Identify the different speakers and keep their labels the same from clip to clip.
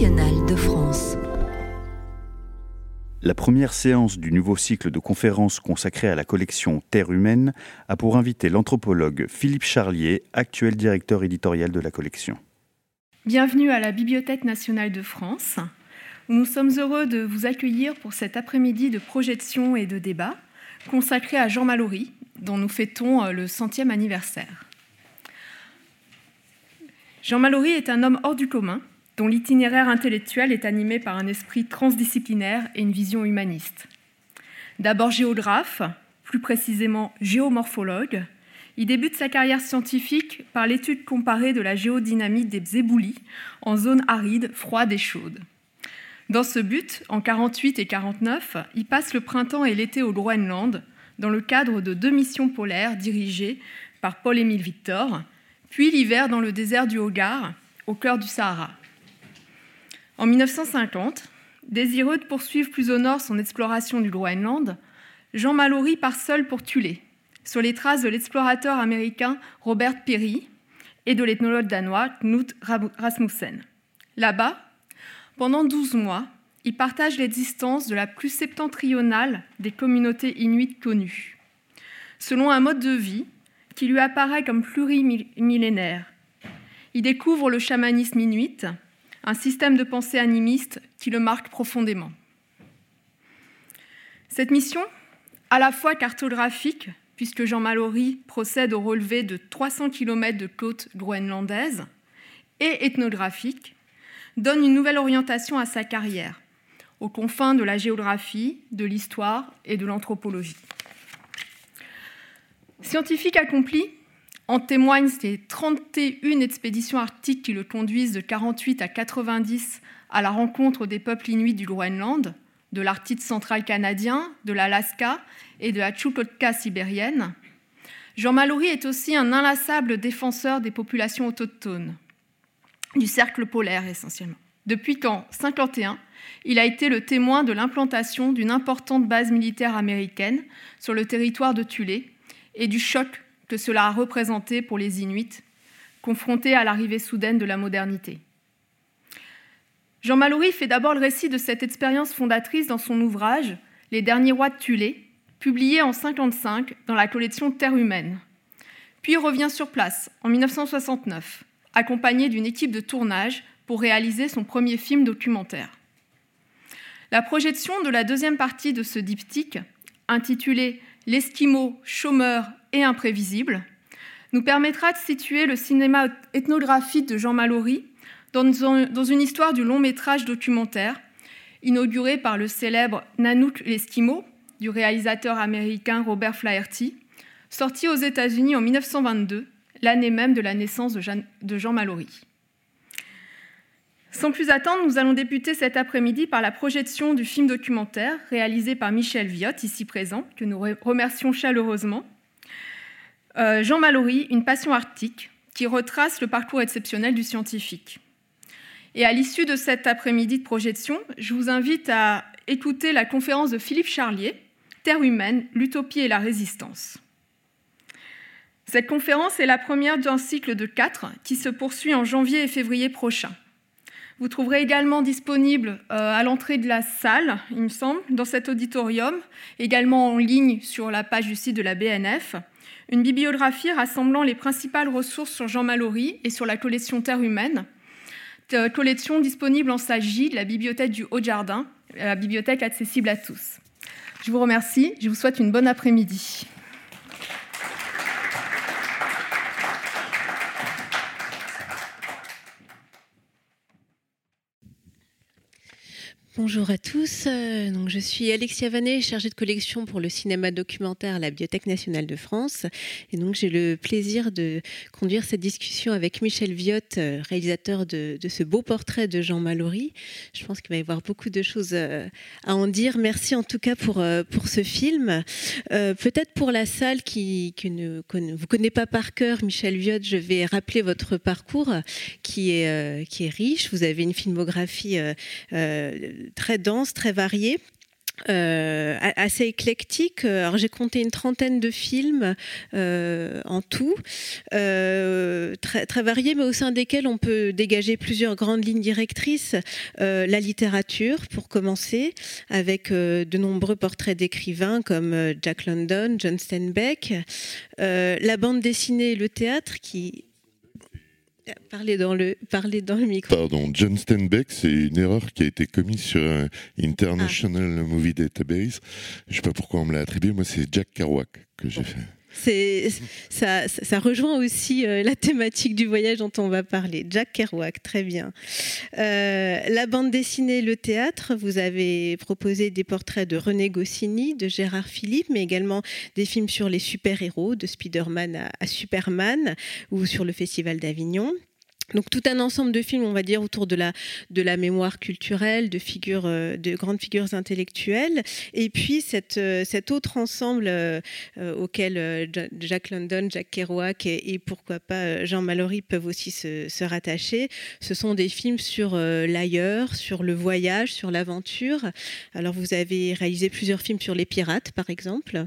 Speaker 1: nationale de France.
Speaker 2: La première séance du nouveau cycle de conférences consacré à la collection Terre humaine a pour invité l'anthropologue Philippe Charlier, actuel directeur éditorial de la collection.
Speaker 3: Bienvenue à la Bibliothèque nationale de France. Nous sommes heureux de vous accueillir pour cet après-midi de projection et de débat consacré à Jean Mallory, dont nous fêtons euh, le centième anniversaire. Jean Mallory est un homme hors du commun, dont l'itinéraire intellectuel est animé par un esprit transdisciplinaire et une vision humaniste. D'abord géographe, plus précisément géomorphologue, il débute sa carrière scientifique par l'étude comparée de la géodynamique des éboulis en zone aride, froide et chaude. Dans ce but, en 48 et 49, il passe le printemps et l'été au Groenland dans le cadre de deux missions polaires dirigées par Paul-Émile Victor, puis l'hiver dans le désert du Hogar, au cœur du Sahara. En 1950, désireux de poursuivre plus au nord son exploration du Groenland, Jean Mallory part seul pour Tulé, sur les traces de l'explorateur américain Robert Peary et de l'ethnologue danois Knut Rasmussen. Là-bas, pendant 12 mois, il partage l'existence de la plus septentrionale des communautés inuites connues, selon un mode de vie qui lui apparaît comme plurimillénaire. Il découvre le chamanisme inuit, un système de pensée animiste qui le marque profondément. Cette mission, à la fois cartographique, puisque Jean Mallory procède au relevé de 300 km de côte groenlandaise, et ethnographique, donne une nouvelle orientation à sa carrière, aux confins de la géographie, de l'histoire et de l'anthropologie. Scientifique accompli, en témoignent ces 31 expéditions arctiques qui le conduisent de 48 à 90 à la rencontre des peuples inuits du Groenland, de l'Arctique central canadien, de l'Alaska et de la Tchoukotka sibérienne. Jean Mallory est aussi un inlassable défenseur des populations autochtones, du cercle polaire essentiellement. Depuis qu'en 1951, il a été le témoin de l'implantation d'une importante base militaire américaine sur le territoire de Tulé, et du choc que cela a représenté pour les Inuits, confrontés à l'arrivée soudaine de la modernité. Jean Mallory fait d'abord le récit de cette expérience fondatrice dans son ouvrage Les derniers rois de Tulé, publié en 1955 dans la collection Terre humaine. Puis revient sur place en 1969, accompagné d'une équipe de tournage pour réaliser son premier film documentaire. La projection de la deuxième partie de ce diptyque, intitulée L'esquimau chômeur et imprévisible, nous permettra de situer le cinéma ethnographique de Jean Mallory dans une histoire du long métrage documentaire inauguré par le célèbre Nanook l'Esquimau du réalisateur américain Robert Flaherty, sorti aux États-Unis en 1922, l'année même de la naissance de Jean Mallory. Sans plus attendre, nous allons débuter cet après-midi par la projection du film documentaire réalisé par Michel Viotte, ici présent, que nous remercions chaleureusement. Euh, Jean Mallory, Une passion arctique, qui retrace le parcours exceptionnel du scientifique. Et à l'issue de cet après-midi de projection, je vous invite à écouter la conférence de Philippe Charlier, Terre humaine, l'utopie et la résistance. Cette conférence est la première d'un cycle de quatre qui se poursuit en janvier et février prochains. Vous trouverez également disponible euh, à l'entrée de la salle, il me semble, dans cet auditorium, également en ligne sur la page du site de la BNF, une bibliographie rassemblant les principales ressources sur Jean Mallory et sur la collection Terre humaine, euh, collection disponible en J de la bibliothèque du Haut-Jardin, la bibliothèque accessible à tous. Je vous remercie, je vous souhaite une bonne après-midi.
Speaker 4: Bonjour à tous. Euh, donc, je suis Alexia Vanet, chargée de collection pour le cinéma documentaire à la Bibliothèque nationale de France. Et donc, j'ai le plaisir de conduire cette discussion avec Michel Viotte, euh, réalisateur de, ce beau portrait de Jean Mallory. Je pense qu'il va y avoir beaucoup de choses euh, à en dire. Merci en tout cas pour, pour ce film. Peut-être pour la salle qui, ne vous connaît pas par cœur, Michel Viotte, je vais rappeler votre parcours qui est, qui est riche. Vous avez une filmographie très dense, très variée. euh, assez éclectique. Alors j'ai compté une trentaine de films euh, en tout, euh, très, variés, mais au sein desquels on peut dégager plusieurs grandes lignes directrices. la littérature, pour commencer, avec de nombreux portraits d'écrivains comme Jack London, John Steinbeck. la bande dessinée et le théâtre, qui Parlez dans le, parlez dans le micro.
Speaker 1: Pardon, John Steinbeck, c'est une erreur qui a été commise sur International ah. Movie Database. Je ne sais pas pourquoi on me l'a attribué. Moi, c'est Jack Kerouac que j'ai fait.
Speaker 4: Ça, ça, rejoint aussi euh, la thématique du voyage dont on va parler. Jack Kerouac, très bien. Euh, la bande dessinée, le théâtre, vous avez proposé des portraits de René Goscinny, de Gérard Philippe, mais également des films sur les super-héros, de Spider-Man à Superman, ou sur le Festival d'Avignon. Donc tout un ensemble de films, on va dire, autour de la, de la mémoire culturelle, de, figures, euh, de grandes figures intellectuelles. Et puis euh, cet autre ensemble euh, auquel Jack London, Jack Kerouac et, pourquoi pas Jean Mallory peuvent aussi se, se rattacher, ce sont des films sur l'ailleurs, sur le voyage, sur l'aventure. Alors vous avez réalisé plusieurs films sur les pirates, par exemple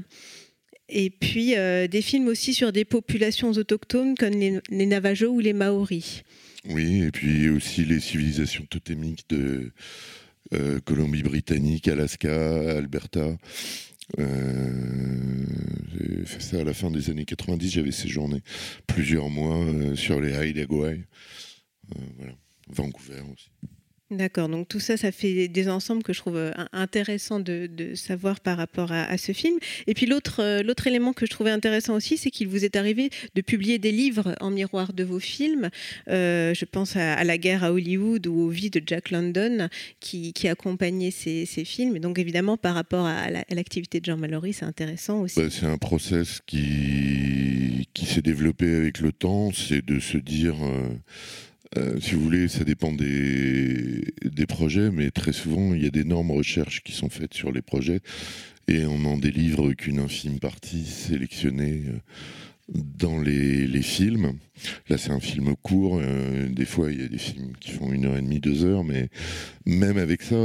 Speaker 4: et puis euh, des films aussi sur des populations autochtones comme les, Navajos ou les Maoris.
Speaker 1: Oui, et puis aussi les civilisations totémiques de euh, Colombie-Britannique, Alaska, Alberta. Euh, j'ai fait ça à la fin des années 90, j'avais séjourné plusieurs mois sur les Haït voilà. Vancouver aussi.
Speaker 4: D'accord, donc tout ça, ça fait des ensembles que je trouve euh, intéressants de, savoir par rapport à, ce film. Et puis l'autre, euh, l'autre élément que je trouvais intéressant aussi, c'est qu'il vous est arrivé de publier des livres en miroir de vos films. Euh, je pense à, La guerre à Hollywood ou aux vies de Jack London qui, qui accompagnait ces, films. Et donc évidemment, par rapport à, l'activité de Jean Mallory, c'est intéressant aussi.
Speaker 1: Bah, c'est un process qui, qui s'est développé avec le temps, c'est de se dire... Euh, si vous voulez, ça dépend des, des projets, mais très souvent, il y a d'énormes recherches qui sont faites sur les projets et on n'en délivre qu'une infime partie sélectionnée euh, dans les, les films. Là, c'est un film court. Euh, des fois, il y a des films qui font une heure et demie, deux heures, mais même avec ça,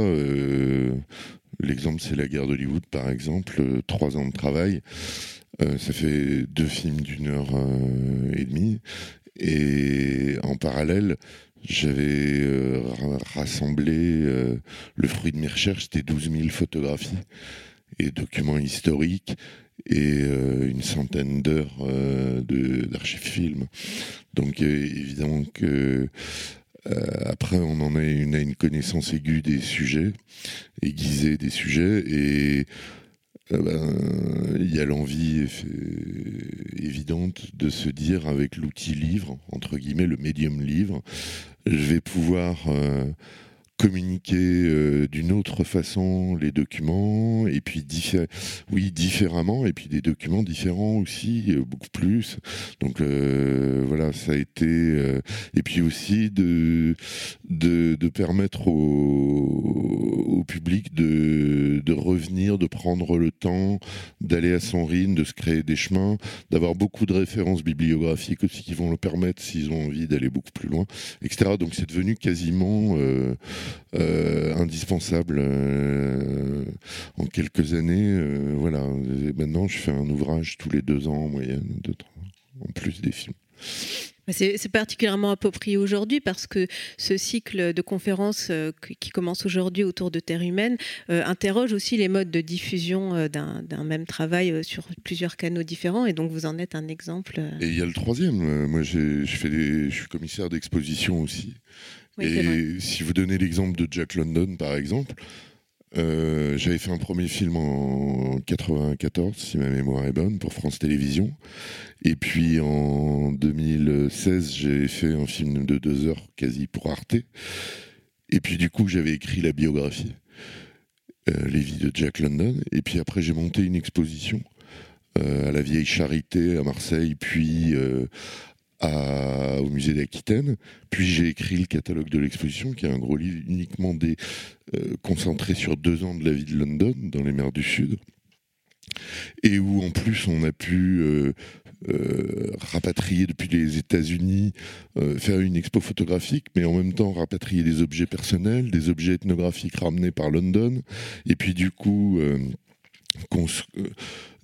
Speaker 1: l'exemple, c'est La guerre d'Hollywood, par exemple, trois ans de travail. ça fait deux films d'une heure et demie. Et en parallèle, j'avais euh, rassemblé euh, le fruit de mes recherches, c'était 12 000 photographies et documents historiques et euh, une centaine d'heures d'archives films. Donc évidemment que après, on en a une, une connaissance aiguë des sujets, aiguisée des sujets, et euh, ben, il y a l'envie évidente de se dire avec l'outil livre, entre guillemets le médium livre, je vais pouvoir euh, communiquer euh, d'une autre façon les documents et puis oui différemment et puis des documents différents aussi euh, beaucoup plus. Donc euh, voilà ça a été et puis aussi de de, de permettre au, au public de, de revenir de prendre le temps d'aller à son rythme de se créer des chemins d'avoir beaucoup de références bibliographiques aussi qui vont le permettre s'ils ont envie d'aller beaucoup plus loin etc donc c'est devenu quasiment euh, indispensable euh, en quelques années. Euh, voilà. maintenant, je fais un ouvrage tous les deux ans en moyenne, en plus des films.
Speaker 4: C'est particulièrement approprié aujourd'hui parce que ce cycle de conférences qui commence aujourd'hui autour de Terre humaine interroge aussi les modes de diffusion d'un même travail sur plusieurs canaux différents et donc vous en êtes un exemple.
Speaker 1: Et il y a le troisième. Moi, je, fais je suis commissaire d'exposition aussi et si vous donnez l'exemple de Jack London, par exemple, euh, j'avais fait un premier film en 94, si ma mémoire est bonne, pour France Télévisions. Et puis en 2016, j'ai fait un film de deux heures quasi pour Arte. Et puis du coup, j'avais écrit la biographie, euh, Les vies de Jack London. Et puis après, j'ai monté une exposition euh, à la Vieille Charité à Marseille, puis au musée d'Aquitaine. Puis j'ai écrit le catalogue de l'exposition, qui est un gros livre uniquement euh, concentré sur deux ans de la vie de London, dans les mers du Sud. et où en plus on a pu euh, euh, rapatrier depuis les États-Unis, faire une expo photographique, mais en même temps rapatrier des objets personnels, des objets ethnographiques ramenés par London, et puis du coup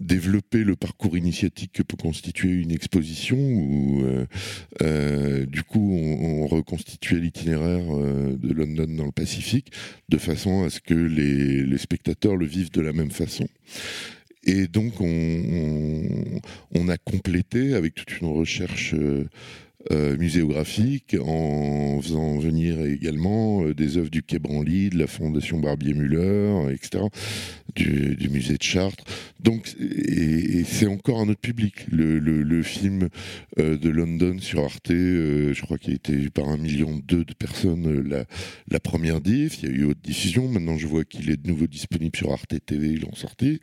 Speaker 1: développer le parcours initiatique que peut constituer une exposition où du coup on, reconstituait l'itinéraire de London dans le Pacifique de façon à ce que les spectateurs le vivent de la même façon. Et donc, on, a complété avec toute une recherche euh, euh, muséographique en faisant venir également euh, des œuvres du Quai Branly, de la Fondation Barbier-Muller, etc., du, musée de Chartres. Donc, et, c'est encore un autre public. Le, film de London sur Arte, je crois qu'il a été vu par un million deux de personnes la, la, première diff. Il y a eu autre diffusion. Maintenant, je vois qu'il est de nouveau disponible sur Arte TV. Ils l'ont sorti.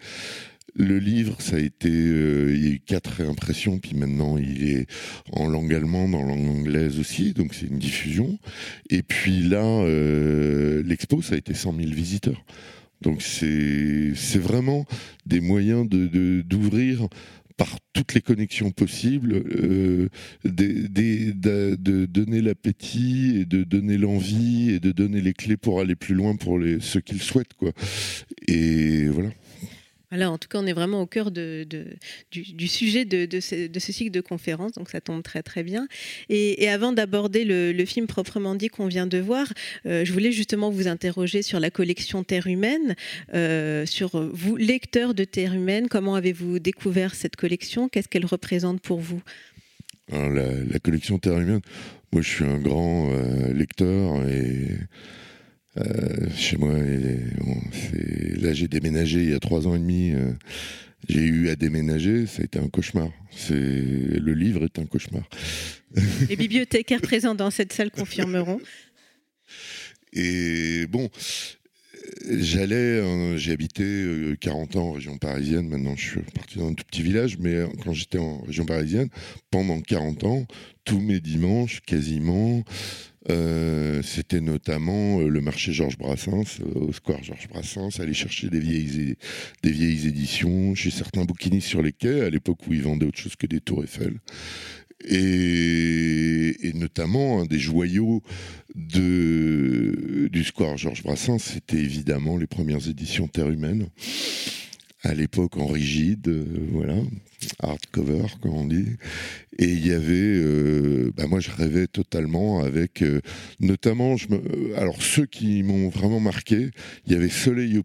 Speaker 1: Le livre, ça a été, euh, il y a eu quatre réimpressions, puis maintenant il est en langue allemande, en langue anglaise aussi, donc c'est une diffusion. Et puis là, euh, l'expo, ça a été 100 000 visiteurs. Donc c'est vraiment des moyens d'ouvrir par toutes les connexions possibles, euh, de, donner l'appétit et de donner l'envie et de donner les clés pour aller plus loin pour les, ceux qui le souhaitent. Quoi. Et voilà
Speaker 4: en tout cas, on est vraiment au cœur du, sujet de, ce, cycle de conférences, donc ça tombe très très bien. Et, avant d'aborder le, film proprement dit qu'on vient de voir, euh, je voulais justement vous interroger sur la collection Terre humaine, euh, sur vous, lecteur de Terre humaine, comment avez-vous découvert cette collection? Qu'est-ce qu'elle représente pour vous?
Speaker 1: La, collection Terre humaine, moi je suis un grand euh, lecteur et euh, chez moi, là j'ai déménagé il y a trois ans et demi. Euh, j'ai eu à déménager, ça a été un cauchemar. Le livre est un cauchemar.
Speaker 4: Les bibliothécaires présents dans cette salle confirmeront.
Speaker 1: Et bon, j'allais, j'ai habité 40 euh, ans en région parisienne, maintenant je suis parti dans un tout petit village, mais quand j'étais en région parisienne, pendant 40 ans, tous mes dimanches, quasiment, euh, c'était notamment euh, le marché Georges Brassens, euh, au square Georges Brassens, aller chercher des vieilles, éditions chez certains bouquinistes sur les quais, à l'époque où ils vendaient autre chose que des tours Eiffel. Et, notamment un des joyaux du square Georges Brassens, c'était évidemment les premières éditions Terre Humaine à l'époque en rigide, euh, voilà, hardcover comme on dit. Et il y avait, euh, bah moi je rêvais totalement avec, euh, notamment, je me, alors ceux qui m'ont vraiment marqué, il y avait Soleil au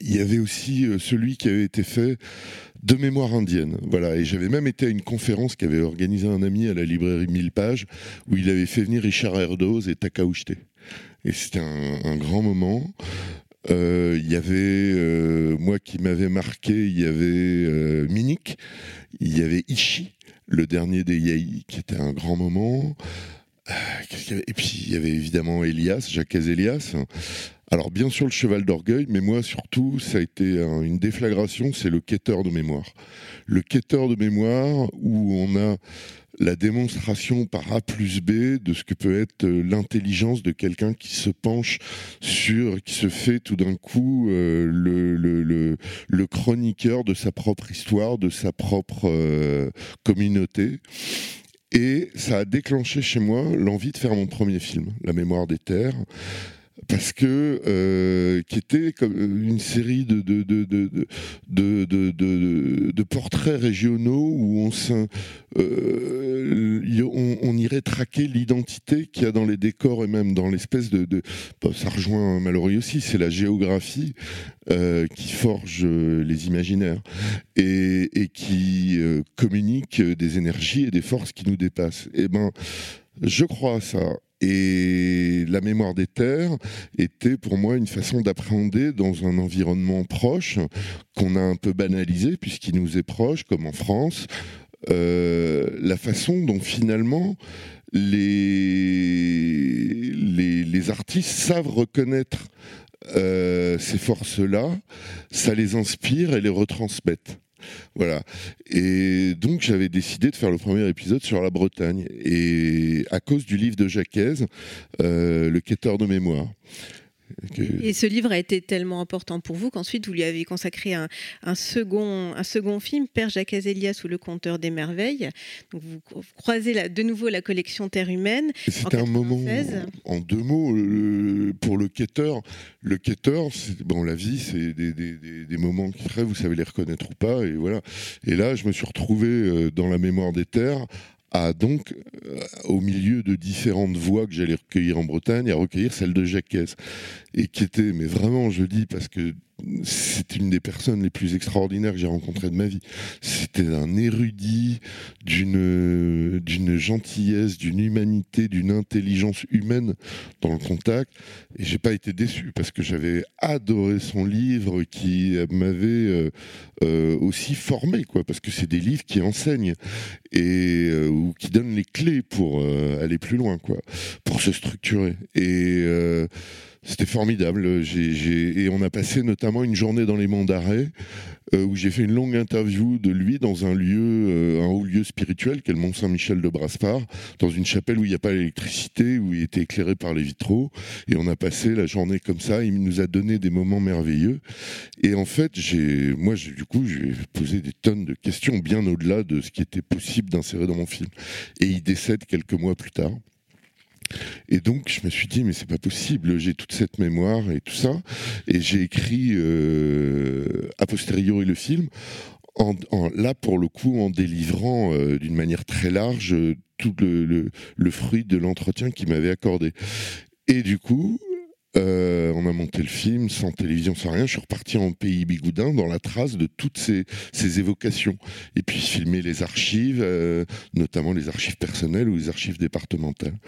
Speaker 1: Il y avait aussi celui qui avait été fait de mémoire indienne. Voilà, et j'avais même été à une conférence qu'avait organisé un ami à la librairie 1000 pages où il avait fait venir Richard Erdoz et Takauchte. Et c'était un, un, grand moment. Euh, il y avait, euh, moi qui m'avais marqué, il y avait euh, il y avait Ishi, le dernier des Yai, qui était un grand moment. Et puis il y avait évidemment Elias, Jacques Elias. Alors bien sûr le cheval d'orgueil, mais moi surtout ça a été une déflagration, c'est le quêteur de mémoire. Le quêteur de mémoire où on a la démonstration par A plus B de ce que peut être euh, l'intelligence de quelqu'un qui se penche sur, qui se fait tout d'un coup euh, le, chroniqueur de sa propre histoire, de sa propre euh, communauté. Et ça a déclenché chez moi l'envie de faire mon premier film, La mémoire des terres parce que euh, qui était comme une série de de, de, de, portraits régionaux où on, euh, on, irait traquer l'identité qu'il y a dans les décors et même dans l'espèce de, bah, ça rejoint Mallory aussi, c'est la géographie euh, qui forge les imaginaires et, et qui communique des énergies et des forces qui nous dépassent. Et eh ben je crois à ça. Et la mémoire des terres était pour moi une façon d'appréhender dans un environnement proche qu'on a un peu banalisé puisqu'il nous est proche, comme en France, euh, la façon dont finalement les, artistes savent reconnaître euh, ces forces-là, ça les inspire et les retransmettent. Voilà. Et donc j'avais décidé de faire le premier épisode sur la Bretagne. Et à cause du livre de Jacques euh, Le quêteur de mémoire.
Speaker 4: Et ce livre a été tellement important pour vous qu'ensuite vous lui avez consacré un, second, un second film, Père Jacques Azélias ou Le Conteur des Merveilles. Donc vous croisez de nouveau la collection Terre humaine.
Speaker 1: C'était un moment, en deux mots, pour le quêteur. Le quêteur, bon, la vie, c'est des, moments qui rêvent, vous savez les reconnaître ou pas, et voilà. Et là, je me suis retrouvé euh, dans la mémoire des terres à donc, euh, au milieu de différentes voix que j'allais recueillir en Bretagne, à recueillir celle de Jacques Et qui était, mais vraiment, je dis, parce que c'est une des personnes les plus extraordinaires que j'ai rencontrées de ma vie. C'était un érudit d'une gentillesse, d'une humanité, d'une intelligence humaine dans le contact. Et j'ai pas été déçu parce que j'avais adoré son livre qui m'avait euh, euh, aussi formé, quoi. Parce que c'est des livres qui enseignent et euh, ou qui donnent les clés pour aller plus loin, quoi, pour se structurer. Et c'était formidable. Et on a passé notamment une journée dans les monts d'Arrêt euh, où j'ai fait une longue interview de lui dans un lieu, euh, un haut lieu spirituel, qu'est le Mont Saint-Michel de Braspar, dans une chapelle où il n'y a pas d'électricité, où il était éclairé par les vitraux. Et on a passé la journée comme ça. Il nous a donné des moments merveilleux. Et en fait, moi, du coup, j'ai posé des tonnes de questions bien au-delà de ce qui était possible d'insérer dans mon film. Et il décède quelques mois plus tard. Et donc, je me suis dit, mais c'est pas possible, j'ai toute cette mémoire et tout ça. Et j'ai écrit euh, a posteriori le film, là, pour le coup, en délivrant euh, d'une manière très large euh, tout le, fruit de l'entretien qu'il m'avait accordé. Et du coup, on a monté le film sans télévision, sans rien. Je suis reparti en pays bigoudin dans la trace de toutes ces, évocations. Et puis filmer les archives, notamment les archives personnelles ou les archives départementales.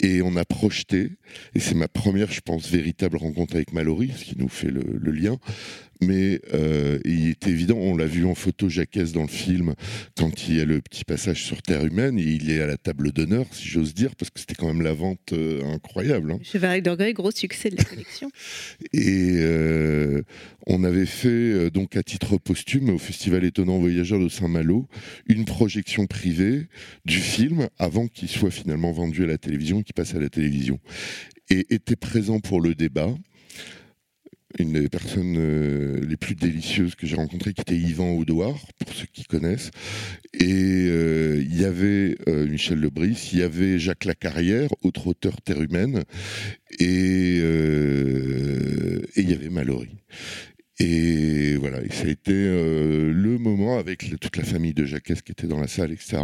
Speaker 1: Et on a projeté, et c'est ma première, je pense, véritable rencontre avec Mallory, ce qui nous fait le, le lien, mais euh, il est évident, on l'a vu en photo Jacques dans le film, quand il y a le petit passage sur Terre humaine, et il est à la table d'honneur, si j'ose dire, parce que c'était quand même la vente euh, incroyable. Hein.
Speaker 4: Chevalier d'Orgueil, gros succès de la collection.
Speaker 1: et euh, on avait fait, donc à titre posthume, au Festival Étonnant Voyageur de Saint-Malo, une projection privée du film avant qu'il soit finalement vendu à la télévision, qu'il passe à la télévision. Et était présent pour le débat une des personnes euh, les plus délicieuses que j'ai rencontrées, qui était Yvan Audouard, pour ceux qui connaissent. Et euh, il y avait euh, Michel Lebris, il y avait Jacques Lacarrière, autre auteur Terre humaine, et, il y avait Mallory. Et voilà, et ça a été le moment avec toute la famille de Jacques qui était dans la salle, etc.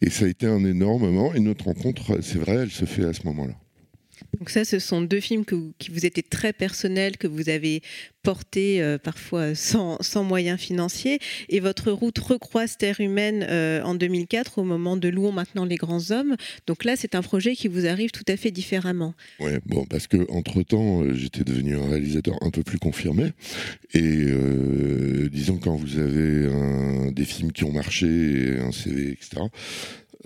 Speaker 1: Et ça a été un énorme moment. Et notre rencontre, c'est vrai, elle se fait à ce moment-là.
Speaker 4: Donc ça, ce sont deux films qui vous étaient très personnels, que vous avez portés euh, parfois sans, moyens financiers. Et votre route recroise Terre humaine euh, en 2004 au moment de Louons maintenant les grands hommes. Donc là, c'est un projet qui vous arrive tout à fait différemment.
Speaker 1: Oui, bon, parce que entre temps, euh, j'étais devenu un réalisateur un peu plus confirmé. Et disons quand vous avez des films qui ont marché, un CV, etc.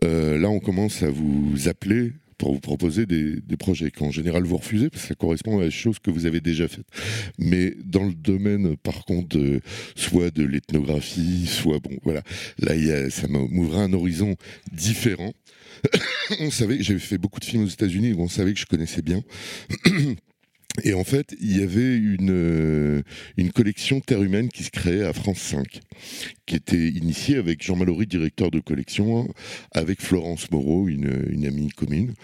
Speaker 1: là, on commence à vous appeler pour vous proposer des, projets qu'en général vous refusez parce que ça correspond à des choses que vous avez déjà faites. Mais dans le domaine, par contre, soit de l'ethnographie, soit bon, voilà, là, ça m'ouvrait un horizon différent. on savait, j'avais fait beaucoup de films aux États-Unis, on savait que je connaissais bien. Et en fait, il y avait une, euh, une collection Terre humaine qui se créait à France 5, qui était initiée avec Jean Mallory, directeur de collection, avec Florence Moreau, une, amie commune.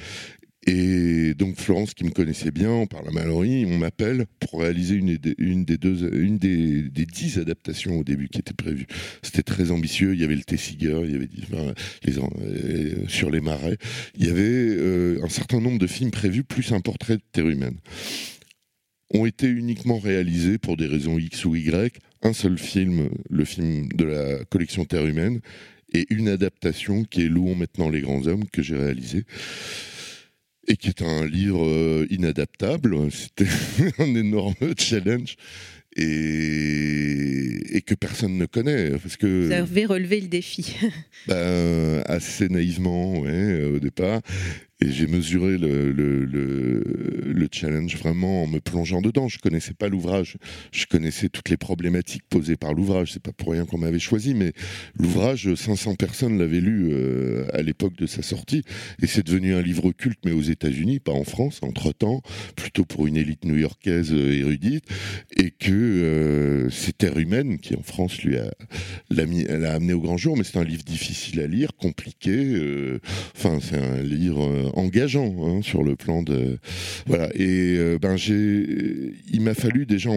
Speaker 1: Et donc Florence, qui me connaissait bien, on parle à Mallory, on m'appelle pour réaliser une des, deux, une des, des, dix adaptations au début qui étaient prévues. C'était très ambitieux. Il y avait le Tessiger, il y avait euh, sur les marais. Il y avait euh, un certain nombre de films prévus, plus un portrait de terre humaine ont été uniquement réalisés pour des raisons X ou Y. Un seul film, le film de la collection Terre humaine, et une adaptation qui est Louons maintenant les grands hommes que j'ai réalisé et qui est un livre euh, inadaptable. C'était un énorme challenge. Et, et, que personne ne connaît. Parce que,
Speaker 4: Vous avez relevé le défi.
Speaker 1: ben, assez naïvement, ouais, au départ. Et j'ai mesuré le, le, le, challenge vraiment en me plongeant dedans. Je connaissais pas l'ouvrage, je connaissais toutes les problématiques posées par l'ouvrage. C'est pas pour rien qu'on m'avait choisi, mais l'ouvrage, 500 personnes l'avaient lu euh, à l'époque de sa sortie, et c'est devenu un livre culte, mais aux États-Unis, pas en France, entre-temps, plutôt pour une élite new-yorkaise euh, érudite, et que euh, c'est Terre humaine qui, en France, lui l'a, amené au grand jour, mais c'est un livre difficile à lire, compliqué. Enfin, c'est un livre engageant hein, sur le plan de voilà. Et euh, ben j'ai il m'a fallu déjà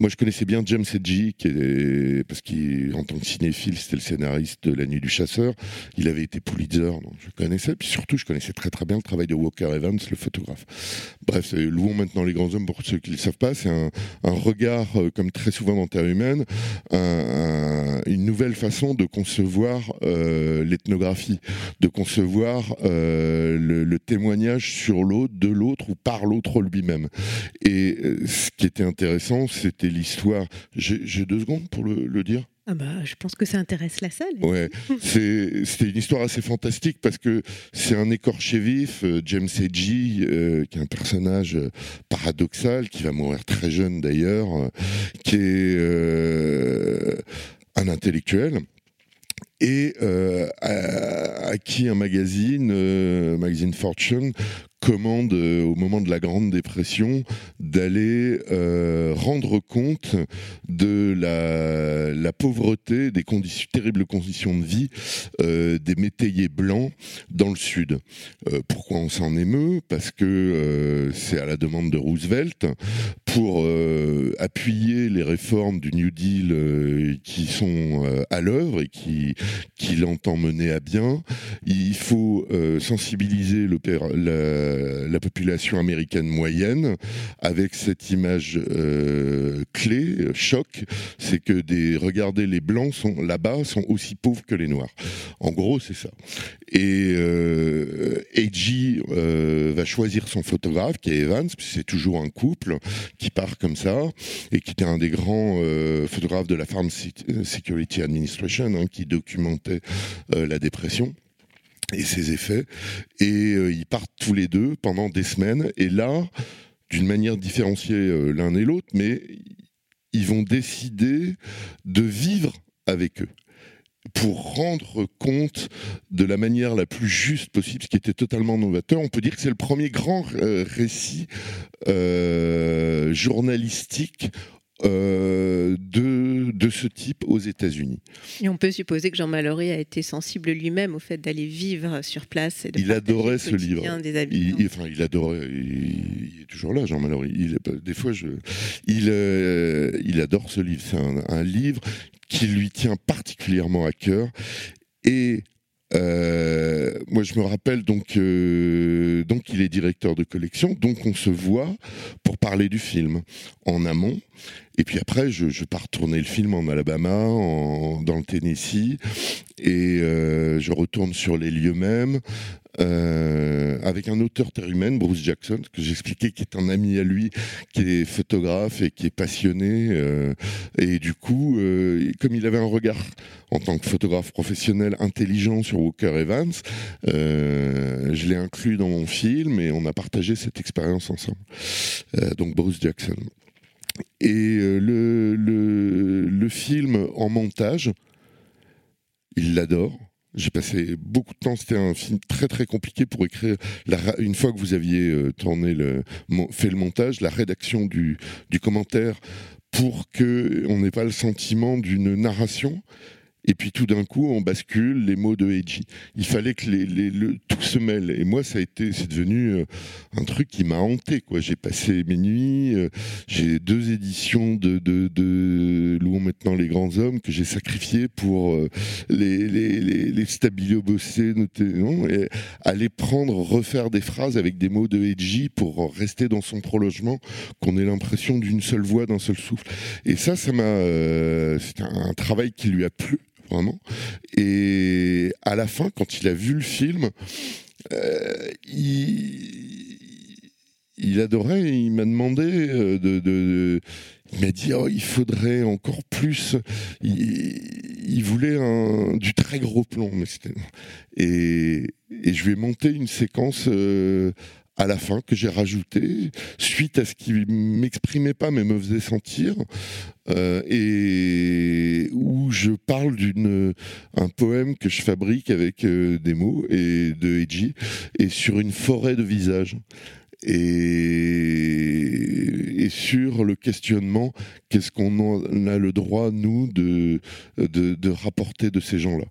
Speaker 1: moi, je connaissais bien James est, parce qu'en tant que cinéphile, c'était le scénariste de La Nuit du Chasseur. Il avait été Pulitzer, donc je connaissais. Puis surtout, je connaissais très très bien le travail de Walker Evans, le photographe. Bref, louons maintenant les grands hommes pour ceux qui ne le savent pas. C'est un, regard, euh, comme très souvent dans Terre humaine, une nouvelle façon de concevoir euh, l'ethnographie, de concevoir euh, le, témoignage sur l'autre, de l'autre ou par l'autre lui-même. Et ce qui était intéressant, c'était l'histoire. J'ai deux secondes pour le, dire
Speaker 4: ah bah, je pense que ça intéresse la salle.
Speaker 1: Ouais, c'était une histoire assez fantastique parce que c'est un écorché vif, euh, James Edgy, euh, qui est un personnage euh, paradoxal, qui va mourir très jeune d'ailleurs, qui est un intellectuel et à, qui un magazine, magazine Fortune, commande euh, au moment de la Grande Dépression d'aller euh, rendre compte de la, pauvreté, des terribles conditions de vie euh, des métayers blancs dans le Sud. pourquoi on s'en émeut? Parce que c'est à la demande de Roosevelt pour appuyer les réformes du New Deal qui sont à l'œuvre et qui qu'il entend mener à bien. Il faut sensibiliser le, la, euh, la population américaine moyenne avec cette image euh, clé, euh, choc, c'est que des, regardez, les blancs sont là-bas sont aussi pauvres que les noirs. En gros, c'est ça. Et euh, va choisir son photographe, qui est Evans, c'est toujours un couple qui part comme ça, et qui était un des grands photographes de la Farm Security Administration, hein, qui documentait la dépression et ses effets. Et euh, ils partent tous les deux pendant des semaines. Et là, d'une manière différenciée euh, l'un et l'autre, mais ils vont décider de vivre avec eux pour rendre compte de la manière la plus juste possible, ce qui était totalement novateur. On peut dire que c'est le premier grand euh, récit journalistique euh, de, de ce type aux États-Unis.
Speaker 4: Et on peut supposer que Jean Mallory a été sensible lui-même au fait d'aller vivre sur place. Et de
Speaker 1: il adorait ce livre. il, enfin, il adorait. Il, est toujours là, Jean Mallory. Il, des fois, je, il, euh, il adore ce livre. C'est un, un livre qui lui tient particulièrement à cœur. Et euh, moi, je me rappelle donc, donc il est directeur de collection, donc on se voit pour parler du film en amont. Et puis après, je, pars tourner le film en Alabama, dans le Tennessee, et euh, je retourne sur les lieux mêmes. Euh, avec un auteur terre humaine, Bruce Jackson, que j'expliquais, qui est un ami à lui, qui est photographe et qui est passionné. Euh, et du coup, comme il avait un regard en tant que photographe professionnel intelligent sur Walker Evans, je l'ai inclus dans mon film et on a partagé cette expérience ensemble. donc Bruce Jackson. Et le, le, le film en montage, il l'adore j'ai passé beaucoup de temps. C'était un film très très compliqué pour écrire. une fois que vous aviez euh, tourné le, fait le montage, la rédaction du, du commentaire pour que on n'ait pas le sentiment d'une narration et puis tout d'un coup, on bascule les mots de Eiji. Il fallait que tout se mêle. Et moi, ça a été, c'est devenu euh, un truc qui m'a hanté. J'ai passé mes nuits. Euh, j'ai deux éditions de, Louons maintenant les grands hommes que j'ai sacrifiées pour euh, les, les, les, bossés, non, et aller prendre, refaire des phrases avec des mots de Eiji pour rester dans son prolongement, qu'on ait l'impression d'une seule voix, d'un seul souffle. Et ça, ça m'a, c'est un travail qui lui a plu vraiment. Et à la fin, quand il a vu le film, euh, il, il adorait, il m'a demandé euh, de, il m'a dit oh, il faudrait encore plus. Il, voulait du très gros plomb, mais et, et je lui ai monté une séquence euh, à la fin que j'ai rajouté suite à ce qui m'exprimait pas mais me faisait sentir euh, et où je parle d'une un poème que je fabrique avec euh, des mots et de Eiji et sur une forêt de visages et, sur le questionnement, qu'est-ce qu'on a le droit, nous, de, de, rapporter de ces gens-là?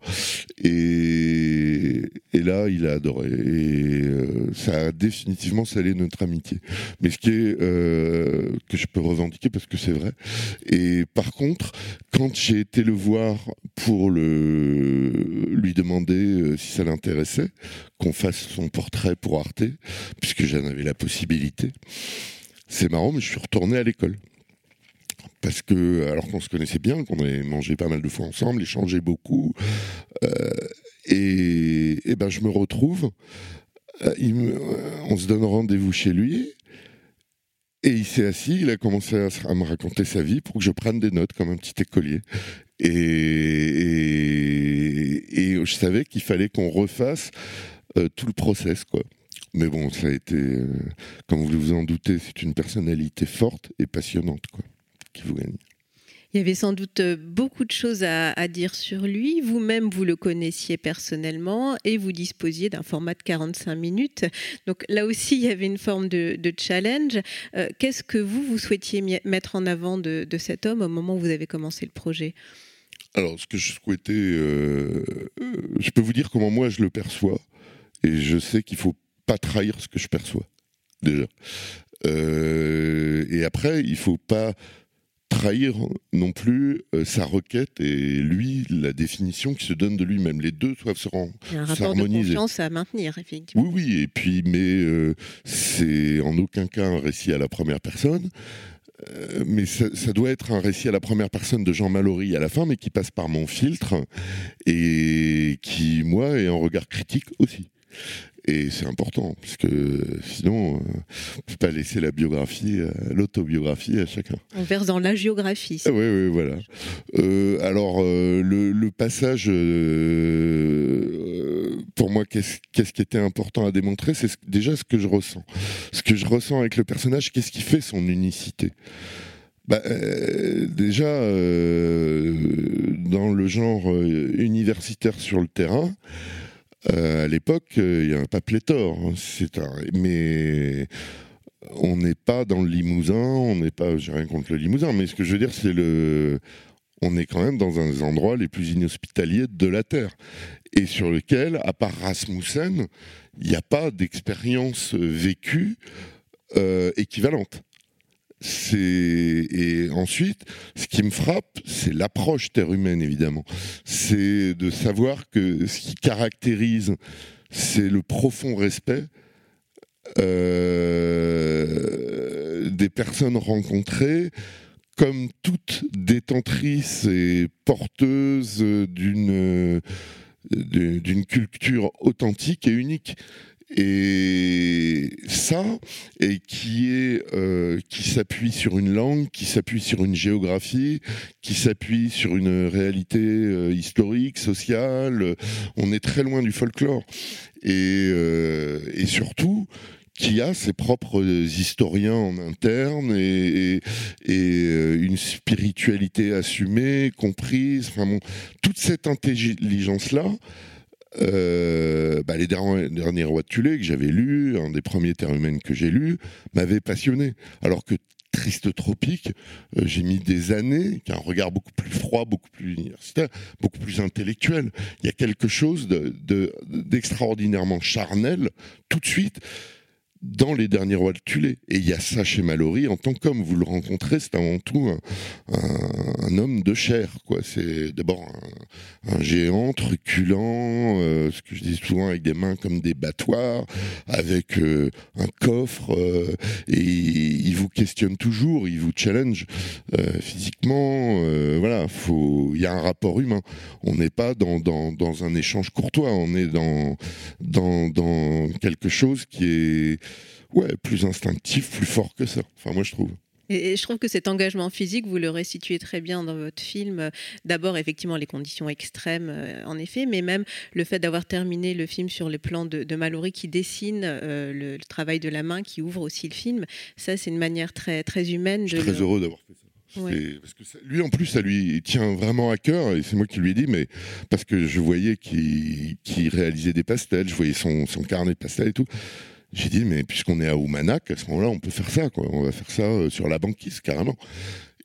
Speaker 1: Et, là, il a adoré. Et euh, ça a définitivement scellé notre amitié. Mais ce qui est, euh, que je peux revendiquer parce que c'est vrai. Et par contre, quand j'ai été le voir pour le, lui demander euh, si ça l'intéressait, qu'on fasse son portrait pour Arte, puisque j'en avais la possibilité. C'est marrant, mais je suis retourné à l'école. Parce que, alors qu'on se connaissait bien, qu'on avait mangé pas mal de fois ensemble, échangé beaucoup, euh, et, ben je me retrouve, euh, on se donne rendez-vous chez lui, et il s'est assis, il a commencé à, me raconter sa vie pour que je prenne des notes comme un petit écolier. Et, et je savais qu'il fallait qu'on refasse euh, tout le process, quoi. Mais bon, ça a été, euh, comme vous vous en doutez, c'est une personnalité forte et passionnante, quoi, qui vous gagne.
Speaker 4: Il y avait sans doute euh, beaucoup de choses à, dire sur lui. Vous-même, vous le connaissiez personnellement et vous disposiez d'un format de 45 minutes. Donc là aussi, il y avait une forme de, challenge. Qu'est-ce que vous, vous souhaitiez mettre en avant de, de, cet homme au moment où vous avez commencé le projet?
Speaker 1: Alors, ce que je souhaitais, je peux vous dire comment moi je le perçois. Et je sais qu'il faut pas trahir ce que je perçois, déjà. Euh, et après, il faut pas trahir non plus euh, sa requête et lui la définition qui se donne de lui-même. Les deux doivent se rendre.
Speaker 4: Il y a un rapport de confiance à maintenir, effectivement.
Speaker 1: Oui, oui, et puis, mais euh, c'est en aucun cas un récit à la première personne. mais ça, ça, doit être un récit à la première personne de Jean Mallory à la fin, mais qui passe par mon filtre et qui, moi, est en regard critique aussi. Et c'est important, parce que sinon, euh, on ne peut pas laisser la biographie, euh, l'autobiographie à chacun.
Speaker 4: On verse dans la géographie.
Speaker 1: oui, oui, voilà. Euh, alors, le, passage, pour moi, qu'est-ce, qui était important à démontrer C'est déjà ce que je ressens. Ce que je ressens avec le personnage, qu'est-ce qui fait son unicité? Bah, déjà, dans le genre universitaire sur le terrain, euh, à l'époque, euh, il n'y a pas pléthore. Mais on n'est pas dans le Limousin, on n'est pas. J'ai rien contre le Limousin, mais ce que je veux dire, c'est le. On est quand même dans un des endroits les plus inhospitaliers de la Terre. Et sur lequel, à part Rasmussen, il n'y a pas d'expérience vécue euh, équivalente et ensuite ce qui me frappe c'est l'approche terre humaine évidemment. C'est de savoir que ce qui caractérise c'est le profond respect euh, des personnes rencontrées comme toutes détentrices et porteuses d'une d'une culture authentique et unique et ça, et qui est euh, qui s'appuie sur une langue, qui s'appuie sur une géographie, qui s'appuie sur une réalité euh, historique, sociale. On est très loin du folklore. Et, euh, et surtout, qui a ses propres historiens en interne et, et, une spiritualité assumée, comprise. Enfin bon, toute cette intelligence-là, euh, bah, les derniers, rois de Tulé que j'avais lu, un des premiers terres humaines que j'ai lu, m'avait passionné. Alors que Triste Tropique, euh, j'ai mis des années, qui a un regard beaucoup plus froid, beaucoup plus universitaire, beaucoup plus intellectuel. Il y a quelque chose d'extraordinairement charnel tout de suite dans les derniers rois de Tulé. Et il y a ça chez Mallory en tant qu'homme. Vous le rencontrez, c'est avant tout un, homme de chair. Quoi. C'est d'abord un, géant truculent, euh, ce que je dis souvent avec des mains comme des battoirs, avec euh, un coffre, euh, et il vous questionne toujours, il vous challenge physiquement. voilà, faut, il y a un rapport humain. On n'est pas dans, dans, dans, un échange courtois, on est dans, dans, dans quelque chose qui est ouais, plus instinctif, plus fort que ça. Enfin, moi, je trouve.
Speaker 4: Et, je trouve que cet engagement physique, vous le restituez très bien dans votre film. D'abord, effectivement, les conditions extrêmes, euh, en effet, mais même le fait d'avoir terminé le film sur les plans de, de Mallory qui dessine euh, le, travail de la main, qui ouvre aussi le film. Ça, c'est une manière très, très humaine.
Speaker 1: Je suis très heureux d'avoir fait ça. Parce que lui, en plus, ça lui tient vraiment à cœur, et c'est moi qui lui ai dit, mais parce que je voyais qu'il réalisait des pastels, je voyais son, son carnet de pastels et tout. J'ai dit, mais puisqu'on est à Oumanac, à ce moment-là, on peut faire ça. On va faire ça euh, sur la banquise, carrément.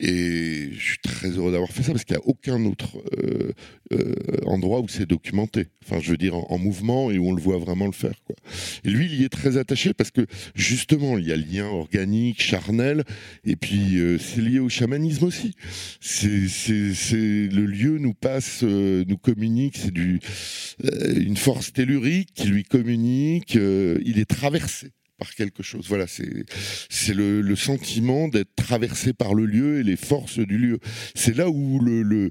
Speaker 1: Et je suis très heureux d'avoir fait ça parce qu'il n'y a aucun autre euh, euh, endroit où c'est documenté. Enfin, je veux dire, en, mouvement et où on le voit vraiment le faire. Quoi. Et lui, il y est très attaché parce que justement, il y a lien organique, charnel, et puis euh, c'est lié au chamanisme aussi. C'est, le lieu nous passe, nous communique, c'est du, une force tellurique qui lui communique, il est traversé quelque chose. Voilà, c'est le, le, sentiment d'être traversé par le lieu et les forces du lieu. C'est là où le, le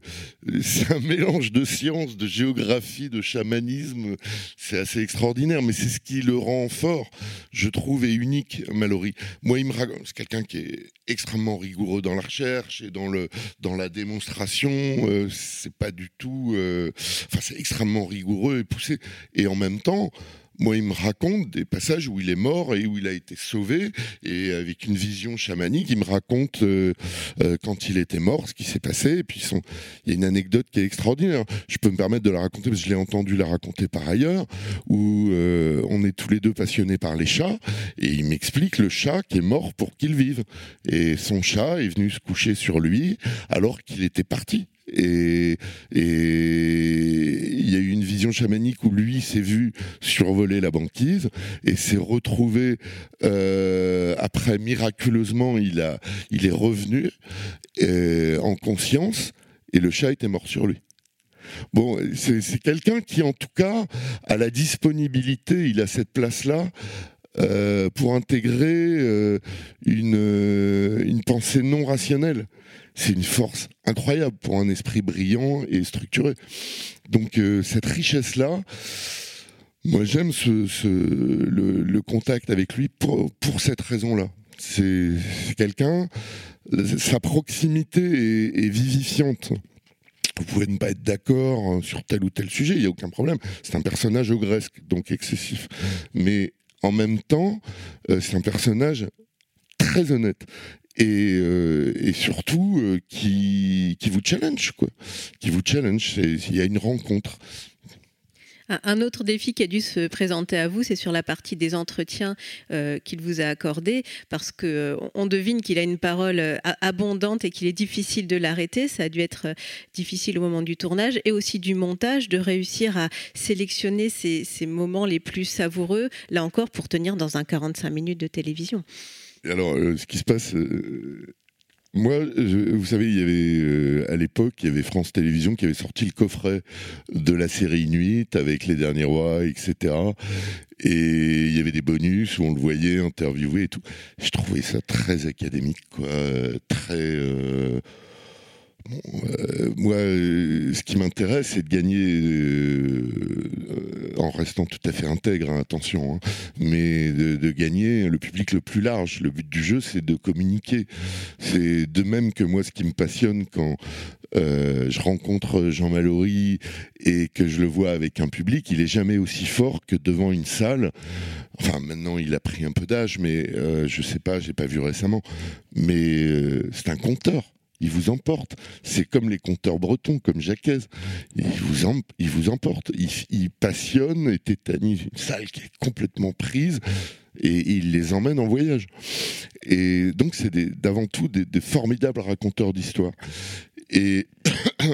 Speaker 1: c'est un mélange de science, de géographie, de chamanisme. C'est assez extraordinaire, mais c'est ce qui le rend fort, je trouve, et unique, Mallory. Moi, il me c'est quelqu'un qui est extrêmement rigoureux dans la recherche et dans le dans la démonstration. Euh, c'est pas du tout, euh, enfin, c'est extrêmement rigoureux et poussé. Et en même temps, moi, il me raconte des passages où il est mort et où il a été sauvé, et avec une vision chamanique, il me raconte euh, euh, quand il était mort, ce qui s'est passé. Et puis, il y a une anecdote qui est extraordinaire. Je peux me permettre de la raconter parce que je l'ai entendu la raconter par ailleurs, où euh, on est tous les deux passionnés par les chats, et il m'explique le chat qui est mort pour qu'il vive. Et son chat est venu se coucher sur lui alors qu'il était parti. Et, il y a eu une vision chamanique où lui s'est vu survoler la banquise et s'est retrouvé euh, après miraculeusement il a il est revenu euh, en conscience et le chat était mort sur lui. Bon, c'est quelqu'un qui, en tout cas, a la disponibilité, il a cette place-là euh, pour intégrer une, une pensée non rationnelle c'est une force incroyable pour un esprit brillant et structuré. Donc euh, cette richesse-là, moi j'aime ce, le, contact avec lui pour, pour cette raison-là. C'est quelqu'un, sa proximité est, vivifiante. Vous pouvez ne pas être d'accord sur tel ou tel sujet, il n'y a aucun problème. C'est un personnage ogresque, donc excessif. Mais en même temps, euh, c'est un personnage très honnête et, euh, et surtout euh, qui, vous challenge, quoi. Qui vous challenge. Il y a une rencontre.
Speaker 4: Un autre défi qui a dû se présenter à vous, c'est sur la partie des entretiens euh, qu'il vous a accordés, parce que on devine qu'il a une parole abondante et qu'il est difficile de l'arrêter. Ça a dû être difficile au moment du tournage et aussi du montage, de réussir à sélectionner ces moments les plus savoureux, là encore pour tenir dans un 45 minutes de télévision
Speaker 1: alors, euh, ce qui se passe, euh, moi, vous savez, il y avait euh, à l'époque, il y avait France Télévisions qui avait sorti le coffret de la série Nuit avec les derniers rois, etc. Et il y avait des bonus où on le voyait interviewer et tout. Je trouvais ça très académique, quoi, très moi, euh, ce qui m'intéresse, c'est de gagner euh, en restant tout à fait intègre, hein, attention, hein, mais de, gagner le public le plus large. Le but du jeu, c'est de communiquer. C'est de même que moi, ce qui me passionne quand je rencontre Jean Mallory et que je le vois avec un public, il est jamais aussi fort que devant une salle. Enfin, maintenant, il a pris un peu d'âge, mais je sais pas, j'ai pas vu récemment. Mais c'est un conteur il vous emporte. C'est comme les conteurs bretons, comme Jacques. Il vous, il vous emporte. Il, passionne et tétanise une salle qui est complètement prise et, il les emmène en voyage. Et donc, c'est d'avant tout des, formidables raconteurs d'histoire. Et.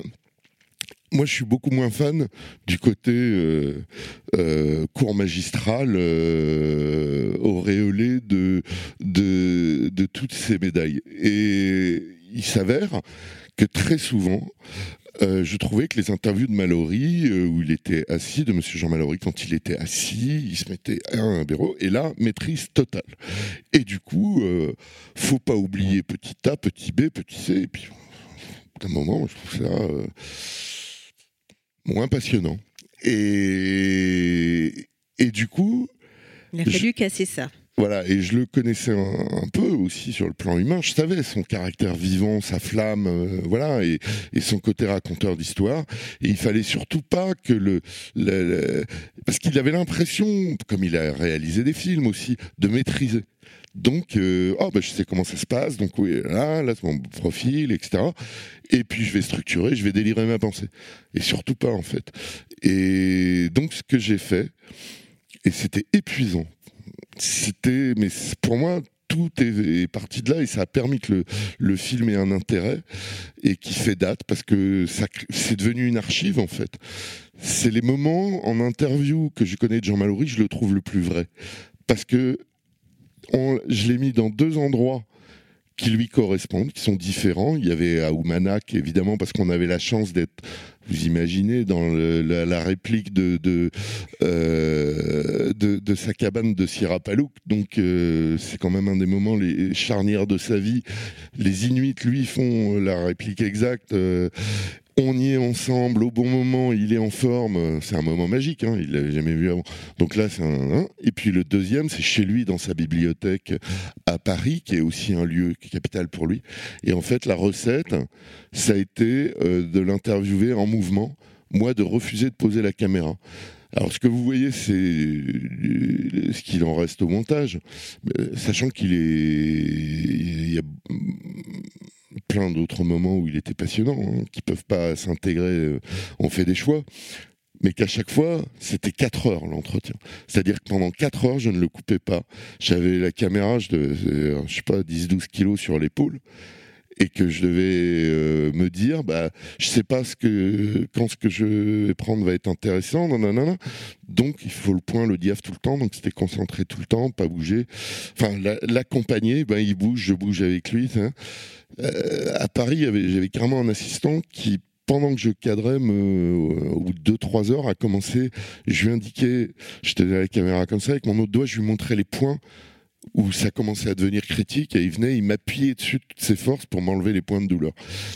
Speaker 1: moi, je suis beaucoup moins fan du côté euh, euh, cours magistral, euh, auréolé de, de, de toutes ces médailles. Et il s'avère que très souvent, euh, je trouvais que les interviews de Mallory, euh, où il était assis, de Monsieur Jean Mallory, quand il était assis, il se mettait à un bureau, et là, maîtrise totale. Et du coup, euh, faut pas oublier petit A, petit B, petit C, et puis, d'un moment, je trouve ça moins passionnant. Et, et du coup...
Speaker 4: Il a fallu casser ça.
Speaker 1: Voilà, et je le connaissais un, peu aussi sur le plan humain. Je savais son caractère vivant, sa flamme, euh, voilà, et, son côté raconteur d'histoire. Et il fallait surtout pas que le, parce qu'il avait l'impression, comme il a réalisé des films aussi, de maîtriser. Donc, euh, oh, bah, je sais comment ça se passe, donc oui, là, là, c'est mon profil, etc. Et puis, je vais structurer, je vais délivrer ma pensée. Et surtout pas, en fait. Et donc, ce que j'ai fait, et c'était épuisant. C'était, mais pour moi, tout est, parti de là et ça a permis que le, film ait un intérêt et qui fait date parce que c'est devenu une archive en fait. C'est les moments en interview que je connais de Jean Mallory, je le trouve le plus vrai. Parce que je l'ai mis dans deux endroits qui lui correspondent, qui sont différents. Il y avait à évidemment, parce qu'on avait la chance d'être, vous imaginez, dans la, réplique de euh, de, de, sa cabane de Sierra-Palouk. Donc, euh, c'est quand même un des moments les charnières de sa vie. Les Inuits, lui, font la réplique exacte. Euh, on y est ensemble au bon moment, il est en forme, c'est un moment magique, hein, il l'avait jamais vu avant. Donc là, c'est un, Et puis le deuxième, c'est chez lui, dans sa bibliothèque à Paris, qui est aussi un lieu capital pour lui. Et en fait, la recette, ça a été euh, de l'interviewer en mouvement, moi de refuser de poser la caméra. Alors ce que vous voyez, c'est euh, ce qu'il en reste au montage, sachant qu'il est, plein d'autres moments où il était passionnant, hein, qui peuvent pas s'intégrer. Euh, on fait des choix. Mais qu'à chaque fois, c'était 4 heures l'entretien. C'est-à-dire que pendant 4 heures, je ne le coupais pas. J'avais la caméra, je, sais pas, 10-12 kilos sur l'épaule et que je devais euh, me dire bah je sais pas ce que quand ce que je vais prendre va être intéressant non, donc il faut le point le diaph tout le temps donc c'était concentré tout le temps pas bouger enfin l'accompagner ben il bouge je bouge avec lui hein. euh, à Paris j'avais carrément un assistant qui pendant que je cadrais, me, au bout de 2-3 heures, a commencé, je lui indiquais, je tenais la caméra comme ça, avec mon autre doigt, je lui montrais les points où ça commençait à devenir critique et il venait, il m'appuyait dessus de toutes ses forces pour m'enlever les points de douleur.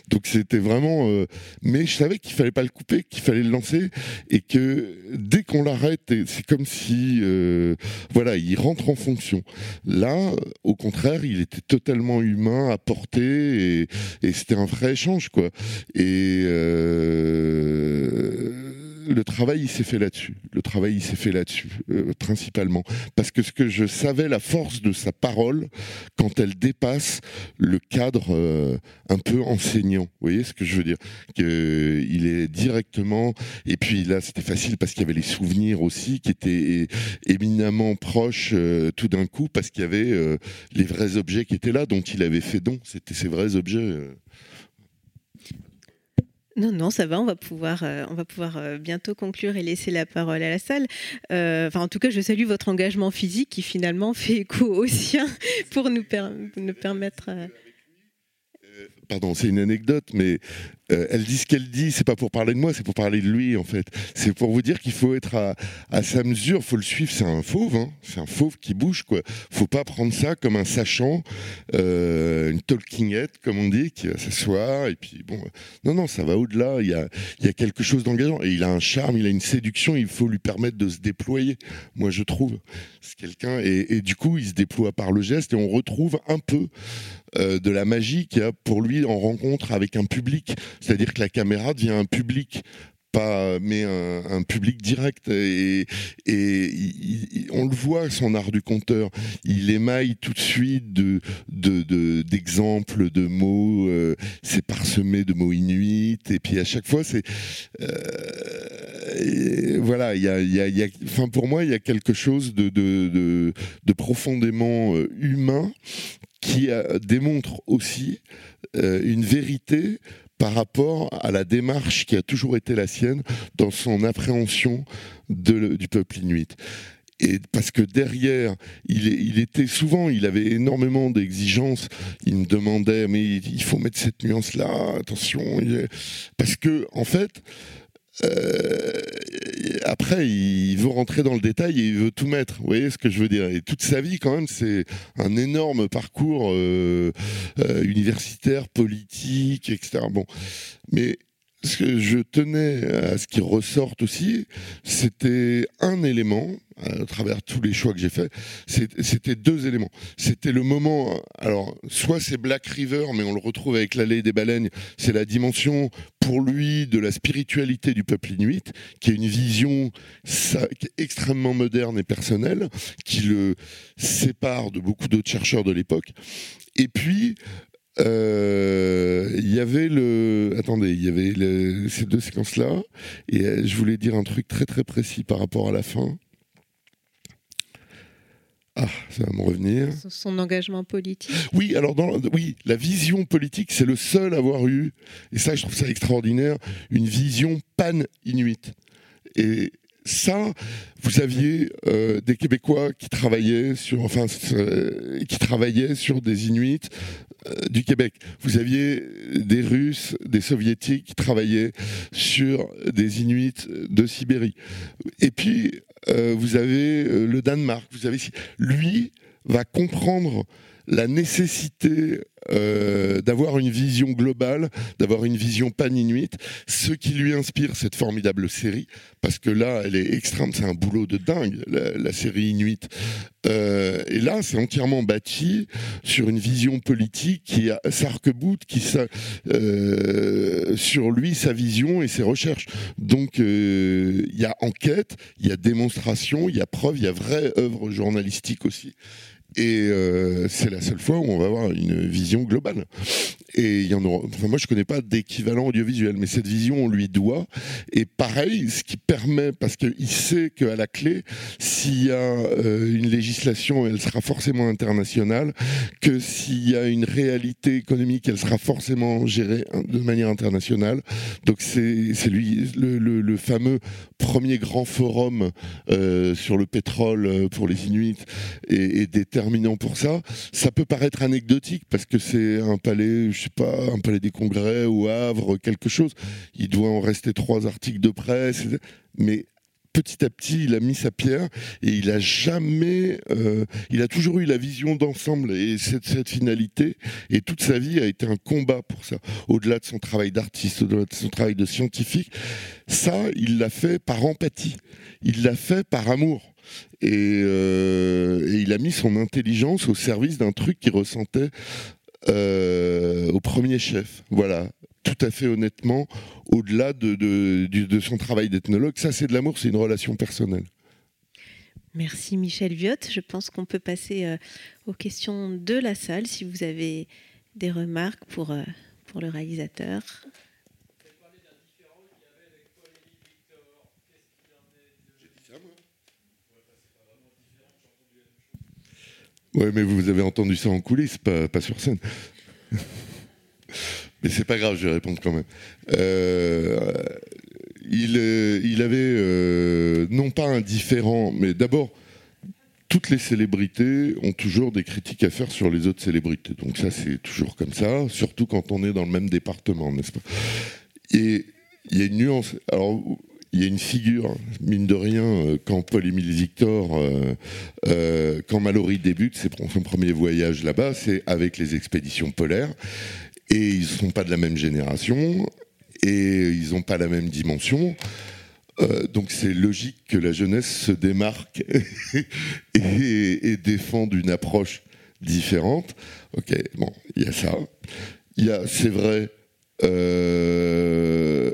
Speaker 1: Donc c'était vraiment, euh, mais je savais qu'il fallait pas le couper, qu'il fallait le lancer et que dès qu'on l'arrête, c'est comme si, euh, voilà, il rentre en fonction. Là, au contraire, il était totalement humain, à portée et, et c'était un vrai échange, quoi. Et euh, le travail, il s'est fait là-dessus. Le travail, il s'est fait là-dessus, euh, principalement. Parce que ce que je savais, la force de sa parole, quand elle dépasse le cadre euh, un peu enseignant. Vous voyez ce que je veux dire? Il est directement. Et puis là, c'était facile parce qu'il y avait les souvenirs aussi qui étaient éminemment proches euh, tout d'un coup, parce qu'il y avait les vrais objets qui étaient là, dont il avait fait don. C'était ces vrais objets.
Speaker 4: Non, non, ça va, on va pouvoir, euh, euh, bientôt conclure et laisser la parole à la salle. Euh, en tout cas, je salue votre engagement physique qui finalement fait écho au sien pour nous permettre
Speaker 1: pardon, c'est une anecdote, mais euh, elle dit ce qu'elle dit, c'est pas pour parler de moi, c'est pour parler de lui en fait. C'est pour vous dire qu'il faut être à, sa mesure, faut le suivre. C'est un fauve, hein. c'est un fauve qui bouge quoi. Faut pas prendre ça comme un sachant, euh, une talking head comme on dit, qui va s'asseoir et puis bon. Non non, ça va au-delà. Il y a, quelque chose d'engageant et il a un charme, il a une séduction. Il faut lui permettre de se déployer. Moi je trouve, c'est quelqu'un et, et du coup il se déploie par le geste et on retrouve un peu euh, de la magie qu'il y a pour lui en rencontre avec un public. C'est-à-dire que la caméra devient un public pas mais un, public direct. Et, on le voit son art du conteur. Il émaille tout de suite de d'exemples de, mots euh, c'est parsemé de mots inuits. Et puis à chaque fois c'est euh, voilà il y a, pour moi il y a quelque chose de, profondément humain qui démontre aussi euh, une vérité par rapport à la démarche qui a toujours été la sienne dans son appréhension du peuple inuit. Et parce que derrière, il, était souvent, il avait énormément d'exigences. Il me demandait, mais il faut mettre cette nuance-là, attention. Parce que, en fait, euh, après, il veut rentrer dans le détail et il veut tout mettre. Vous voyez ce que je veux dire? Et toute sa vie, quand même, c'est un énorme parcours euh, euh, universitaire, politique, etc. Bon, mais ce que je tenais à ce qui ressorte aussi, c'était un élément à travers tous les choix que j'ai faits, c'était deux éléments. C'était le moment, alors, soit c'est Black River, mais on le retrouve avec l'allée des baleines, c'est la dimension, pour lui, de la spiritualité du peuple inuit, qui est une vision extrêmement moderne et personnelle, qui le sépare de beaucoup d'autres chercheurs de l'époque. Et puis, euh, il y avait le. Attendez, il y avait ces deux séquences-là. Et euh, je voulais dire un truc très très précis par rapport à la fin. Ah, ça va me revenir.
Speaker 4: Son engagement politique.
Speaker 1: Oui, alors dans, oui, la vision politique, c'est le seul à avoir eu, et ça, je trouve ça extraordinaire, une vision pan-inuite. Et ça, vous aviez euh, des Québécois qui travaillaient sur, enfin, qui travaillaient sur des Inuits du Québec. Vous aviez des Russes, des Soviétiques qui travaillaient sur des Inuits de Sibérie. Et puis, euh, vous avez le Danemark. Vous avez lui va comprendre la nécessité euh, d'avoir une vision globale, d'avoir une vision pan-inuite, ce qui lui inspire cette formidable série, parce que là, elle est extrême, c'est un boulot de dingue, la, série Inuit. Euh, et là, c'est entièrement bâti sur une vision politique qui s'arc-boute, qui euh, sur lui, sa vision et ses recherches. Donc, il y a enquête, il y a démonstration, il y a preuve, il y a vraie œuvre journalistique aussi. Et euh, c'est la seule fois où on va avoir une vision globale. Et il y en aura. Enfin, moi, je connais pas d'équivalent audiovisuel, mais cette vision, on lui doit. Et pareil, ce qui permet, parce qu'il sait qu'à la clé, s'il y a euh, une législation, elle sera forcément internationale, que s'il y a une réalité économique, elle sera forcément gérée de manière internationale. Donc c'est lui le, fameux premier grand forum euh, sur le pétrole pour les Inuits et, et pour ça. Ça peut paraître anecdotique parce que c'est un palais je sais pas, un palais des congrès ou Havre, quelque chose. Il doit en rester trois articles de presse, mais petit à petit, il a mis sa pierre et il a jamais, euh, il a toujours eu la vision d'ensemble et cette, finalité. Et toute sa vie a été un combat pour ça. Au-delà de son travail d'artiste, au-delà de son travail de scientifique, ça, il l'a fait par empathie. Il l'a fait par amour. Et, euh, il a mis son intelligence au service d'un truc qu'il ressentait euh, au premier chef. Voilà, tout à fait honnêtement, au-delà de, de, son travail d'ethnologue, ça c'est de l'amour, c'est une relation personnelle.
Speaker 4: Merci Michel Viotte. Je pense qu'on peut passer euh, aux questions de la salle si vous avez des remarques pour, euh, pour le réalisateur.
Speaker 1: Oui, mais vous avez entendu ça en coulisses, pas, pas sur scène. Mais c'est pas grave, je vais répondre quand même. Euh, il, euh, il, avait euh, non pas un différent, mais d'abord, toutes les célébrités ont toujours des critiques à faire sur les autres célébrités. Donc ça, c'est toujours comme ça, surtout quand on est dans le même département, n'est-ce pas? Et il y a une nuance. Alors, il y a une figure, mine de rien, quand Paul-Émile Victor, quand Mallory débute son premier voyage là-bas, c'est avec les expéditions polaires. Et ils ne sont pas de la même génération, et ils n'ont pas la même dimension. donc c'est logique que la jeunesse se démarque et, et défende une approche différente. Ok, bon, il y a ça. Il y a, c'est vrai, euh,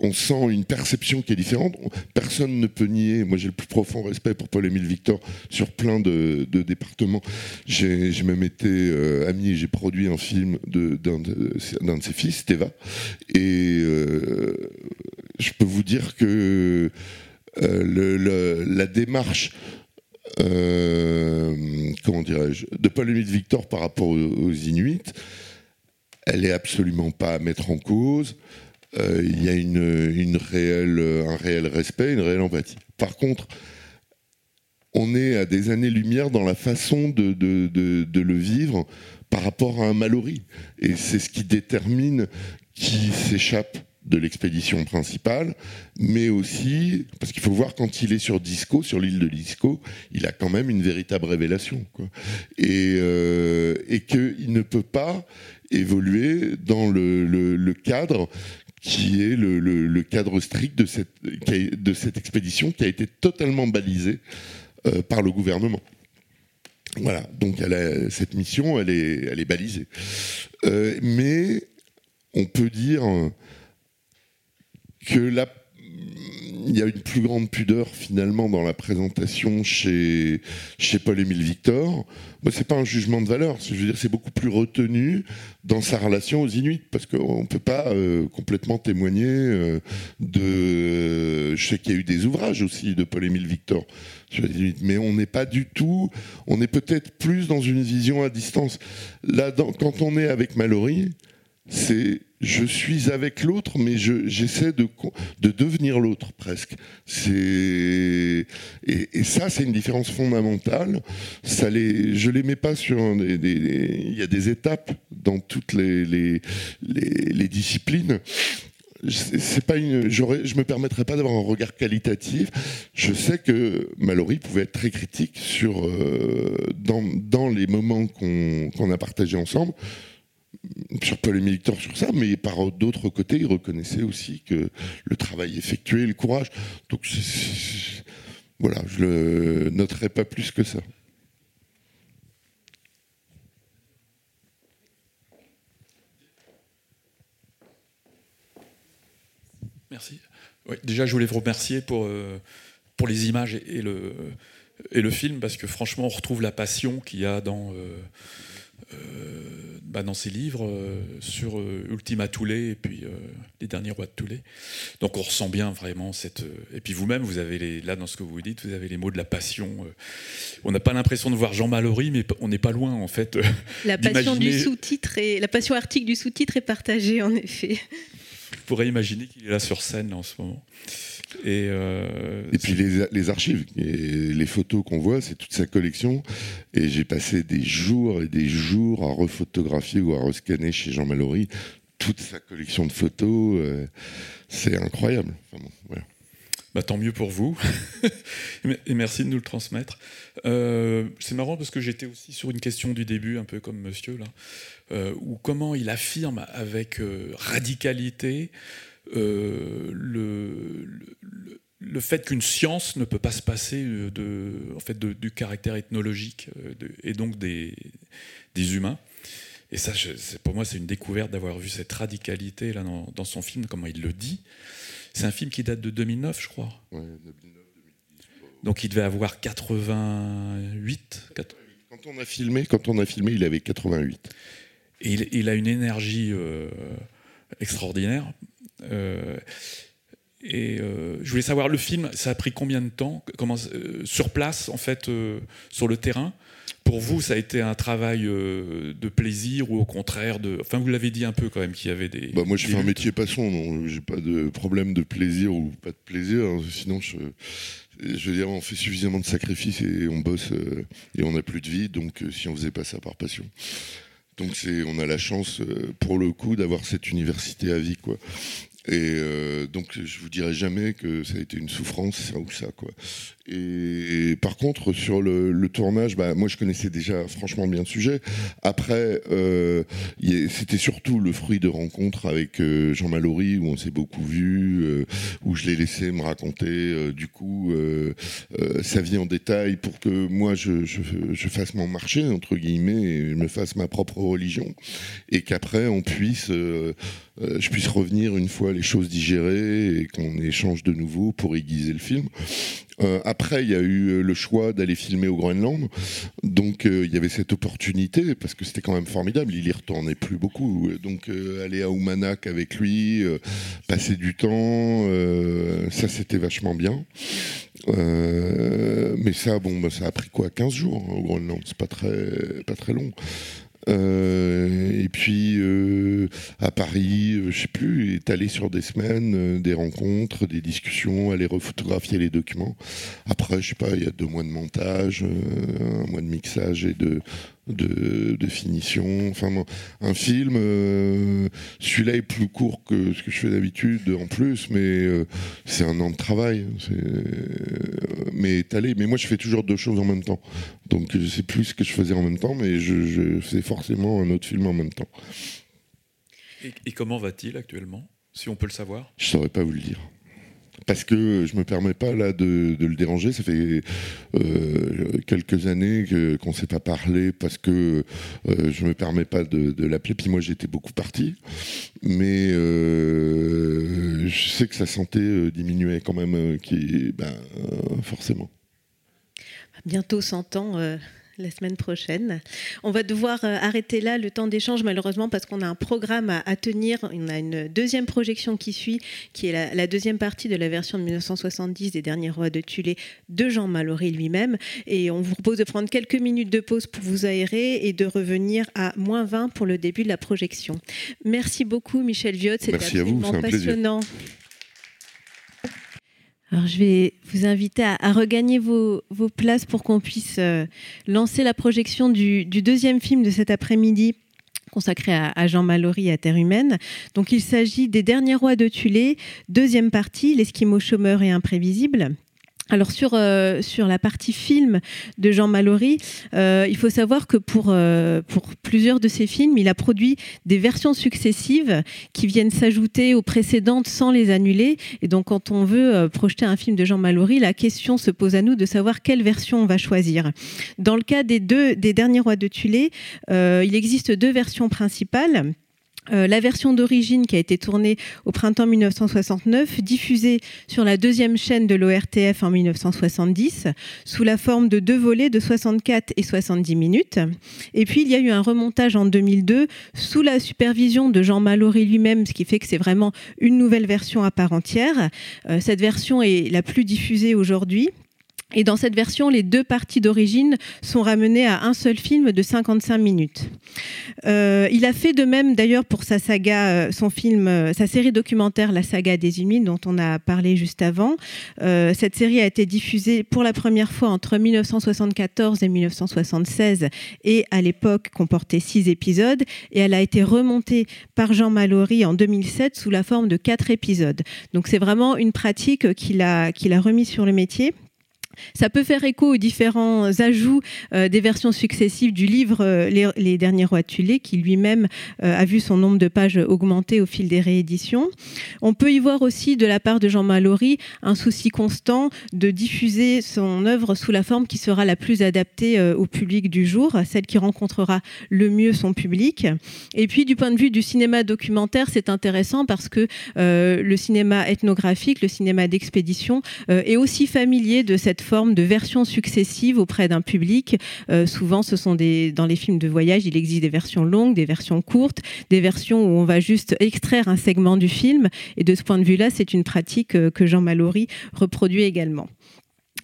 Speaker 1: on sent une perception qui est différente. Personne ne peut nier. Moi, j'ai le plus profond respect pour Paul-Émile Victor sur plein de, départements. J'ai même été euh, ami et j'ai produit un film d'un de, ses fils, Teva. Et euh, je peux vous dire que euh, la démarche comment dirais-je, de Paul-Émile Victor par rapport aux, aux, Inuits, elle est absolument pas à mettre en cause. Euh, il y a une, réelle, un réel respect, une réelle empathie. Par contre, on est à des années-lumière dans la façon de, le vivre par rapport à un Mallory. Et c'est ce qui détermine qui s'échappe de l'expédition principale, mais aussi, parce qu'il faut voir quand il est sur Disco, sur l'île de Disco, il a quand même une véritable révélation. Et, euh, et qu'il ne peut pas évoluer dans le cadre qui est le, cadre strict de cette, de cette expédition qui a été totalement balisée par le gouvernement. Voilà, donc cette mission, elle est, elle est balisée. mais on peut dire que la il y a une plus grande pudeur finalement dans la présentation chez, chez Paul-Émile Victor. Moi, c'est pas un jugement de valeur, je veux dire, c'est beaucoup plus retenu dans sa relation aux Inuits, parce qu'on ne peut pas euh, complètement témoigner euh, de. Je sais qu'il y a eu des ouvrages aussi de Paul-Émile Victor sur les Inuits, mais on n'est pas du tout. On est peut-être plus dans une vision à distance. Là, quand on est avec Mallory, c'est je suis avec l'autre, mais j'essaie de, de, devenir l'autre presque. Et, et, ça, c'est une différence fondamentale. Ça les, je les mets pas sur il y a des étapes dans toutes les, les, les, disciplines. C'est pas une, je me permettrai pas d'avoir un regard qualitatif. Je sais que Mallory pouvait être très critique sur euh, dans, dans, les moments qu'on a partagés ensemble sur Paul et sur ça, mais par d'autres côtés, il reconnaissait aussi que le travail effectué, le courage. Donc voilà, je le noterai pas plus que ça.
Speaker 5: Merci. déjà, je voulais vous remercier pour, euh, les images et, le, et le film, parce que franchement, on retrouve la passion qu'il y a dans... Euh, euh, bah, dans ses livres euh, sur euh, Ultima Thule et puis les derniers rois de Thule. Donc on ressent bien vraiment cette. Et puis vous-même, vous avez les, là dans ce que vous dites, vous avez les mots de la passion. On n'a pas l'impression de voir Jean Mallory, mais on n'est pas loin en fait.
Speaker 4: La passion du sous-titre et la passion arctique du sous-titre est partagée en effet.
Speaker 5: Vous pourrez imaginer qu'il est là sur scène en ce moment.
Speaker 1: Et, euh, et puis les, archives, et les photos qu'on voit, c'est toute sa collection. Et j'ai passé des jours et des jours à refotographier ou à rescanner chez Jean Mallory toute sa collection de photos. Euh, c'est incroyable.
Speaker 5: Bah, tant mieux pour vous. et merci de nous le transmettre. Euh, c'est marrant parce que j'étais aussi sur une question du début, un peu comme monsieur, là, où comment il affirme avec radicalité euh, le, le, fait qu'une science ne peut pas se passer de, en fait, du caractère ethnologique euh, et donc des, des humains. Et ça, pour moi, c'est une découverte d'avoir vu cette radicalité là dans, son film, comment il le dit. C'est un film qui date de 2009, je crois. Donc il devait avoir 88.
Speaker 1: Quand on a filmé, quand on a filmé, il avait 88.
Speaker 5: Et il, a une énergie euh, extraordinaire. Euh, et euh, je voulais savoir, le film, ça a pris combien de temps comment, euh, Sur place, en fait, sur le terrain? Pour vous, ça a été un travail de plaisir ou au contraire de. Enfin, vous l'avez dit un peu quand même qu'il y avait des.
Speaker 1: Bah moi, je fais un métier passion, donc j'ai pas de problème de plaisir ou pas de plaisir. Hein. sinon, je, je veux dire, on fait suffisamment de sacrifices et on bosse et on n'a plus de vie. Donc, si on faisait pas ça par passion, donc c'est, on a la chance, pour le coup, d'avoir cette université à vie, quoi. Et euh, donc, je vous dirai jamais que ça a été une souffrance, ça ou ça, quoi. Et, par contre, sur le, tournage, bah, moi, je connaissais déjà franchement bien le sujet. Après, euh, c'était surtout le fruit de rencontres avec euh, Jean Mallory, où on s'est beaucoup vu, où je l'ai laissé me raconter, du coup, sa vie en détail pour que moi, je, je, fasse mon marché, entre guillemets, et je me fasse ma propre religion. Et qu'après, on puisse euh, je puisse revenir une fois les choses digérées et qu'on échange de nouveau pour aiguiser le film. Euh, après, il y a eu euh, le choix d'aller filmer au Groenland. Donc, il y avait cette opportunité, parce que c'était quand même formidable. Il y retournait plus beaucoup. Donc, aller à Oumanak avec lui, passer du temps, ça, c'était vachement bien. mais ça, bon, bah, ça a pris quoi? 15 jours hein, au Groenland. C'est pas très, pas très long. Euh, et puis euh, à Paris, euh, je sais plus, étalé sur des semaines, des rencontres, des discussions, aller refotographier les documents. Après, je sais pas, il y a deux mois de montage, un mois de mixage et de de, finition. Enfin, un film, euh, celui-là est plus court que ce que je fais d'habitude en plus, mais euh, c'est un an de travail. Euh, mais étalé. Mais moi, je fais toujours deux choses en même temps. Donc, je sais plus ce que je faisais en même temps, mais je, je fais forcément un autre film en même temps.
Speaker 5: Et, comment va-t-il actuellement, si on peut le savoir?
Speaker 1: Je saurais pas vous le dire. Parce que je me permets pas là de, le déranger. Ça fait euh, quelques années qu'on ne s'est pas parlé parce que euh, je me permets pas de, l'appeler. Puis moi j'étais beaucoup parti, mais euh, je sais que sa santé diminuait quand même, qui ben, forcément.
Speaker 4: Bientôt 100 ans la semaine prochaine. On va devoir euh, arrêter là le temps d'échange malheureusement parce qu'on a un programme à, tenir. On a une deuxième projection qui suit, qui est la, deuxième partie de la version de 1970 des Derniers Rois de Tulé de Jean Mallory lui-même. Et on vous propose de prendre quelques minutes de pause pour vous aérer et de revenir à moins 20 pour le début de la projection. Merci beaucoup Michel Viot, c'était absolument passionnant. Je vais vous inviter à, regagner vos, places pour qu'on puisse euh, lancer la projection du, deuxième film de cet après-midi consacré à, Jean Mallory à Terre humaine. Donc, il s'agit des Derniers Rois de Tulé, deuxième partie, L'Esquimau chômeur et imprévisible. Alors sur, euh, sur la partie film de Jean Mallory, euh, il faut savoir que pour, euh, pour plusieurs de ses films, il a produit des versions successives qui viennent s'ajouter aux précédentes sans les annuler. Et donc quand on veut projeter un film de Jean Mallory, la question se pose à nous de savoir quelle version on va choisir. Dans le cas des deux des derniers rois de Tulé, il existe deux versions principales. Euh, la version d'origine qui a été tournée au printemps 1969, diffusée sur la deuxième chaîne de l'ORTF en 1970, sous la forme de deux volets de 64 et 70 minutes. Et puis il y a eu un remontage en 2002 sous la supervision de Jean Mallory lui-même, ce qui fait que c'est vraiment une nouvelle version à part entière. Euh, cette version est la plus diffusée aujourd'hui et dans cette version, les deux parties d'origine sont ramenées à un seul film de 55 minutes. Euh, il a fait de même d'ailleurs pour sa saga, euh, son film, euh, sa série documentaire La saga des Humides dont on a parlé juste avant. cette série a été diffusée pour la première fois entre 1974 et 1976 et à l'époque comportait six épisodes et elle a été remontée par Jean Mallory en 2007 sous la forme de quatre épisodes. Donc c'est vraiment une pratique qu'il a, qu'il a remis sur le métier. Ça peut faire écho aux différents ajouts euh, des versions successives du livre euh, les, Derniers Rois Tulés, qui lui-même euh, a vu son nombre de pages augmenter au fil des rééditions. On peut y voir aussi de la part de Jean Mallory un souci constant de diffuser son œuvre sous la forme qui sera la plus adaptée au public du jour, celle qui rencontrera le mieux son public. Et puis du point de vue du cinéma documentaire, c'est intéressant parce que le cinéma ethnographique, le cinéma d'expédition est aussi familier de cette forme de versions successives auprès d'un public. Euh, souvent, ce sont dans les films de voyage, il existe des versions longues, des versions courtes, des versions où on va juste extraire un segment du film. Et de ce point de vue-là, c'est une pratique euh, que Jean Mallory reproduit également.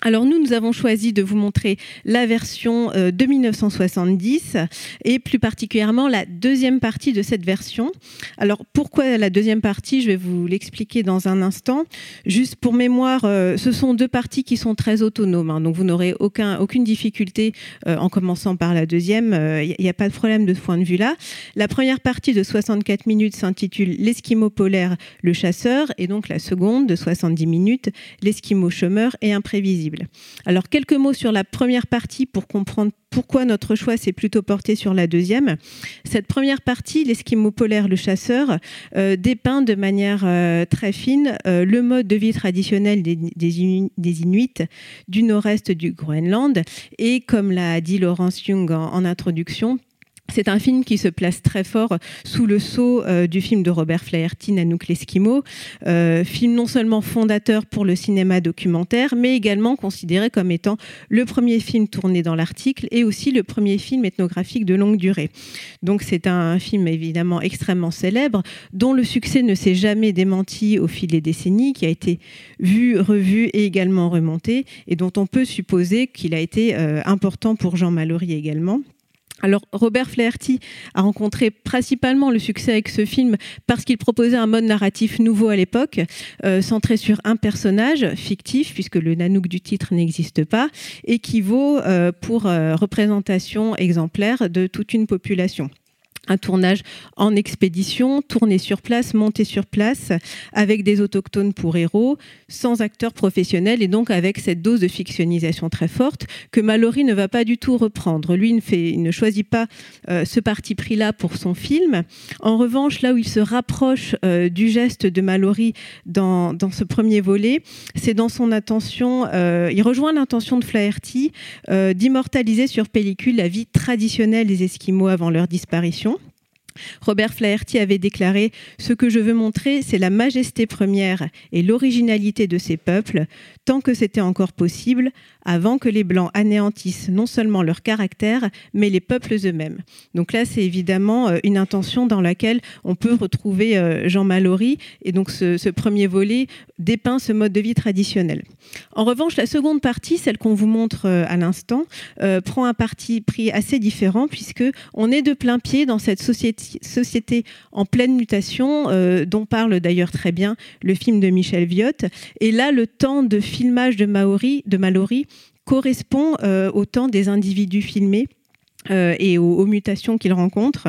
Speaker 4: Alors nous, nous avons choisi de vous montrer la version euh, de 1970 et plus particulièrement la deuxième partie de cette version. Alors pourquoi la deuxième partie? Je vais vous l'expliquer dans un instant. Juste pour mémoire, euh, ce sont deux parties qui sont très autonomes, hein. donc vous n'aurez aucun, aucune difficulté euh, en commençant par la deuxième. Il n'y a pas de problème de ce point de vue-là. La première partie de 64 minutes s'intitule L'esquimau polaire, le chasseur, et donc la seconde de 70 minutes, L'esquimau chômeur et imprévisible. Alors quelques mots sur la première partie pour comprendre pourquoi notre choix s'est plutôt porté sur la deuxième. Cette première partie, l'esquimau polaire, le chasseur, euh, dépeint de manière euh, très fine euh, le mode de vie traditionnel des, Inuits du nord-est du Groenland. Et comme l'a dit Laurence Young en introduction, c'est un film qui se place très fort sous le sceau euh, du film de Robert Flaherty, Nanook l'Esquimau, euh, film non seulement fondateur pour le cinéma documentaire, mais également considéré comme étant le premier film tourné dans l'Arctique et aussi le premier film ethnographique de longue durée. Donc c'est un film évidemment extrêmement célèbre, dont le succès ne s'est jamais démenti au fil des décennies, qui a été vu, revu et également remonté, et dont on peut supposer qu'il a été euh, important pour Jean Mallory également. Alors Robert Flaherty a rencontré principalement le succès avec ce film parce qu'il proposait un mode narratif nouveau à l'époque, euh, centré sur un personnage fictif, puisque le Nanook du titre n'existe pas, et qui vaut euh, pour euh, représentation exemplaire de toute une population. Un tournage en expédition, tourné sur place, monté sur place, avec des autochtones pour héros, sans acteurs professionnels et donc avec cette dose de fictionnisation très forte que Mallory ne va pas du tout reprendre. Lui, ne, fait, il ne choisit pas euh, ce parti pris-là pour son film. En revanche, là où il se rapproche euh, du geste de Mallory dans, dans ce premier volet, c'est dans son attention, euh, il rejoint l'intention de Flaherty d'immortaliser sur pellicule la vie traditionnelle des Esquimaux avant leur disparition. Robert Flaherty avait déclaré Ce que je veux montrer, c'est la majesté première et l'originalité de ces peuples, tant que c'était encore possible, avant que les Blancs anéantissent non seulement leur caractère, mais les peuples eux-mêmes. Donc là, c'est évidemment euh, une intention dans laquelle on peut retrouver euh, Jean Mallory, et donc ce, premier volet dépeint ce mode de vie traditionnel. En revanche, la seconde partie, celle qu'on vous montre euh, à l'instant, prend un parti pris assez différent, puisque on est de plein pied dans cette société, en pleine mutation, dont parle d'ailleurs très bien le film de Michel Viotte. Et là, le temps de filmage de, Maori, de Mallory correspond euh, au temps des individus filmés euh, et aux, mutations qu'il rencontre.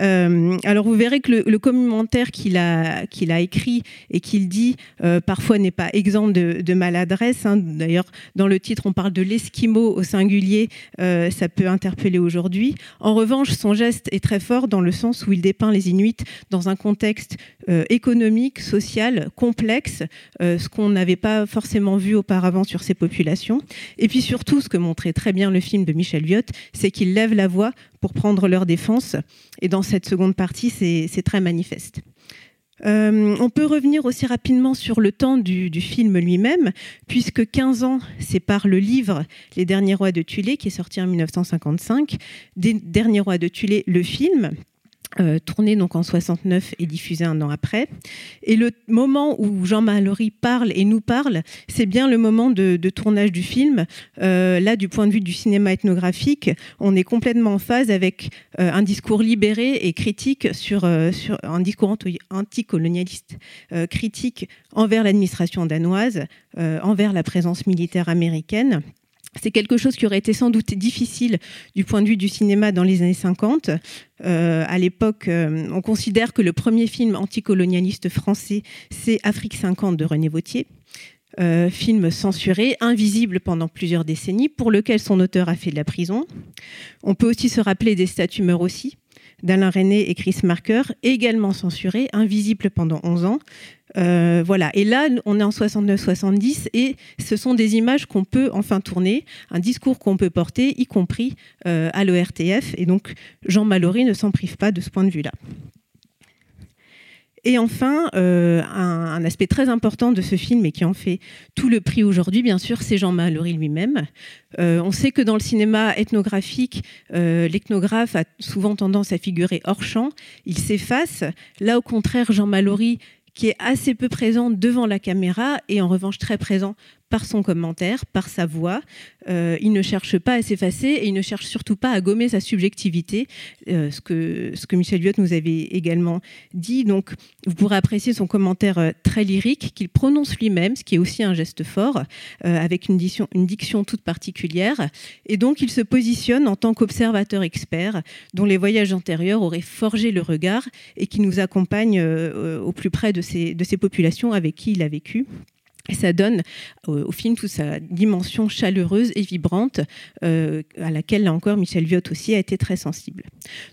Speaker 4: Euh, alors vous verrez que le, commentaire qu'il a, écrit et qu'il dit euh, parfois n'est pas exempt de, maladresse. Hein. D'ailleurs, dans le titre, on parle de l'esquimau au singulier. ça peut interpeller aujourd'hui. En revanche, son geste est très fort dans le sens où il dépeint les Inuits dans un contexte économique, social, complexe, ce qu'on n'avait pas forcément vu auparavant sur ces populations. Et puis surtout, ce que montrait très bien le film de Michel Viot, c'est qu'il lèvent la voix pour prendre leur défense. Et dans cette seconde partie, c'est très manifeste. Euh, on peut revenir aussi rapidement sur le temps du, film lui-même, puisque 15 ans séparent le livre Les Derniers Rois de Tulé, qui est sorti en 1955, des Derniers Rois de Tulé, le film, euh, tourné donc en 69 et diffusé un an après. Et le moment où Jean Mallory parle et nous parle, c'est bien le moment de, tournage du film. Euh, là, du point de vue du cinéma ethnographique, on est complètement en phase avec euh, un discours libéré et critique sur, sur un discours anticolonialiste critique envers l'administration danoise, envers la présence militaire américaine. C'est quelque chose qui aurait été sans doute difficile du point de vue du cinéma dans les années 50. Euh, à l'époque, euh, on considère que le premier film anticolonialiste français, c'est Afrique 50 de René Vautier. Euh, film censuré, invisible pendant plusieurs décennies, pour lequel son auteur a fait de la prison. On peut aussi se rappeler des statues meurent aussi, d'Alain René et Chris Marker, également censurés, invisibles pendant 11 ans, euh, voilà. Et là, on est en 69-70 et ce sont des images qu'on peut enfin tourner, un discours qu'on peut porter, y compris euh, à l'ORTF. Et donc, Jean Mallory ne s'en prive pas de ce point de vue-là. Et enfin, euh, un, aspect très important de ce film et qui en fait tout le prix aujourd'hui, bien sûr, c'est Jean Mallory lui-même. on sait que dans le cinéma ethnographique, l'ethnographe a souvent tendance à figurer hors champ, il s'efface. Là, au contraire, Jean Mallory qui est assez peu présent devant la caméra et en revanche très présent par son commentaire, par sa voix. Euh, il ne cherche pas à s'effacer et il ne cherche surtout pas à gommer sa subjectivité, euh, ce, que, Michel Viot nous avait également dit. Donc, vous pourrez apprécier son commentaire euh, très lyrique qu'il prononce lui-même, ce qui est aussi un geste fort, avec une diction, toute particulière. Et donc, il se positionne en tant qu'observateur expert, dont les voyages antérieurs auraient forgé le regard et qui nous accompagne au plus près de ces populations avec qui il a vécu. Et ça donne au, film toute sa dimension chaleureuse et vibrante, euh, à laquelle, là encore, Michel Viot aussi a été très sensible.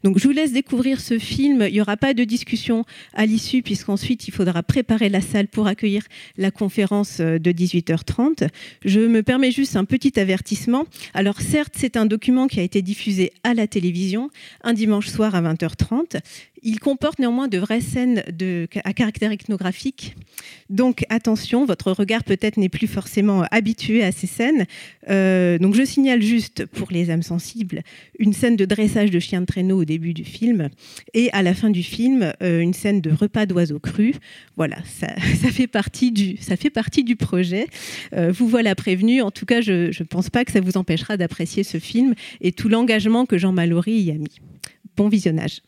Speaker 4: Donc je vous laisse découvrir ce film. Il n'y aura pas de discussion à l'issue, puisqu'ensuite, il faudra préparer la salle pour accueillir la conférence euh, de 18h30. Je me permets juste un petit avertissement. Alors certes, c'est un document qui a été diffusé à la télévision un dimanche soir à 20h30. Il comporte néanmoins de vraies scènes à caractère ethnographique. Donc attention, votre regard peut-être n'est plus forcément habitué à ces scènes. Euh, donc je signale juste pour les âmes sensibles une scène de dressage de chiens de traîneau au début du film et à la fin du film euh, une scène de repas d'oiseaux crus. Voilà, ça, fait partie du, ça fait partie du projet. Euh, vous voilà prévenu. En tout cas, je ne pense pas que ça vous empêchera d'apprécier ce film et tout l'engagement que Jean Mallory y a mis. Bon visionnage.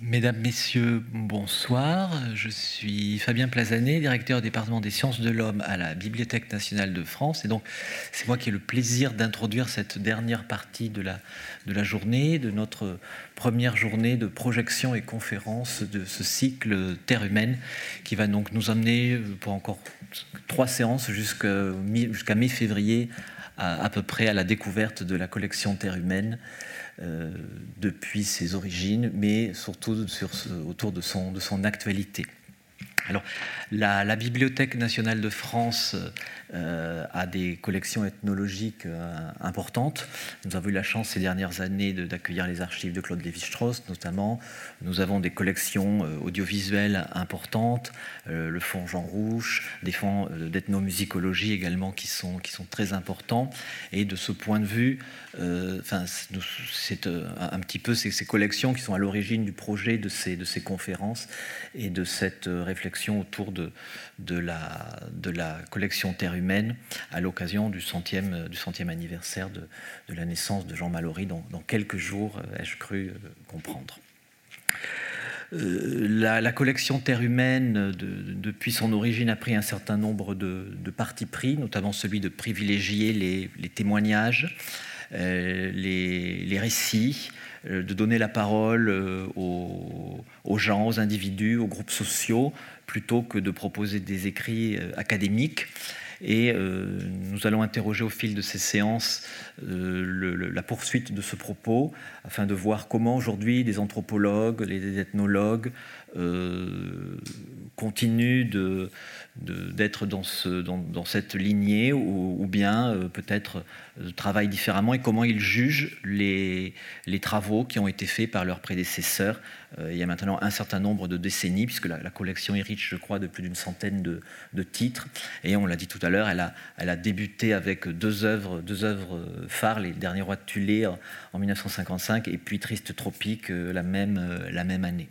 Speaker 6: Mesdames, Messieurs, bonsoir. Je suis Fabien Plazanet, directeur département des sciences de l'homme à la Bibliothèque nationale de France. Et donc, c'est moi qui ai le plaisir d'introduire cette dernière partie de la, de la journée, de notre première journée de projection et conférence de ce cycle Terre humaine, qui va donc nous amener pour encore trois séances jusqu'à mi-février à peu près à la découverte de la collection Terre humaine euh, depuis ses origines, mais surtout sur autour de son actualité. Alors, la, Bibliothèque nationale de France euh, a des collections ethnologiques euh, importantes. Nous avons eu la chance ces dernières années d'accueillir les archives de Claude Lévi-Strauss, notamment. Nous avons des collections euh, audiovisuelles importantes, le fonds Jean Rouge, des fonds d'ethnomusicologie également qui sont, qui très importants. Et de ce point de vue, c'est un petit peu ces, ces, collections qui sont à l'origine du projet de ces, de ces conférences et de cette réflexion autour de la, collection Terre humaine à l'occasion du centième, du centième anniversaire de, la naissance de Jean Mallory, dans, dans quelques jours, euh, ai-je cru euh, comprendre. Euh, la, collection Terre humaine, depuis son origine, a pris un certain nombre de, de partis pris, notamment celui de privilégier les, témoignages, les, récits, de donner la parole aux, aux, gens, aux individus, aux groupes sociaux, plutôt que de proposer des écrits euh, académiques. Et euh, nous allons interroger au fil de ces séances euh, la poursuite de ce propos, afin de voir comment aujourd'hui des anthropologues, les ethnologues continuent de, d'être dans, ce, dans, cette lignée ou, bien euh, peut-être euh, travaillent différemment et comment ils jugent les, travaux qui ont été faits par leurs prédécesseurs euh, il y a maintenant un certain nombre de décennies, puisque la, collection est riche, je crois, de plus d'une centaine de, titres. Et on l'a dit tout à l'heure, elle a, débuté avec deux œuvres, deux œuvres phares, Les Derniers Rois de Tulé en 1955 et puis Triste Tropique la même année.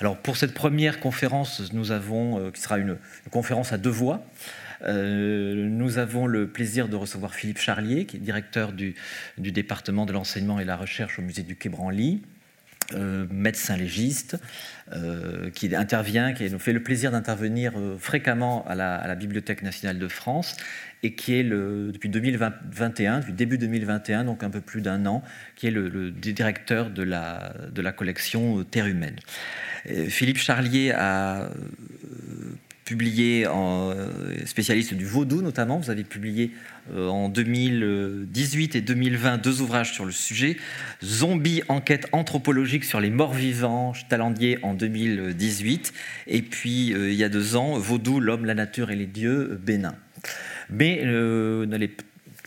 Speaker 6: Alors pour cette première conférence, euh, qui sera une, conférence à deux voix, euh, nous avons le plaisir de recevoir Philippe Charlier, qui est directeur du, département de l'enseignement et la recherche au musée du Quai Branly, euh, médecin légiste, qui intervient, qui nous fait le plaisir d'intervenir fréquemment à la, Bibliothèque nationale de France et qui est depuis 2021, depuis début 2021, donc un peu plus d'un an, qui est le, directeur de la, collection Terre humaine. Philippe Charlier a euh, publié, euh, spécialiste du vaudou notamment, vous avez publié euh, en 2018 et 2020 deux ouvrages sur le sujet. Zombie, enquête anthropologique sur les morts vivants, Talandier en 2018. Et puis, il y a deux ans, Vaudou, l'homme, la nature et les dieux, Bénin. Mais euh,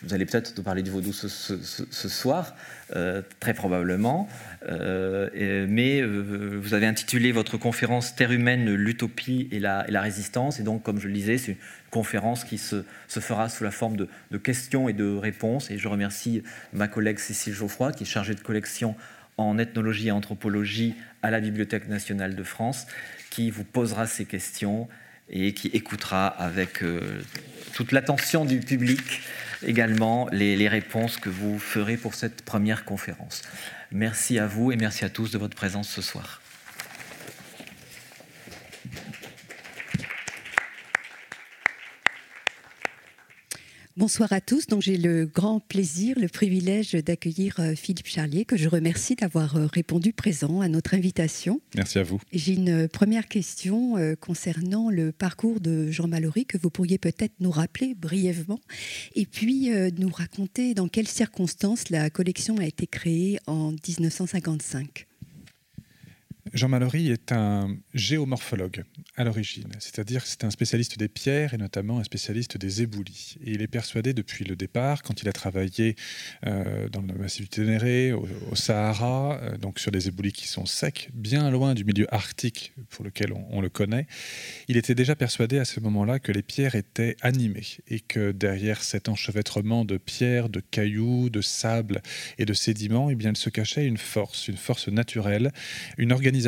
Speaker 6: vous allez peut-être nous parler du vaudou ce, soir, euh, très probablement. Euh, mais vous avez intitulé votre conférence Terre humaine, l'utopie et la, résistance. Et donc, comme je le disais, c'est une conférence qui se, fera sous la forme de, de, questions et de réponses. Et je remercie ma collègue Cécile Geoffroy, qui est chargée de collection en ethnologie et anthropologie à la Bibliothèque nationale de France, qui vous posera ces questions et qui écoutera avec euh, toute l'attention du public également les, les, réponses que vous ferez pour cette première conférence. Merci à vous et merci à tous de votre présence ce soir.
Speaker 7: Bonsoir à tous. Donc j'ai le grand plaisir, le privilège d'accueillir euh, Philippe Charlier, que je remercie d'avoir euh, répondu présent à notre invitation.
Speaker 5: Merci à vous.
Speaker 7: J'ai une première question euh, concernant le parcours de Jean Mallory que vous pourriez peut-être nous rappeler brièvement, et puis nous raconter dans quelles circonstances la collection a été créée en 1955.
Speaker 5: Jean Mallory est un géomorphologue à l'origine, c'est-à-dire c'est un spécialiste des pierres et notamment un spécialiste des éboulis. Et il est persuadé depuis le départ, quand il a travaillé euh, dans le massif du Ténéré, au, Sahara, euh, donc sur des éboulis qui sont secs, bien loin du milieu arctique pour lequel on, le connaît, il était déjà persuadé à ce moment-là que les pierres étaient animées et que derrière cet enchevêtrement de pierres, de cailloux, de sable et de sédiments, eh bien, il se cachait une force, une force naturelle, une organisation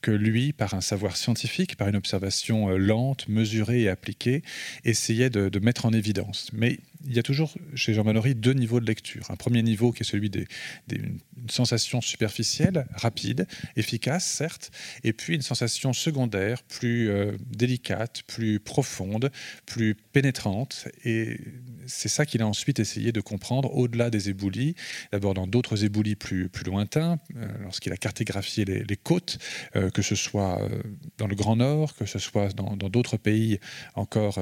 Speaker 8: que lui, par un savoir scientifique, par une observation euh, lente, mesurée et appliquée, essayait de, de mettre en évidence. Mais il y a toujours chez Jean Mallory deux niveaux de lecture. Un premier niveau qui est celui des, d'une sensation superficielle, rapide, efficace, certes, et puis une sensation secondaire, plus euh, délicate, plus profonde, plus pénétrante. Et c'est ça qu'il a ensuite essayé de comprendre au-delà des éboulis, d'abord dans d'autres éboulis plus, lointains, euh, lorsqu'il a cartographié les, côtes, euh, que ce soit dans le Grand Nord, que ce soit dans d'autres pays encore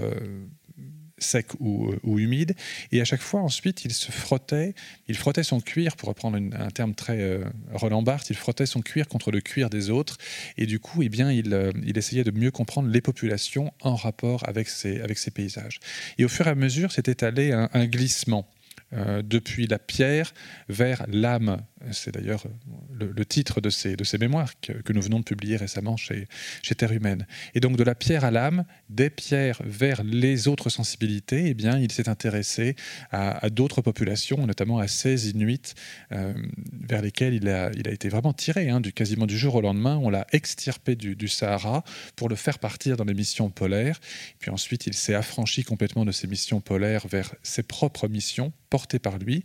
Speaker 8: sec ou, ou, humide. Et à chaque fois, ensuite, il se frottait, il frottait son cuir, pour reprendre un terme très euh, Roland Barthes, il frottait son cuir contre le cuir des autres. Et du coup, eh bien, il, euh, il essayait de mieux comprendre les populations en rapport avec ces, avec ces paysages. Et au fur et à mesure, s'est étalé un, un glissement. Euh, depuis la pierre vers l'âme. C'est d'ailleurs le, titre de ces, de ces mémoires que, nous venons de publier récemment chez, chez Terre Humaine. Et donc de la pierre à l'âme, des pierres vers les autres sensibilités, eh bien, il s'est intéressé à, d'autres populations, notamment à ces Inuits, euh, vers lesquels il a, il a été vraiment tiré, hein, du, quasiment du jour au lendemain. On l'a extirpé du, Sahara pour le faire partir dans les missions polaires. Puis ensuite, il s'est affranchi complètement de ces missions polaires vers ses propres missions par lui.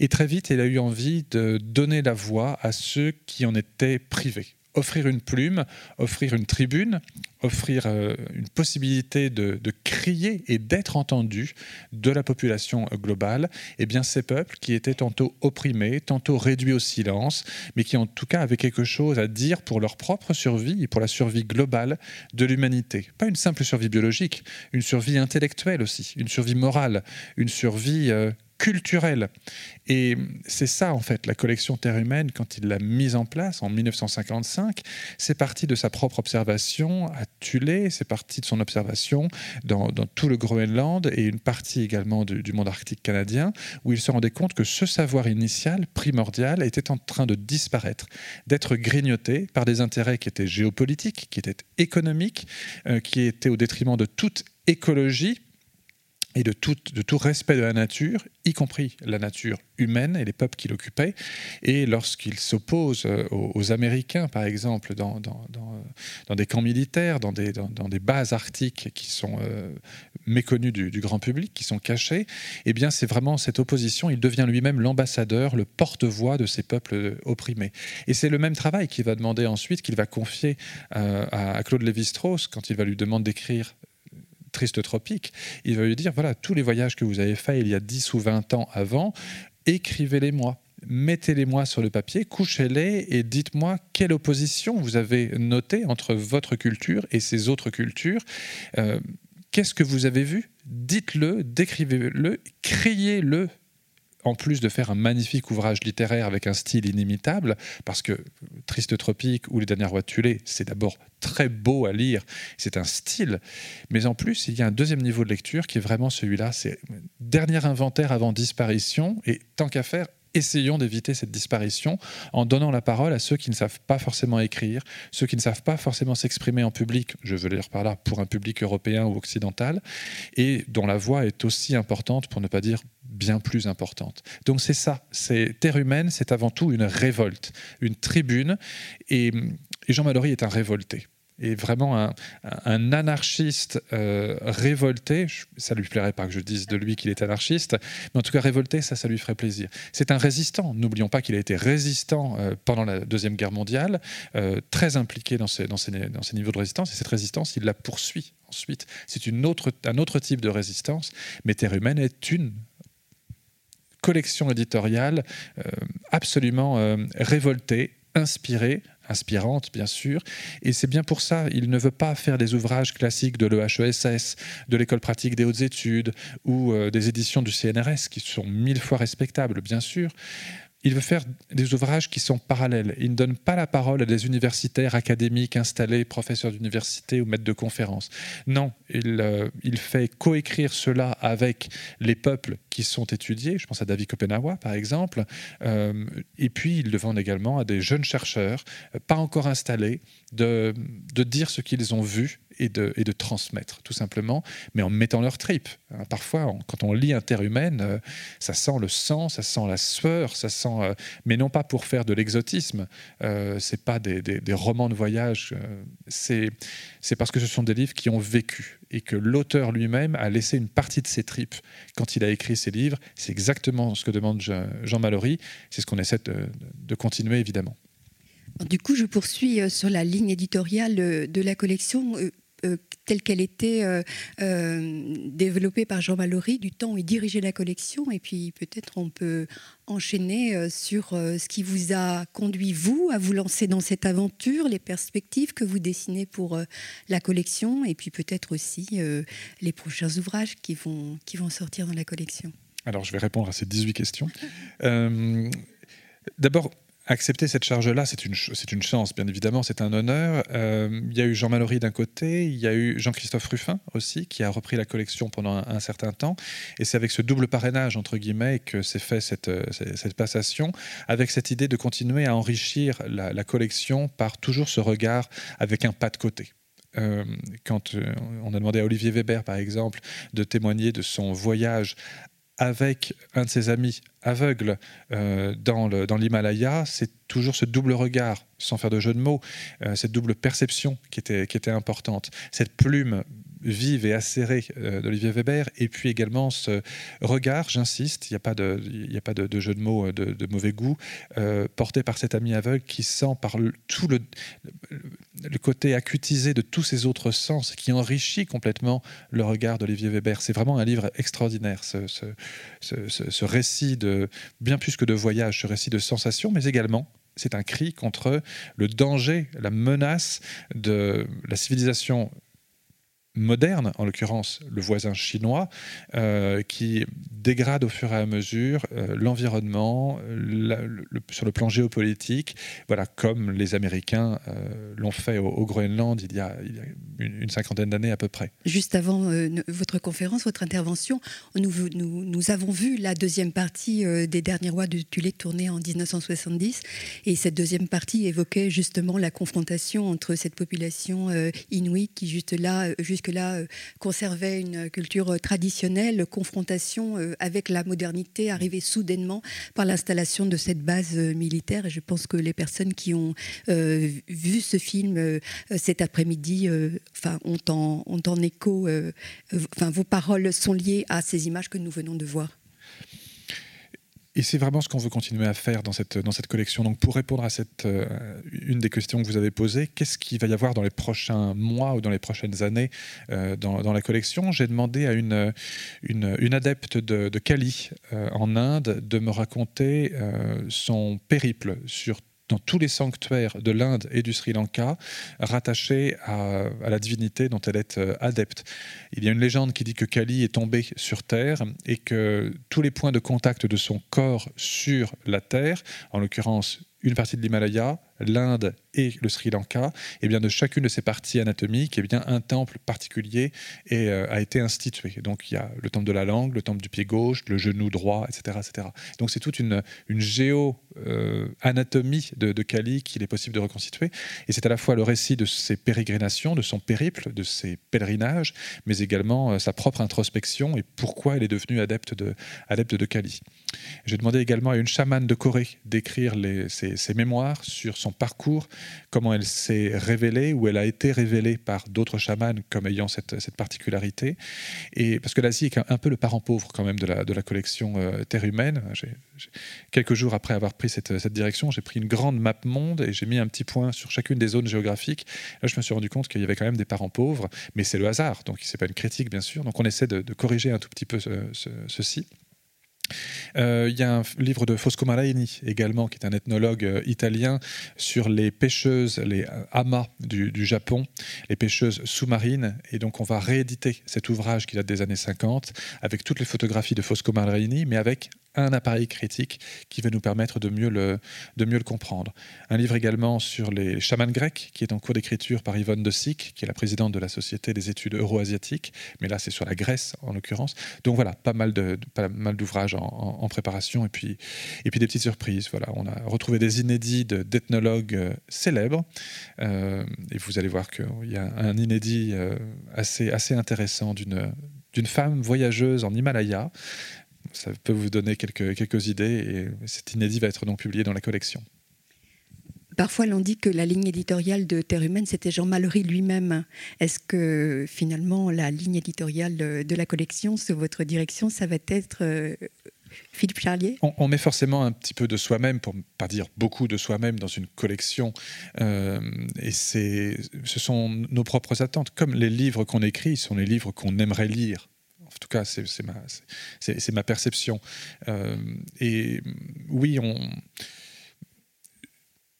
Speaker 8: Et très vite, il a eu envie de donner la voix à ceux qui en étaient privés offrir une plume, offrir une tribune, offrir euh, une possibilité de, crier et d'être entendu de la population globale, eh bien ces peuples qui étaient tantôt opprimés, tantôt réduits au silence, mais qui en tout cas avaient quelque chose à dire pour leur propre survie et pour la survie globale de l'humanité. Pas une simple survie biologique, une survie intellectuelle aussi, une survie morale, une survie culturelle. Et c'est ça, en fait, la collection Terre humaine, quand il l'a mise en place en 1955, c'est parti de sa propre observation à Tulé, c'est parti de son observation dans, tout le Groenland et une partie également du, du, monde arctique canadien, où il se rendait compte que ce savoir initial, primordial, était en train de disparaître, d'être grignoté par des intérêts qui étaient géopolitiques, qui étaient économiques, euh, qui étaient au détriment de toute écologie et de tout, respect de la nature, y compris la nature humaine et les peuples qui l'occupaient. Et lorsqu'il s'oppose euh, aux, Américains, par exemple, dans, dans, des camps militaires, dans des, bases arctiques qui sont euh, méconnues du, grand public, qui sont cachées, eh bien, c'est vraiment cette opposition. Il devient lui-même l'ambassadeur, le porte-voix de ces peuples opprimés. Et c'est le même travail qu'il va demander ensuite, qu'il va confier euh, à, à Claude Lévi-Strauss quand il va lui demander d'écrire triste tropique, il va lui dire, voilà, tous les voyages que vous avez faits il y a 10 ou 20 ans avant, écrivez-les-moi mettez-les-moi sur le papier, couchez-les et dites-moi quelle opposition vous avez notée entre votre culture et ces autres cultures. Euh, qu'est-ce que vous avez vu? Dites-le, décrivez-le, criez-le en plus de faire un magnifique ouvrage littéraire avec un style inimitable, parce que Triste Tropique ou Les Dernières Rois de Tulé, c'est d'abord très beau à lire, c'est un style, mais en plus, il y a un deuxième niveau de lecture qui est vraiment celui-là, c'est dernier inventaire avant disparition, et tant qu'à faire, essayons d'éviter cette disparition en donnant la parole à ceux qui ne savent pas forcément écrire, ceux qui ne savent pas forcément s'exprimer en public, je veux dire par là pour un public européen ou occidental, et dont la voix est aussi importante, pour ne pas dire bien plus importante. Donc c'est ça, c'est Terre humaine, c'est avant tout une révolte, une tribune, et, et Jean Mallory est un révolté est vraiment un, anarchiste euh, révolté. Ça lui plairait pas que je dise de lui qu'il est anarchiste, mais en tout cas révolté, ça, ça lui ferait plaisir. C'est un résistant. N'oublions pas qu'il a été résistant euh, pendant la Deuxième Guerre mondiale, euh, très impliqué dans ces, niveaux de résistance, et cette résistance, il la poursuit ensuite. C'est un autre type de résistance, mais Terre humaine est une collection éditoriale absolument révoltée, inspirée, inspirante, bien sûr. Et c'est bien pour ça, il ne veut pas faire des ouvrages classiques de l'EHESS, de l'École pratique des hautes études ou euh, des éditions du CNRS, qui sont mille fois respectables, bien sûr il veut faire des ouvrages qui sont parallèles. Il ne donne pas la parole à des universitaires académiques installés, professeurs d'université ou maîtres de conférences. Non, il, euh, fait coécrire cela avec les peuples qui sont étudiés. Je pense à David Kopenawa, par exemple. Euh, et puis, il demande également à des jeunes chercheurs, euh, pas encore installés, de, de dire ce qu'ils ont vu et de, et de transmettre, tout simplement, mais en mettant leur tripes. Hein, parfois, quand on lit Interhumaine, euh, ça sent le sang, ça sent la sueur, ça sent, euh, mais non pas pour faire de l'exotisme. Euh, c'est pas des, des, romans de voyage. Euh, c'est c'est parce que ce sont des livres qui ont vécu et que l'auteur lui-même a laissé une partie de ses tripes quand il a écrit ses livres. C'est exactement ce que demande Jean Mallory. C'est ce qu'on essaie de, de continuer évidemment.
Speaker 7: Du coup, je poursuis sur la ligne éditoriale de la collection. Euh, telle qu'elle était euh, euh, développée par Jean Mallory du temps où il dirigeait la collection. Et puis peut-être on peut enchaîner sur ce qui vous a conduit, vous, à vous lancer dans cette aventure, les perspectives que vous dessinez pour la collection, et puis peut-être aussi les prochains ouvrages qui vont, qui vont sortir dans la collection.
Speaker 8: Alors je vais répondre à ces 18 questions. D'abord, Accepter cette charge-là, c'est une, une chance, bien évidemment, c'est un honneur. Euh, il y a eu Jean Mallory d'un côté, il y a eu Jean-Christophe Ruffin aussi, qui a repris la collection pendant un, certain temps. Et c'est avec ce double parrainage, entre guillemets, que s'est fait cette, cette, passation, avec cette idée de continuer à enrichir la, collection par toujours ce regard avec un pas de côté. Euh, quand euh, on a demandé à Olivier Weber, par exemple, de témoigner de son voyage avec un de ses amis aveugle euh, dans l'Himalaya, c'est toujours ce double regard, sans faire de jeu de mots, euh, cette double perception qui était, qui était importante. Cette plume vive et acérée euh, d'Olivier Weber, et puis également ce regard, j'insiste, il n'y a pas, de, de, jeu de mots de, mauvais goût, porté par cet ami aveugle qui sent par tout le, le côté acutisé de tous ses autres sens, qui enrichit complètement le regard d'Olivier Weber. C'est vraiment un livre extraordinaire, ce, ce, ce récit de bien plus que de voyage, ce récit de sensation, mais également c'est un cri contre le danger, la menace de la civilisation moderne, en l'occurrence le voisin chinois, euh, qui dégrade au fur et à mesure euh, l'environnement sur le plan géopolitique, voilà, comme les Américains euh, l'ont fait au, Groenland il y a, une, cinquantaine d'années à peu près.
Speaker 7: Juste avant votre conférence, votre intervention, nous, avons vu la deuxième partie des Derniers Rois de Tulé tournée en 1970, et cette deuxième partie évoquait justement la confrontation entre cette population inuit qui juste là, là euh, conservait une culture euh, traditionnelle, confrontation euh, avec la modernité arrivée soudainement par l'installation de cette base militaire. Et je pense que les personnes qui ont vu ce film cet après-midi ont, en, ont en écho, enfin, vos paroles sont liées à ces images que nous venons de voir.
Speaker 8: Et c'est vraiment ce qu'on veut continuer à faire dans cette, dans cette collection. Donc pour répondre à cette, euh, une des questions que vous avez posées, qu'est-ce qu'il va y avoir dans les prochains mois ou dans les prochaines années euh, dans, dans, la collection? J'ai demandé à une, une, adepte de, de Kali euh, en Inde de me raconter son périple sur dans tous les sanctuaires de l'Inde et du Sri Lanka rattachés à, la divinité dont elle est euh, adepte. Il y a une légende qui dit que Kali est tombé sur Terre et que tous les points de contact de son corps sur la Terre, en l'occurrence une partie de l'Himalaya, l'Inde et le Sri Lanka, et eh bien de chacune de ces parties anatomiques, et eh bien un temple particulier euh, a été institué. Donc il y a le temple de la langue, le temple du pied gauche, le genou droit, etc. etc. Donc c'est toute une, géo-anatomie euh, de, Kali qu'il est possible de reconstituer. Et c'est à la fois le récit de ses pérégrinations, de son périple, de ses pèlerinages, mais également euh, sa propre introspection et pourquoi elle est devenue adepte de, Kali. J'ai demandé également à une chamane de Corée d'écrire ses, ses mémoires sur son parcours, comment elle s'est révélée ou elle a été révélée par d'autres chamans comme ayant cette, cette, particularité. Et parce que l'Asie est un peu le parent pauvre quand même de la, de la collection euh, Terre humaine. quelques jours après avoir pris cette, cette direction, j'ai pris une grande map monde et j'ai mis un petit point sur chacune des zones géographiques. Là, je me suis rendu compte qu'il y avait quand même des parents pauvres, mais c'est le hasard, donc c'est pas une critique bien sûr. Donc on essaie de, corriger un tout petit peu ceci. Euh, il y a un livre de Fosco Maraini également, qui est un ethnologue euh, italien, sur les pêcheuses, les euh, amas du, Japon, les pêcheuses sous-marines. Et donc, on va rééditer cet ouvrage qui date des années 50 avec toutes les photographies de Fosco Maraini, mais avec un appareil critique qui va nous permettre de mieux le, comprendre. Un livre également sur les chamans grecs, qui est en cours d'écriture par Yvonne de qui est la présidente de la Société des études euro-asiatiques, mais là c'est sur la Grèce en l'occurrence. Donc voilà, pas mal de, pas mal d'ouvrages en, préparation et puis et puis des petites surprises. Voilà, on a retrouvé des inédits d'ethnologues euh, célèbres euh, et vous allez voir qu'il y a un inédit euh, assez assez intéressant d'une d'une femme voyageuse en Himalaya. Ça peut vous donner quelques, quelques idées et cet inédit va être donc publié dans la collection.
Speaker 7: Parfois, l'on dit que la ligne éditoriale de Terre humaine, c'était Jean Mallory lui-même. Est-ce que finalement, la ligne éditoriale de la collection, sous votre direction, ça va être euh, Philippe Charlier?
Speaker 8: On, met forcément un petit peu de soi-même, pour ne pas dire beaucoup de soi-même, dans une collection. Euh, et ce sont nos propres attentes. Comme les livres qu'on écrit sont les livres qu'on aimerait lire. En tout cas, c'est ma, perception. Euh, et oui,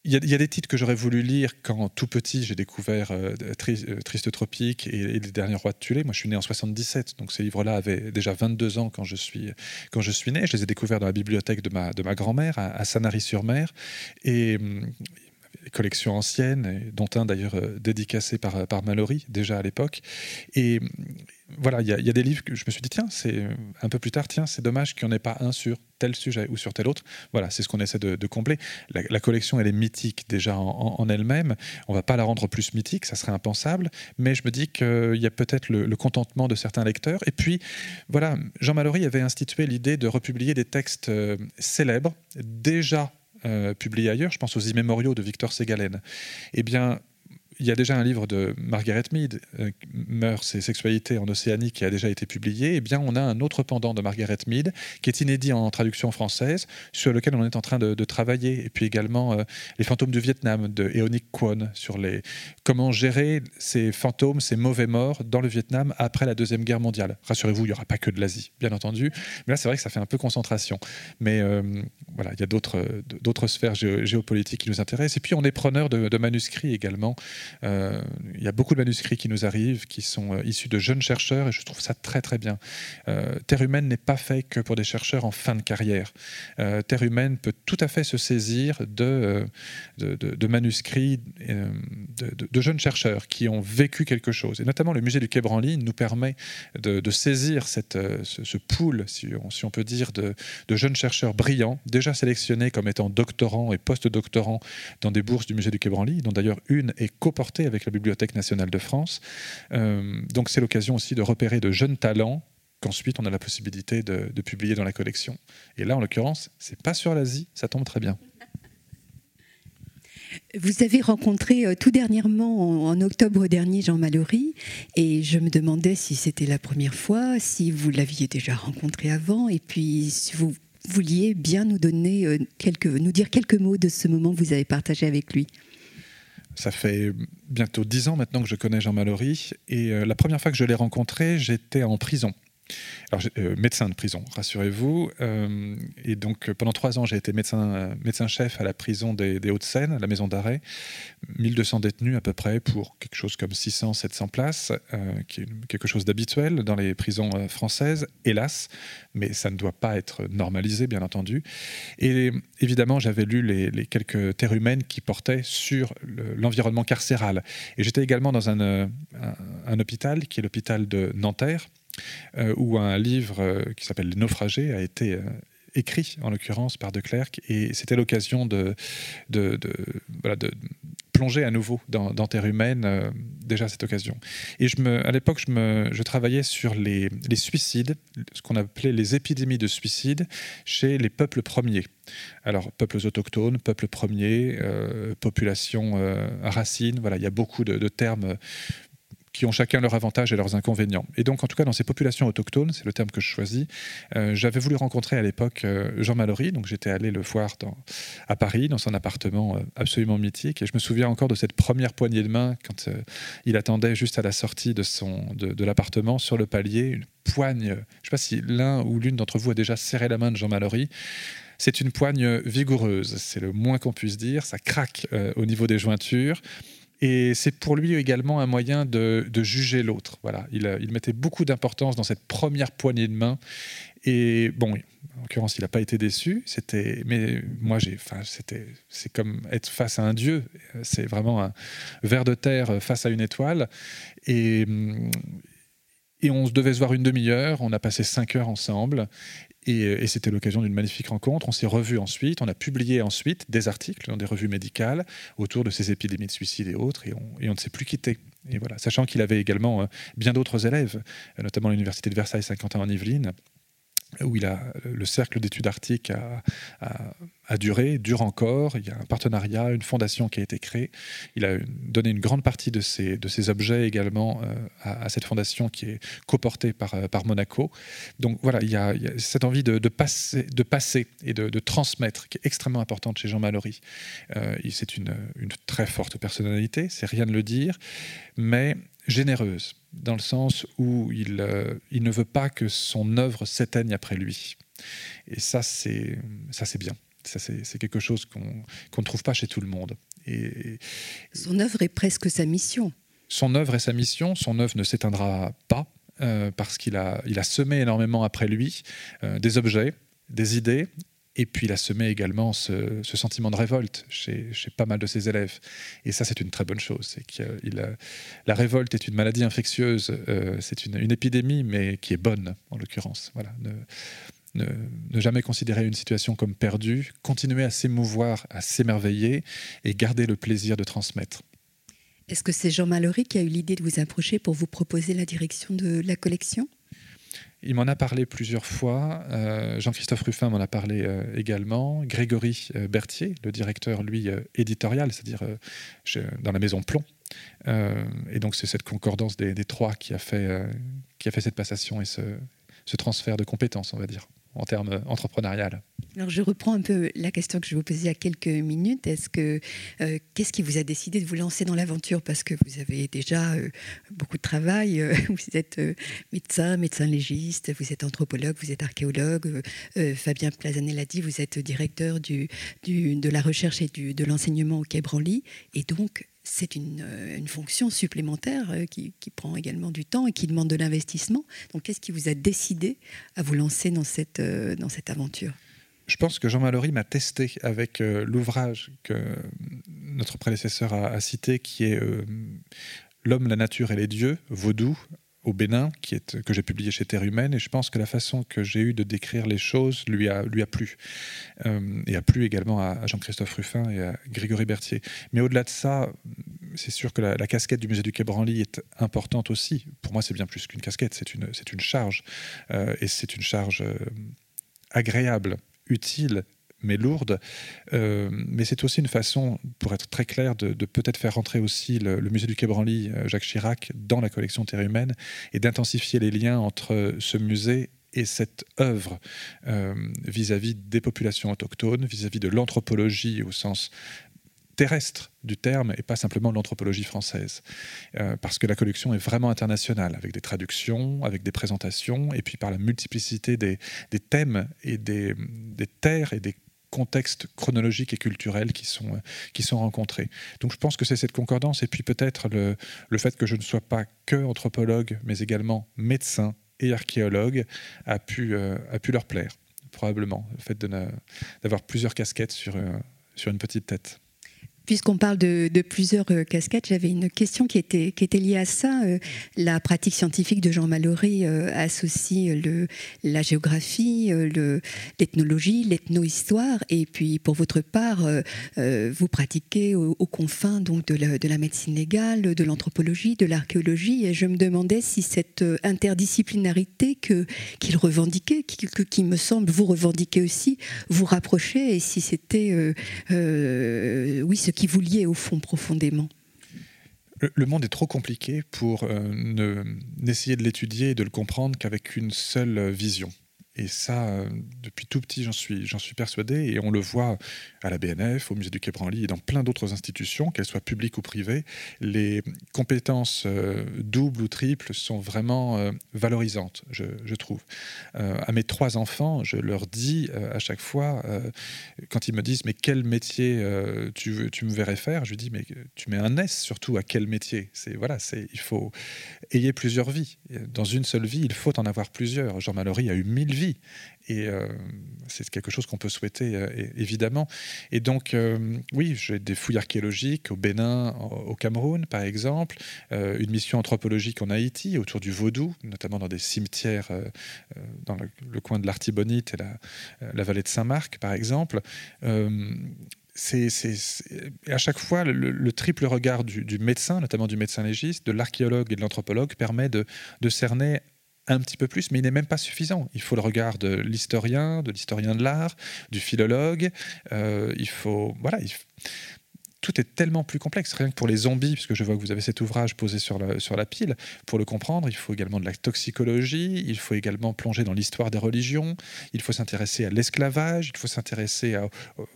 Speaker 8: il y, a, des titres que j'aurais voulu lire quand tout petit j'ai découvert euh, euh, Triste Tropique et, Les Derniers Rois de Tulé. Moi je suis né en 77, donc ces livres-là avaient déjà 22 ans quand je, suis, né. Je les ai découverts dans la bibliothèque de ma, grand-mère à, Sanary-sur-Mer. Et hum, collections anciennes, dont un d'ailleurs dédicacé par, par Mallory, déjà à l'époque. Et hum, voilà, il y, a des livres que je me suis dit, tiens, c'est un peu plus tard, tiens, c'est dommage qu'il n'y en ait pas un sur tel sujet ou sur tel autre. Voilà, c'est ce qu'on essaie de, combler. La, collection, elle est mythique déjà en, elle-même. On va pas la rendre plus mythique, ça serait impensable. Mais je me dis qu'il y a peut-être le, contentement de certains lecteurs. Et puis, voilà, Jean Mallory avait institué l'idée de republier des textes euh, célèbres, déjà euh, publiés ailleurs. Je pense aux immémoriaux de Victor Ségalen. Eh bien, il y a déjà un livre de Margaret Mead, euh, Mœurs et sexualité en Océanie, qui a déjà été publié. Eh bien, on a un autre pendant de Margaret Mead, qui est inédit en traduction française, sur lequel on est en train de, travailler. Et puis également euh, Les fantômes du Vietnam de Eonic Kwon, sur les, comment gérer ces fantômes, ces mauvais morts dans le Vietnam après la Deuxième Guerre mondiale. Rassurez-vous, il n'y aura pas que de l'Asie, bien entendu. Mais là, c'est vrai que ça fait un peu concentration. Mais euh, voilà, il y a d'autres sphères géopolitiques qui nous intéressent. Et puis, on est preneur de, de manuscrits également. Euh, il y a beaucoup de manuscrits qui nous arrivent, qui sont euh, issus de jeunes chercheurs, et je trouve ça très très bien. Euh, Terre humaine n'est pas fait que pour des chercheurs en fin de carrière. Terre humaine peut tout à fait se saisir de, de, manuscrits de, jeunes chercheurs qui ont vécu quelque chose. Et notamment le musée du Quai Branly nous permet de, saisir cette, ce, pool, si on, si on, peut dire, de, jeunes chercheurs brillants, déjà sélectionnés comme étant doctorants et post-doctorants dans des bourses du musée du Quai Branly, dont d'ailleurs une est co avec la Bibliothèque nationale de France. Euh, donc c'est l'occasion aussi de repérer de jeunes talents qu'ensuite on a la possibilité de, publier dans la collection. Et là, en l'occurrence, c'est pas sur l'Asie, ça tombe très bien.
Speaker 7: Vous avez rencontré euh, tout dernièrement, en, octobre dernier, Jean Mallory, et je me demandais si c'était la première fois, si vous l'aviez déjà rencontré avant, et puis si vous vouliez bien nous donner euh, quelques, nous dire quelques mots de ce moment que vous avez partagé avec lui.
Speaker 8: Ça fait bientôt dix ans maintenant que je connais Jean Mallory. Et euh, la première fois que je l'ai rencontré, j'étais en prison. Alors, euh, médecin de prison, rassurez-vous. Euh, et donc, pendant trois ans, j'ai été médecin, médecin-chef à la prison des, Hauts-de-Seine, à la maison d'arrêt. 1200 détenus à peu près pour quelque chose comme 600-700 places, qui est quelque chose d'habituel dans les prisons françaises, hélas. Mais ça ne doit pas être normalisé, bien entendu. Et évidemment, j'avais lu les, quelques terres humaines qui portaient sur l'environnement carcéral. Et j'étais également dans un, un hôpital, qui est l'hôpital de Nanterre, euh, où un livre euh, qui s'appelle Les naufragés a été euh, écrit en l'occurrence par De Klerk et c'était l'occasion de, plonger à nouveau dans, Terre humaine déjà à cette occasion. Et à l'époque, je, travaillais sur les, suicides, ce qu'on appelait les épidémies de suicide chez les peuples premiers. Alors, peuples autochtones, peuples premiers, population racine, voilà, il y a beaucoup de termes qui ont chacun leurs avantages et leurs inconvénients. Et donc, en tout cas, dans ces populations autochtones, c'est le terme que je choisis, euh, j'avais voulu rencontrer à l'époque euh, Jean Mallory, donc j'étais allé le voir à Paris, dans son appartement euh, absolument mythique, et je me souviens encore de cette première poignée de main quand il attendait juste à la sortie de, son, de, l'appartement, sur le palier, une poigne, je ne sais pas si l'un ou l'une d'entre vous a déjà serré la main de Jean Mallory, c'est une poigne vigoureuse, c'est le moins qu'on puisse dire, ça craque au niveau des jointures. Et c'est pour lui également un moyen de, juger l'autre. Voilà, il, il, mettait beaucoup d'importance dans cette première poignée de main. Et bon, en l'occurrence, il n'a pas été déçu. C'était, mais moi, j'ai, enfin, c'était, c'est comme être face à un dieu. C'est vraiment un ver de terre face à une étoile. Et, et on devait se voir une demi-heure. On a passé cinq heures ensemble. Et, c'était l'occasion d'une magnifique rencontre. On s'est revus ensuite, on a publié ensuite des articles dans des revues médicales autour de ces épidémies de suicide et autres, et on, ne s'est plus quitté. Et voilà, sachant qu'il avait également euh, bien d'autres élèves, notamment l'université de Versailles Saint-Quentin en Yvelines, où il a le cercle d'études arctiques a, duré, dure encore. Il y a un partenariat, une fondation qui a été créée. Il a donné une grande partie de ses, de ses objets également euh, à, cette fondation qui est coportée par, euh, par Monaco. Donc voilà, il y a, cette envie de, passer, de passer et de, de, transmettre qui est extrêmement importante chez Jean Mallory. Euh, c'est une, une très forte personnalité, c'est rien de le dire, mais généreuse, dans le sens où il, euh, il ne veut pas que son œuvre s'éteigne après lui. Et ça, c'est bien. Ça, c'est quelque chose qu'on ne trouve pas chez tout le monde. Et,
Speaker 7: son œuvre est presque sa mission.
Speaker 8: Son œuvre est sa mission. Son œuvre ne s'éteindra pas euh, parce qu'il a, il a semé énormément après lui euh, des objets, des idées, et puis il a semé également ce, sentiment de révolte chez, pas mal de ses élèves. Et ça, c'est une très bonne chose. Qu'il la révolte est une maladie infectieuse, euh, c'est une, épidémie, mais qui est bonne, en l'occurrence. Voilà. Ne, ne, jamais considérer une situation comme perdue, continuer à s'émouvoir, à s'émerveiller et garder le plaisir de transmettre.
Speaker 7: Est-ce que c'est Jean Mallory qui a eu l'idée de vous approcher pour vous proposer la direction de la collection?
Speaker 8: Il m'en a parlé plusieurs fois. Euh, Jean-Christophe Ruffin m'en a parlé euh, également. Grégory euh, Berthier, le directeur, lui, éditorial, c'est-à-dire dans la maison Plomb. et donc, c'est cette concordance des, trois qui a, fait, cette passation et ce transfert de compétences, on va dire en termes entrepreneurial.
Speaker 7: Alors je reprends un peu la question que je vous posais il y a quelques minutes. Est-ce que euh, qu'est-ce qui vous a décidé de vous lancer dans l'aventure? Parce que vous avez déjà euh, beaucoup de travail. Euh, vous êtes médecin, médecin légiste, vous êtes anthropologue, vous êtes archéologue. Fabien Plazanet l'a dit, vous êtes directeur de la recherche et de l'enseignement au Quai Branly. Et donc c'est euh, une, fonction supplémentaire euh, qui, prend également du temps et qui demande de l'investissement. Donc, qu'est-ce qui vous a décidé à vous lancer dans cette, euh, dans cette aventure?
Speaker 8: Je pense que Jean Mallory m'a testé avec l'ouvrage que notre prédécesseur a, cité, qui est L'homme, la nature et les dieux, Vaudou, au Bénin, qui est, que j'ai publié chez Terre Humaine, et je pense que la façon que j'ai eu de décrire les choses lui a, lui a plu. Euh, et a plu également à, Jean-Christophe Ruffin et à Grégory Berthier. Mais au-delà de ça, c'est sûr que la, casquette du musée du Quai Branly est importante aussi. Pour moi, c'est bien plus qu'une casquette, c'est une, charge. Euh, et c'est une charge euh, agréable, utile mais lourde. Euh, mais c'est aussi une façon, pour être très clair, de, peut-être faire rentrer aussi le, musée du Quai Branly, euh, Jacques Chirac, dans la collection Terre humaine et d'intensifier les liens entre ce musée et cette œuvre euh, vis-à-vis des populations autochtones, vis-à-vis de l'anthropologie au sens terrestre du terme et pas simplement l'anthropologie française. parce que la collection est vraiment internationale, avec des traductions, avec des présentations, et puis par la multiplicité des, thèmes et des, des terres et des contextes chronologiques et culturels qui sont, euh, qui sont rencontrés. Donc je pense que c'est cette concordance et puis peut-être le, le fait que je ne sois pas que anthropologue, mais également médecin et archéologue a pu, euh, a pu leur plaire, probablement, le fait d'avoir plusieurs casquettes sur, euh, sur une petite tête.
Speaker 7: Puisqu'on parle de, plusieurs euh, casquettes, j'avais une question qui était, liée à ça. Euh, la pratique scientifique de Jean Mallory euh, associe le, la géographie, l'ethnologie, l'ethnohistoire, et puis pour votre part, vous pratiquez aux, confins donc de la, de la, médecine légale, de l'anthropologie, de l'archéologie, et je me demandais si cette interdisciplinarité que qu'il revendiquait, qui, qui, me semble vous revendiquer aussi, vous rapprochait, et si c'était oui ce qui vous liait au fond profondément
Speaker 8: le, monde est trop compliqué pour euh, n'essayer de l'étudier et de le comprendre qu'avec une seule vision. Et ça, euh, depuis tout petit, j'en suis, j'en persuadé. Et on le voit à la BNF, au musée du Quai Branly et dans plein d'autres institutions, qu'elles soient publiques ou privées. Les compétences euh, doubles ou triples sont vraiment euh, valorisantes, je, trouve. à mes trois enfants, je leur dis à chaque fois, quand ils me disent Mais quel métier tu, me verrais faire? Je dis Mais tu mets un S surtout à quel métier? C'est, voilà, c'est, Il faut ayer plusieurs vies. Dans une seule vie, il faut en avoir plusieurs. Jean Mallory a eu mille vies Et euh, c'est quelque chose qu'on peut souhaiter, euh, évidemment. Et donc, euh, oui, j'ai des fouilles archéologiques au Bénin, au Cameroun, par exemple, une mission anthropologique en Haïti, autour du vaudou, notamment dans des cimetières dans le, coin de l'Artibonite et la, vallée de Saint-Marc, par exemple. c'est à chaque fois le, triple regard du, médecin, notamment du médecin légiste, de l'archéologue et de l'anthropologue, permet de cerner un petit peu plus, mais il n'est même pas suffisant. Il faut le regard de l'historien, de l'historien de l'art, du philologue. Euh, il faut, voilà, il tout est tellement plus complexe. Rien que pour les zombies, puisque je vois que vous avez cet ouvrage posé sur la, sur la pile, pour le comprendre, il faut également de la toxicologie, il faut également plonger dans l'histoire des religions, il faut s'intéresser à l'esclavage, il faut s'intéresser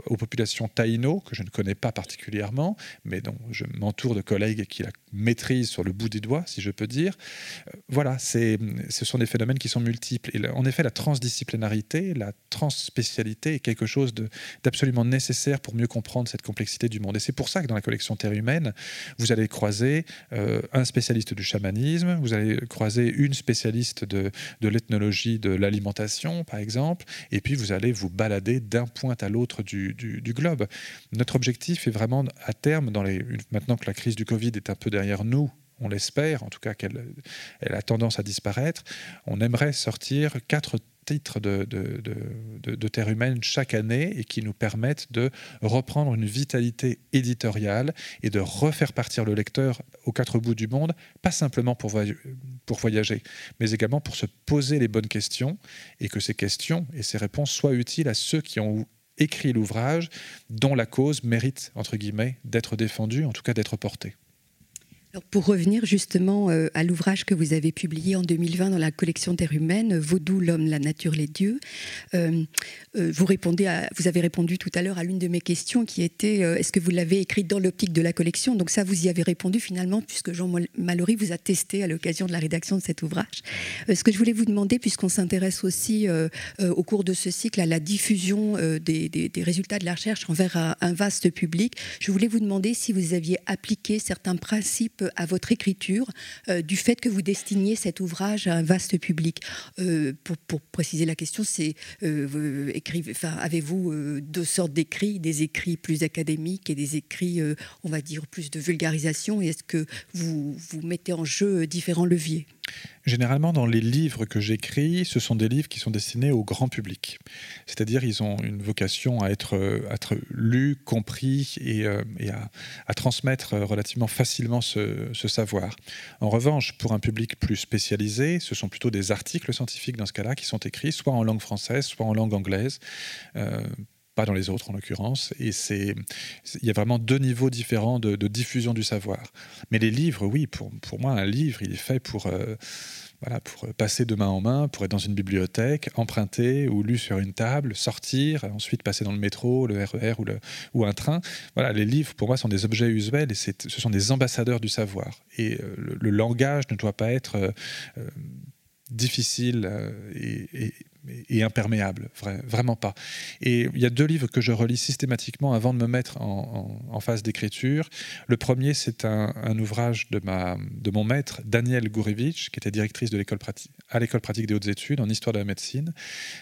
Speaker 8: aux populations taïno, que je ne connais pas particulièrement, mais dont je m'entoure de collègues qui la maîtrisent sur le bout des doigts, si je peux dire. Euh, voilà, ce sont des phénomènes qui sont multiples. Et en effet, la transdisciplinarité, la transspécialité est quelque chose d'absolument nécessaire pour mieux comprendre cette complexité du monde. Et c'est pour ça que dans la collection Terre humaine, vous allez croiser euh, un spécialiste du chamanisme, vous allez croiser une spécialiste de, l'ethnologie de l'alimentation, par exemple, et puis vous allez vous balader d'un point à l'autre du, globe. Notre objectif est vraiment à terme, maintenant que la crise du Covid est un peu derrière nous, on l'espère, en tout cas qu'elle elle a tendance à disparaître, on aimerait sortir quatre titres de, Terre humaine chaque année et qui nous permettent de reprendre une vitalité éditoriale et de refaire partir le lecteur aux quatre bouts du monde, pas simplement pour, pour voyager, mais également pour se poser les bonnes questions et que ces questions et ces réponses soient utiles à ceux qui ont écrit l'ouvrage dont la cause mérite, entre guillemets, d'être défendue, en tout cas d'être portée
Speaker 7: pour revenir justement euh, à l'ouvrage que vous avez publié en 2020 dans la collection Terre humaine, Vaudou, l'homme, la nature, les dieux, euh, euh, vous, avez répondu tout à l'heure à l'une de mes questions qui était est-ce que vous l'avez écrite dans l'optique de la collection? Donc ça, vous y avez répondu finalement puisque Jean Mallory vous a testé à l'occasion de la rédaction de cet ouvrage. ce que je voulais vous demander, puisqu'on s'intéresse aussi au cours de ce cycle à la diffusion des, résultats de la recherche envers un vaste public, je voulais vous demander si vous aviez appliqué certains principes à votre écriture euh, du fait que vous destiniez cet ouvrage à un vaste public. Euh, pour, préciser la question, c'est euh, avez-vous deux sortes d'écrits, des écrits plus académiques et des écrits, on va dire, plus de vulgarisation? Est-ce que vous mettez en jeu différents leviers?
Speaker 8: Généralement, dans les livres que j'écris, ce sont des livres qui sont destinés au grand public. C'est-à-dire, ils ont une vocation à être, être lus, compris et, euh, à, transmettre relativement facilement ce, savoir. En revanche, pour un public plus spécialisé, ce sont plutôt des articles scientifiques dans ce cas-là qui sont écrits soit en langue française, soit en langue anglaise. Euh, dans les autres en l'occurrence. Et c'est, il y a vraiment deux niveaux différents de, diffusion du savoir. Mais les livres, oui, pour, pour, moi, un livre, il est fait pour, euh, voilà, pour passer de main en main, pour être dans une bibliothèque, emprunter ou lu sur une table, sortir, ensuite passer dans le métro, le RER e ou, le, ou un train. Voilà, les livres, pour moi, sont des objets usuels et ce sont des ambassadeurs du savoir. Et euh, le, langage ne doit pas être euh, difficile et imperméable, vraiment pas. Et il y a deux livres que je relis systématiquement avant de me mettre en, phase d'écriture. Le premier, c'est un, ouvrage de, ma, de mon maître, Daniel Gourevitch, qui était directrice de l'école à l'école pratique des hautes études en histoire de la médecine.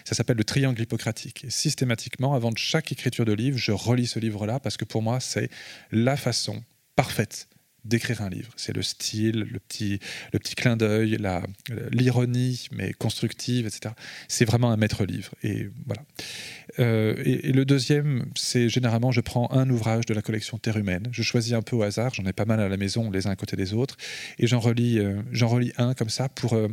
Speaker 8: Ça s'appelle Le Triangle hippocratique. Et systématiquement, avant de chaque écriture de livre, je relis ce livre-là parce que pour moi, c'est la façon parfaite d'écrire un livre. C'est le style, le petit, le petit clin d'œil, l'ironie, mais constructive, etc. C'est vraiment un maître-livre. Et voilà. Euh, et, le deuxième, c'est généralement, je prends un ouvrage de la collection Terre humaine. Je choisis un peu au hasard. J'en ai pas mal à la maison, les uns à côté des autres, et j'en relis, euh, relis un comme ça pour euh,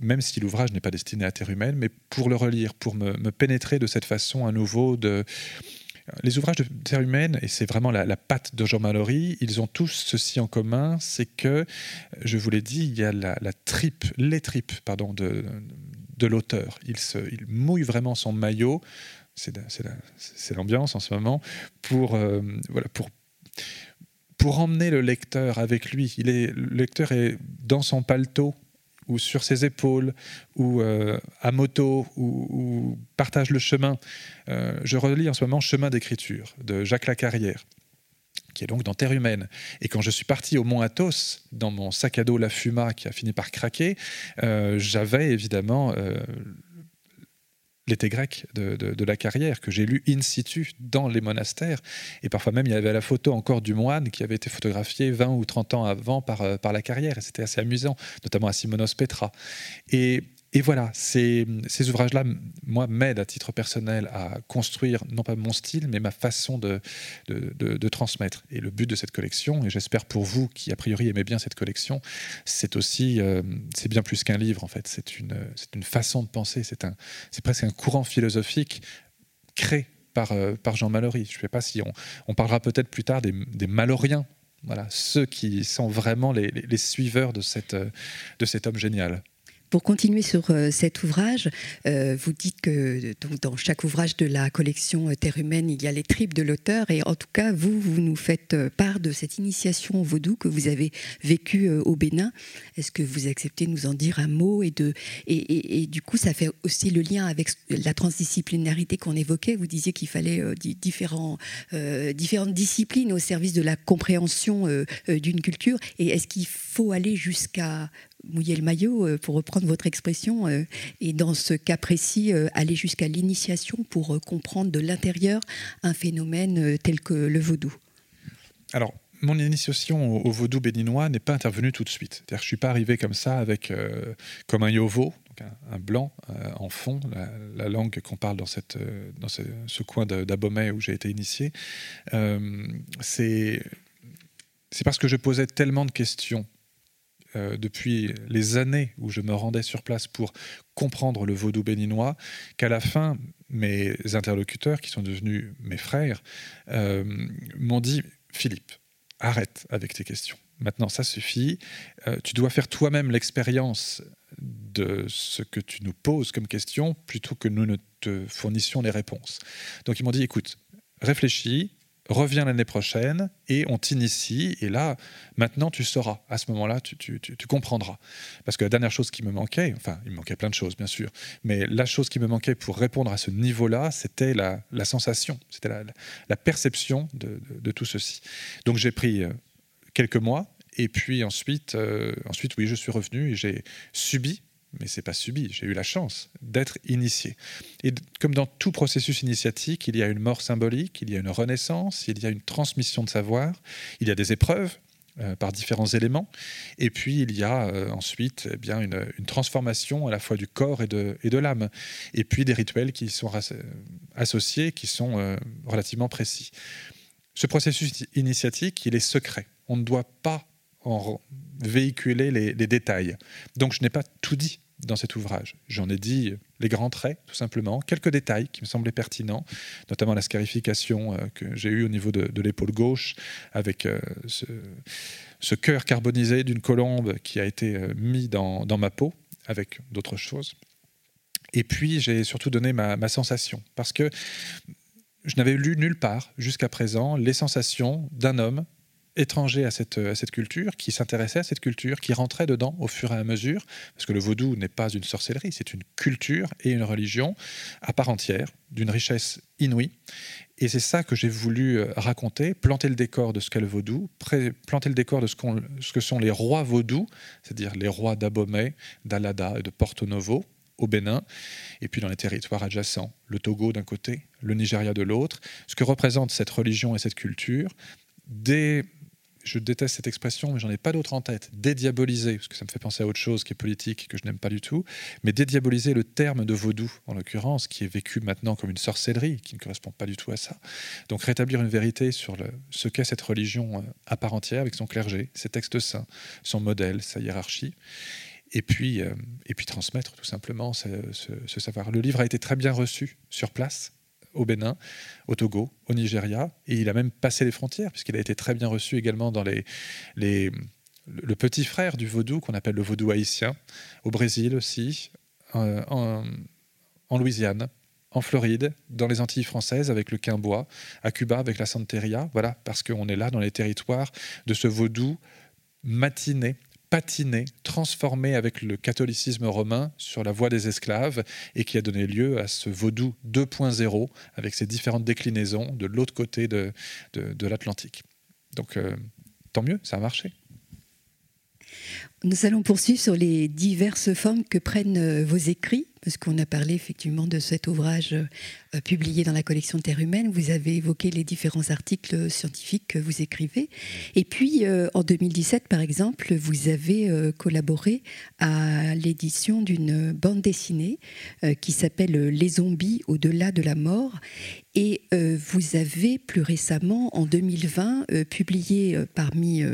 Speaker 8: même si l'ouvrage n'est pas destiné à terre humaine, mais pour le relire, pour me, pénétrer de cette façon à nouveau de, les ouvrages de terre humaine, et c'est vraiment la, patte de Jean Mallory, ils ont tous ceci en commun, c'est que, je vous l'ai dit, il y a la, tripe, les tripes pardon, de, de l'auteur. Il, il mouille vraiment son maillot, c'est l'ambiance en ce moment, pour, euh, voilà, pour, pour emmener le lecteur avec lui. Il est, le lecteur est dans son paletot ou sur ses épaules, ou euh, à moto, ou, partage le chemin. Euh, je relis en ce moment Chemin d'écriture de Jacques Lacarrière qui est donc dans Terre humaine. Et quand je suis parti au Mont Athos, dans mon sac à dos La Fuma qui a fini par craquer, euh, j'avais évidemment l'été grec de, la carrière, que j'ai lu in situ dans les monastères. Et parfois même, il y avait la photo encore du moine qui avait été photographié 20 ou 30 ans avant par, euh, par la carrière. Et c'était assez amusant, notamment à Simonos Petra. Et et voilà, ces, ouvrages-là, moi, m'aident à titre personnel à construire, non pas mon style, mais ma façon de, transmettre. Et le but de cette collection, et j'espère pour vous qui, a priori, aimez bien cette collection, c'est aussi, euh, c'est bien plus qu'un livre, en fait. C'est une, une façon de penser, c'est presque un courant philosophique créé par, euh, par Jean Mallory. Je ne sais pas si on, on parlera peut-être plus tard des, des voilà, ceux qui sont vraiment les, les, suiveurs de, cette, de cet homme génial.
Speaker 7: Pour continuer sur euh, cet ouvrage, euh, vous dites que dans chaque ouvrage de la collection euh, Terre humaine, il y a les tripes de l'auteur. Et en tout cas, vous, vous nous faites part de cette initiation au vaudou que vous avez vécue au Bénin. Est-ce que vous acceptez de nous en dire un mot et, de, et, du coup, ça fait aussi le lien avec la transdisciplinarité qu'on évoquait? Vous disiez qu'il fallait différentes disciplines au service de la compréhension d'une culture. Et est-ce qu'il faut aller jusqu'à mouiller le maillot, euh, pour reprendre votre expression, euh, et dans ce cas précis, euh, aller jusqu'à l'initiation pour comprendre de l'intérieur un phénomène tel que le vaudou
Speaker 8: Alors, mon initiation au, vaudou béninois n'est pas intervenue tout de suite. je ne suis pas arrivé comme ça avec comme un yovo, un, blanc en fond, la, langue qu'on parle dans, cette, dans ce, coin d'Abomey où j'ai été initié. c'est parce que je posais tellement de questions euh, depuis les années où je me rendais sur place pour comprendre le vaudou béninois, qu'à la fin, mes interlocuteurs, qui sont devenus mes frères, euh, m'ont dit Philippe, arrête avec tes questions. Maintenant, ça suffit. Euh, tu dois faire toi-même l'expérience de ce que tu nous poses comme question plutôt que nous ne te fournissions les réponses. Donc, ils m'ont dit écoute, réfléchis, reviens l'année prochaine et on t'initie. Et là, maintenant, tu sauras. À ce moment-là, tu, comprendras. Parce que la dernière chose qui me manquait, enfin, il me manquait plein de choses, bien sûr, mais la chose qui me manquait pour répondre à ce niveau-là, c'était la, sensation, c'était la, perception de, tout ceci. Donc j'ai pris euh, quelques mois. Et puis ensuite, euh, ensuite, oui, je suis revenu et j'ai subi mais c'est pas subi. J'ai eu la chance d'être initié. Et comme dans tout processus initiatique, il y a une mort symbolique, il y a une renaissance, il y a une transmission de savoir, il y a des épreuves euh, par différents éléments, et puis il y a euh, ensuite eh bien une, transformation à la fois du corps et de, l'âme, et puis des rituels qui sont associés, qui sont euh, relativement précis. Ce processus initiatique, il est secret. On ne doit pas en véhiculer les détails. Donc je n'ai pas tout dit dans cet ouvrage. J'en ai dit les grands traits, tout simplement, quelques détails qui me semblaient pertinents, notamment la scarification euh, que j'ai eue au niveau de, l'épaule gauche, avec euh, ce, cœur carbonisé d'une colombe qui a été euh, mis dans, ma peau, avec d'autres choses. Et puis, j'ai surtout donné ma, ma sensation, parce que je n'avais lu nulle part jusqu'à présent les sensations d'un homme étranger à cette, cette culture, qui s'intéressait à cette culture, qui rentrait dedans au fur et à mesure, parce que le vaudou n'est pas une sorcellerie, c'est une culture et une religion à part entière, d'une richesse inouïe. Et c'est ça que j'ai voulu euh, raconter, planter le décor de ce qu'est le vaudou, planter le décor de ce, ce, que sont les rois vaudous, c'est-à-dire les rois d'Abomey, d'Alada et de Porto Novo, au Bénin, et puis dans les territoires adjacents, le Togo d'un côté, le Nigeria de l'autre, ce que représente cette religion et cette culture, des je déteste cette expression, mais j'en ai pas d'autre en tête, dédiaboliser, parce que ça me fait penser à autre chose qui est politique, que je n'aime pas du tout, mais dédiaboliser le terme de vaudou, en l'occurrence, qui est vécu maintenant comme une sorcellerie, qui ne correspond pas du tout à ça. Donc rétablir une vérité sur ce qu'est cette religion euh, à part entière, avec son clergé, ses textes saints, son modèle, sa hiérarchie. Et puis, euh, et puis transmettre tout simplement ce savoir. Le livre a été très bien reçu sur place au Bénin, au Togo, au Nigeria, et il a même passé les frontières, puisqu'il a été très bien reçu également dans les, les le petit frère du vaudou, qu'on appelle le vaudou haïtien, au Brésil aussi, euh, en, en, Louisiane, en Floride, dans les Antilles françaises avec le quimbois, à Cuba avec la santeria, voilà, parce qu'on est là dans les territoires de ce vaudou matiné, patiné, transformé avec le catholicisme romain sur la voie des esclaves et qui a donné lieu à ce vaudou 2.0 avec ses différentes déclinaisons de l'autre côté de, de, l'Atlantique. Donc euh, tant mieux, ça a marché.
Speaker 7: Nous allons poursuivre sur les diverses formes que prennent euh, vos écrits. parce qu'on a parlé effectivement de cet ouvrage euh, publié dans la collection Terre humaine. Vous avez évoqué les différents articles scientifiques que vous écrivez. Et puis, euh, en 2017, par exemple, vous avez euh, collaboré à l'édition d'une bande dessinée qui s'appelle Les zombies au-delà de la mort. Et vous avez plus récemment, en 2020, publié parmi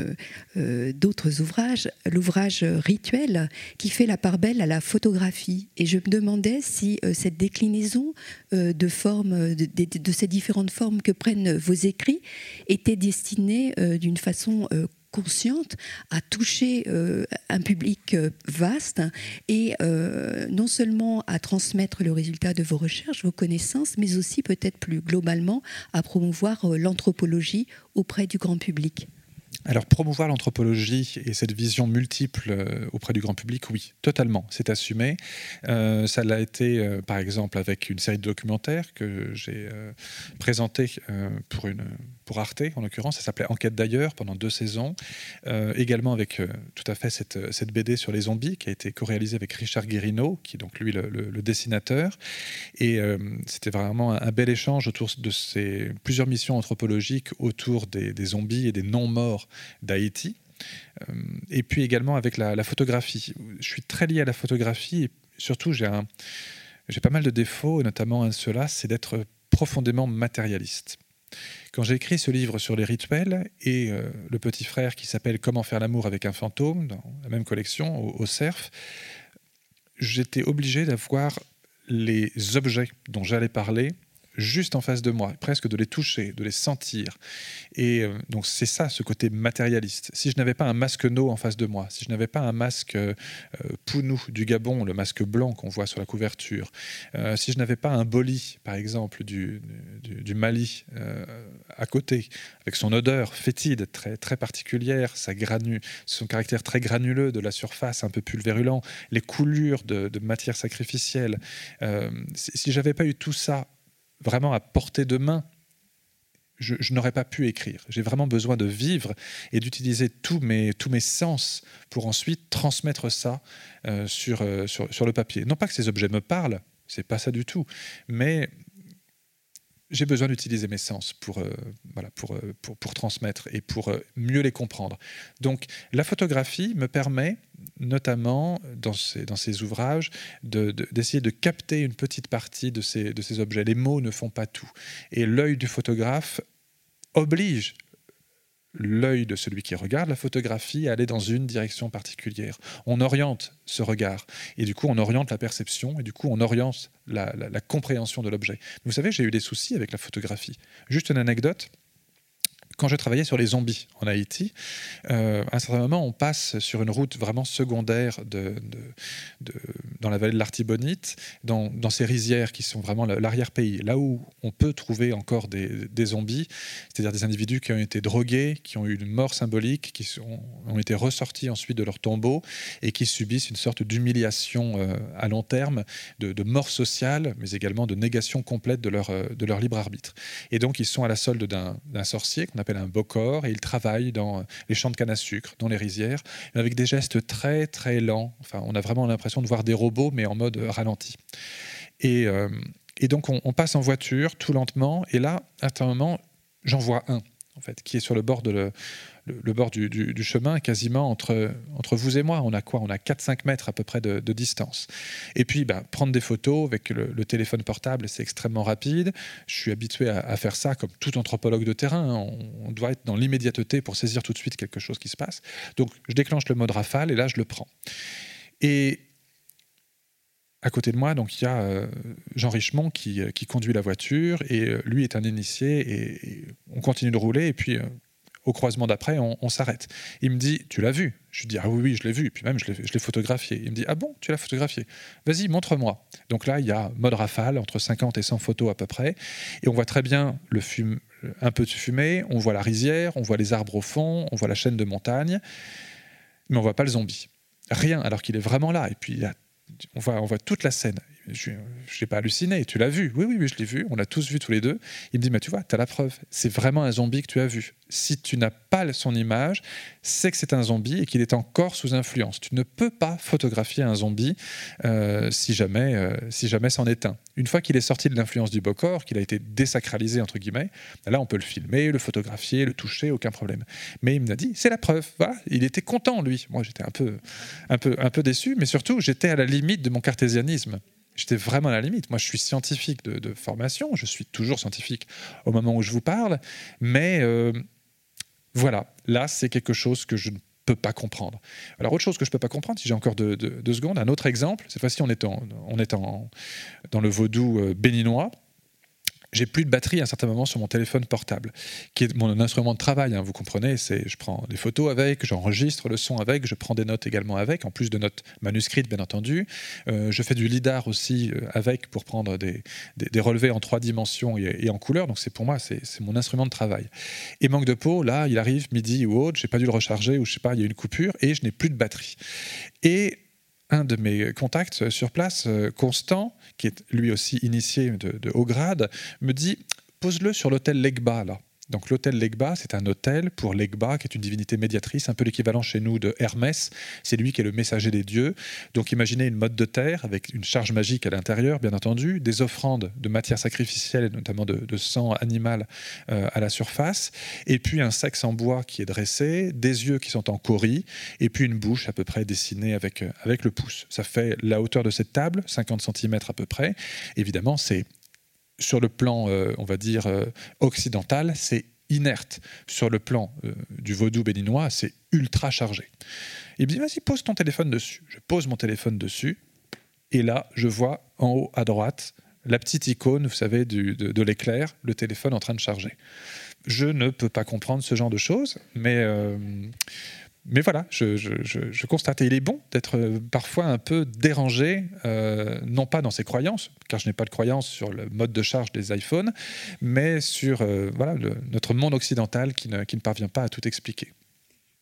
Speaker 7: d'autres ouvrages l'ouvrage Rituel qui fait la part belle à la photographie. Et je me demandais si cette déclinaison de formes, de, ces différentes formes que prennent vos écrits, étaient destinés euh, d'une façon euh, consciente à toucher euh, un public vaste et non seulement à transmettre le résultat de vos recherches, vos connaissances, mais aussi peut-être plus globalement à promouvoir l'anthropologie auprès du grand public.
Speaker 8: Alors promouvoir l'anthropologie et cette vision multiple euh, auprès du grand public, oui, totalement, c'est assumé. Euh, ça l'a été, euh, par exemple, avec une série de documentaires que j'ai présenté pour, une, pour Arte, en l'occurrence, ça s'appelait Enquête d'ailleurs pendant deux saisons. également avec tout à fait cette, BD sur les zombies qui a été co-réalisée avec Richard Guérino, qui est donc lui le, dessinateur. Et c'était vraiment un, bel échange autour de ces plusieurs missions anthropologiques autour des, zombies et des non-morts d'Haïti. Euh, et puis également avec la, photographie. Je suis très lié à la photographie et surtout j'ai pas mal de défauts, et notamment un de ceux-là, c'est d'être profondément matérialiste. Quand j'ai écrit ce livre sur les rituels et euh, le petit frère qui s'appelle Comment faire l'amour avec un fantôme, dans la même collection, au, au CERF, j'étais obligé d'avoir les objets dont j'allais parler juste en face de moi, presque de les toucher, de les sentir. Et euh, donc c'est ça, ce côté matérialiste. Si je n'avais pas un masque No en face de moi, si je n'avais pas un masque euh, Pounou du Gabon, le masque blanc qu'on voit sur la couverture, euh, si je n'avais pas un Boli, par exemple, du, Mali à côté, avec son odeur fétide très, très particulière, sa granu, son caractère très granuleux de la surface, un peu pulvérulent, les coulures de, de matière sacrificielle, si, si j'avais pas eu tout ça vraiment à portée de main, je, n'aurais pas pu écrire. J'ai vraiment besoin de vivre et d'utiliser tous mes, tous mes sens pour ensuite transmettre ça euh, sur, euh, sur, sur, le papier. Non pas que ces objets me parlent, c'est pas ça du tout, mais j'ai besoin d'utiliser mes sens pour, euh, voilà, pour, euh, pour, pour, transmettre et pour euh, mieux les comprendre. Donc la photographie me permet, notamment dans ces, dans ces ouvrages, d'essayer de, de, capter une petite partie de ces, de ces objets. Les mots ne font pas tout. Et l'œil du photographe oblige l'œil de celui qui regarde la photographie à aller dans une direction particulière. On oriente ce regard et du coup on oriente la perception et du coup on oriente la, la compréhension de l'objet. Vous savez, j'ai eu des soucis avec la photographie. Juste une anecdote quand je travaillais sur les zombies en Haïti, euh, à un certain moment, on passe sur une route vraiment secondaire dans la vallée de l'Artibonite, dans, ces rizières qui sont vraiment l'arrière-pays, là où on peut trouver encore des, zombies, c'est-à-dire des individus qui ont été drogués, qui ont eu une mort symbolique, qui ont été ressortis ensuite de leur tombeau et qui subissent une sorte d'humiliation euh, à long terme, de, mort sociale, mais également de négation complète de leur, euh, de leur libre arbitre. Et donc, ils sont à la solde d'un sorcier qu'on appelle un bocor, et il travaille dans les champs de canne à sucre, dans les rizières, avec des gestes très très lents. Enfin, on a vraiment l'impression de voir des robots, mais en mode ralenti. Et, euh, donc on, on, passe en voiture tout lentement, et là, à un moment, j'en vois un, en fait, qui est sur le bord de le, le, bord du, chemin, quasiment entre, entre vous et moi. On a quoi? On a 4-5 mètres à peu près de, distance. Et puis, bah, prendre des photos avec le, téléphone portable, c'est extrêmement rapide. Je suis habitué à, faire ça comme tout anthropologue de terrain. Hein. On, doit être dans l'immédiateté pour saisir tout de suite quelque chose qui se passe. Donc, je déclenche le mode rafale et là, je le prends. Et à côté de moi, donc il y a euh, Jean Richemont qui, qui, conduit la voiture et euh, lui est un initié et, et, on continue de rouler et puis euh, au croisement d'après, on, s'arrête. Il me dit, tu l'as vu? Je lui dis, ah oui, oui, je l'ai vu. Puis même, je l'ai photographié. Il me dit, ah bon, tu l'as photographié? Vas-y, montre-moi. Donc là, il y a mode rafale, entre 50 et 100 photos à peu près. Et on voit très bien le fume, un peu de fumée, on voit la rizière, on voit les arbres au fond, on voit la chaîne de montagne, mais on voit pas le zombie. Rien, alors qu'il est vraiment là. Et puis, on voit, on voit toute la scène. Je n'ai pas halluciné, tu l'as vu. Oui, oui, oui, je l'ai vu, on l'a tous vu tous les deux. Il me dit, mais tu vois, tu as la preuve, c'est vraiment un zombie que tu as vu. Si tu n'as pas son image, c'est que c'est un zombie et qu'il est encore sous influence. Tu ne peux pas photographier un zombie euh, si jamais euh, si jamais c'en est un. Une fois qu'il est sorti de l'influence du Bokor, qu'il a été désacralisé, entre guillemets, là, on peut le filmer, le photographier, le toucher, aucun problème. Mais il m'a dit, c'est la preuve. Voilà. Il était content, lui. Moi, j'étais un peu, un, peu, un peu déçu, mais surtout, j'étais à la limite de mon cartésianisme. J'étais vraiment à la limite. Moi, je suis scientifique de, formation, je suis toujours scientifique au moment où je vous parle, mais euh, voilà, là, c'est quelque chose que je ne peux pas comprendre. Alors, autre chose que je ne peux pas comprendre, si j'ai encore deux, secondes, un autre exemple, cette fois-ci, on est, dans le vaudou euh, béninois j'ai plus de batterie à un certain moment sur mon téléphone portable, qui est mon instrument de travail. Hein, vous comprenez, c'est je prends des photos avec, j'enregistre le son avec, je prends des notes également avec, en plus de notes manuscrites bien entendu. Euh, je fais du lidar aussi euh, avec pour prendre des, des, relevés en trois dimensions et, en couleur. Donc c'est pour moi c'est mon instrument de travail. Et manque de peau, là il arrive midi ou autre, j'ai pas dû le recharger ou je sais pas, il y a une coupure et je n'ai plus de batterie. Et un de mes contacts sur place, euh, Constant, qui est lui aussi initié de, de haut grade, me dit pose-le sur l'hôtel Legba là. Donc l'hôtel Legba, c'est un hôtel pour Legba, qui est une divinité médiatrice, un peu l'équivalent chez nous de Hermès. C'est lui qui est le messager des dieux. Donc imaginez une mode de terre avec une charge magique à l'intérieur, bien entendu, des offrandes de matières sacrificielles, notamment de, sang animal euh, à la surface, et puis un sexe en bois qui est dressé, des yeux qui sont en cori, et puis une bouche à peu près dessinée avec, euh, avec le pouce. Ça fait la hauteur de cette table, 50 cm à peu près. Évidemment, c'est sur le plan, euh, on va dire, euh, occidental, c'est inerte. Sur le plan euh, du vaudou béninois, c'est ultra chargé. Il me dit, vas-y, pose ton téléphone dessus. Je pose mon téléphone dessus, et là, je vois en haut à droite la petite icône, vous savez, de, l'éclair, le téléphone en train de charger. Je ne peux pas comprendre ce genre de choses, mais mais voilà, je, constate. Et il est bon d'être euh, parfois un peu dérangé, euh, non pas dans ses croyances, car je n'ai pas de croyance sur le mode de charge des iPhones, mais sur euh, voilà, notre monde occidental qui ne parvient pas à tout expliquer.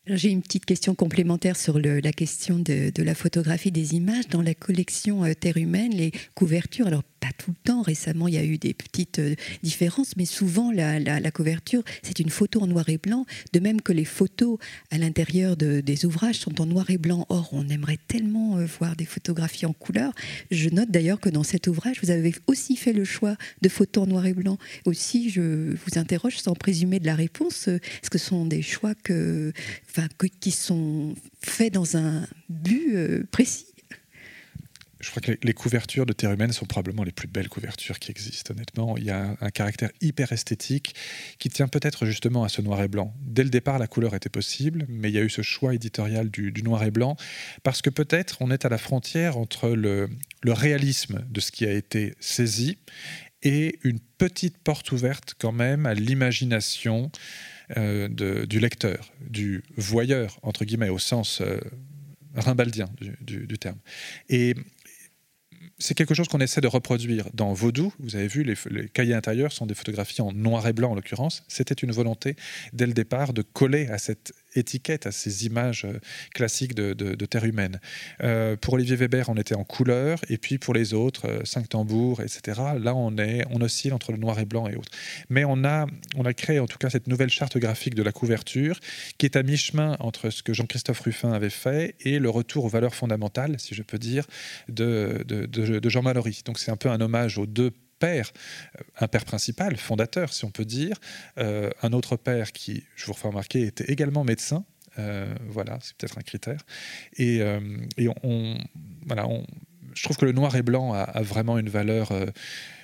Speaker 7: J'ai une petite question complémentaire sur la question de, la photographie des images. Dans la collection Terre humaine, les couvertures, alors pas tout le temps. Récemment, il y a eu des petites euh, différences, mais souvent, la, couverture, c'est une photo en noir et blanc, de même que les photos à l'intérieur des ouvrages sont en noir et blanc. Or, on aimerait tellement euh, voir des photographies en couleur. Je note d'ailleurs que dans cet ouvrage, vous avez aussi fait le choix de photos en noir et blanc. Aussi, je vous interroge sans présumer de la réponse. Est-ce que ce sont des choix que, qui sont faits dans un but euh, précis
Speaker 8: je crois que les couvertures de Terre humaine sont probablement les plus belles couvertures qui existent, honnêtement. Il y a un, caractère hyper esthétique qui tient peut-être justement à ce noir et blanc. Dès le départ, la couleur était possible, mais il y a eu ce choix éditorial du, noir et blanc, parce que peut-être on est à la frontière entre le, réalisme de ce qui a été saisi et une petite porte ouverte quand même à l'imagination euh, du lecteur, du voyeur, entre guillemets, au sens... Euh, rimbaldien du, du, terme. Et c'est quelque chose qu'on essaie de reproduire dans Vaudou. Vous avez vu, les, cahiers intérieurs sont des photographies en noir et blanc en l'occurrence. C'était une volonté dès le départ de coller à cette étiquette, à ces images euh, classiques de, terre humaine. Euh, pour Olivier Weber, on était en couleur, et puis pour les autres, euh, cinq tambours, etc. Là, on est, on oscille entre le noir et blanc et autres. Mais on a, on a créé en tout cas cette nouvelle charte graphique de la couverture, qui est à mi-chemin entre ce que Jean-Christophe Ruffin avait fait et le retour aux valeurs fondamentales, si je peux dire, de, de Jean Mallory. Donc c'est un peu un hommage aux deux euh, un père principal, fondateur, si on peut dire, euh, un autre père qui, je vous refais remarquer, était également médecin. Euh, voilà, c'est peut-être un critère. Et, on, voilà, je trouve que le noir et blanc a, vraiment une valeur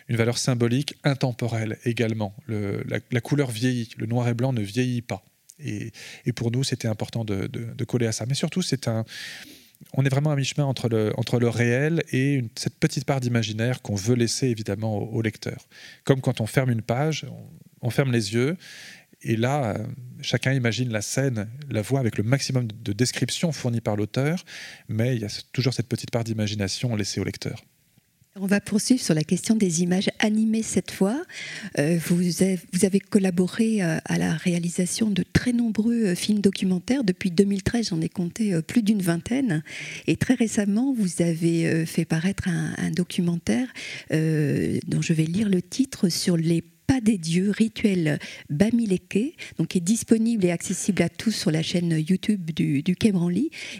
Speaker 8: une valeur symbolique intemporelle également. la, couleur vieillit, le noir et blanc ne vieillit pas. Et, pour nous, c'était important de, coller à ça. Mais surtout, c'est un, on est vraiment à mi-chemin entre le, réel et cette petite part d'imaginaire qu'on veut laisser évidemment au, lecteur. Comme quand on ferme une page, on, ferme les yeux, et là, euh, chacun imagine la scène, la voit avec le maximum de description fournie par l'auteur, mais il y a toujours cette petite part d'imagination laissée au lecteur.
Speaker 7: On va poursuivre sur la question des images animées cette fois. Euh, vous, avez, collaboré euh, à la réalisation de très nombreux euh, films documentaires. Depuis 2013, j'en ai compté plus d'une vingtaine. Et très récemment, vous avez fait paraître un documentaire dont je vais lire le titre sur les pas des dieux, rituel Bamileke, donc est disponible et accessible à tous sur la chaîne YouTube du, du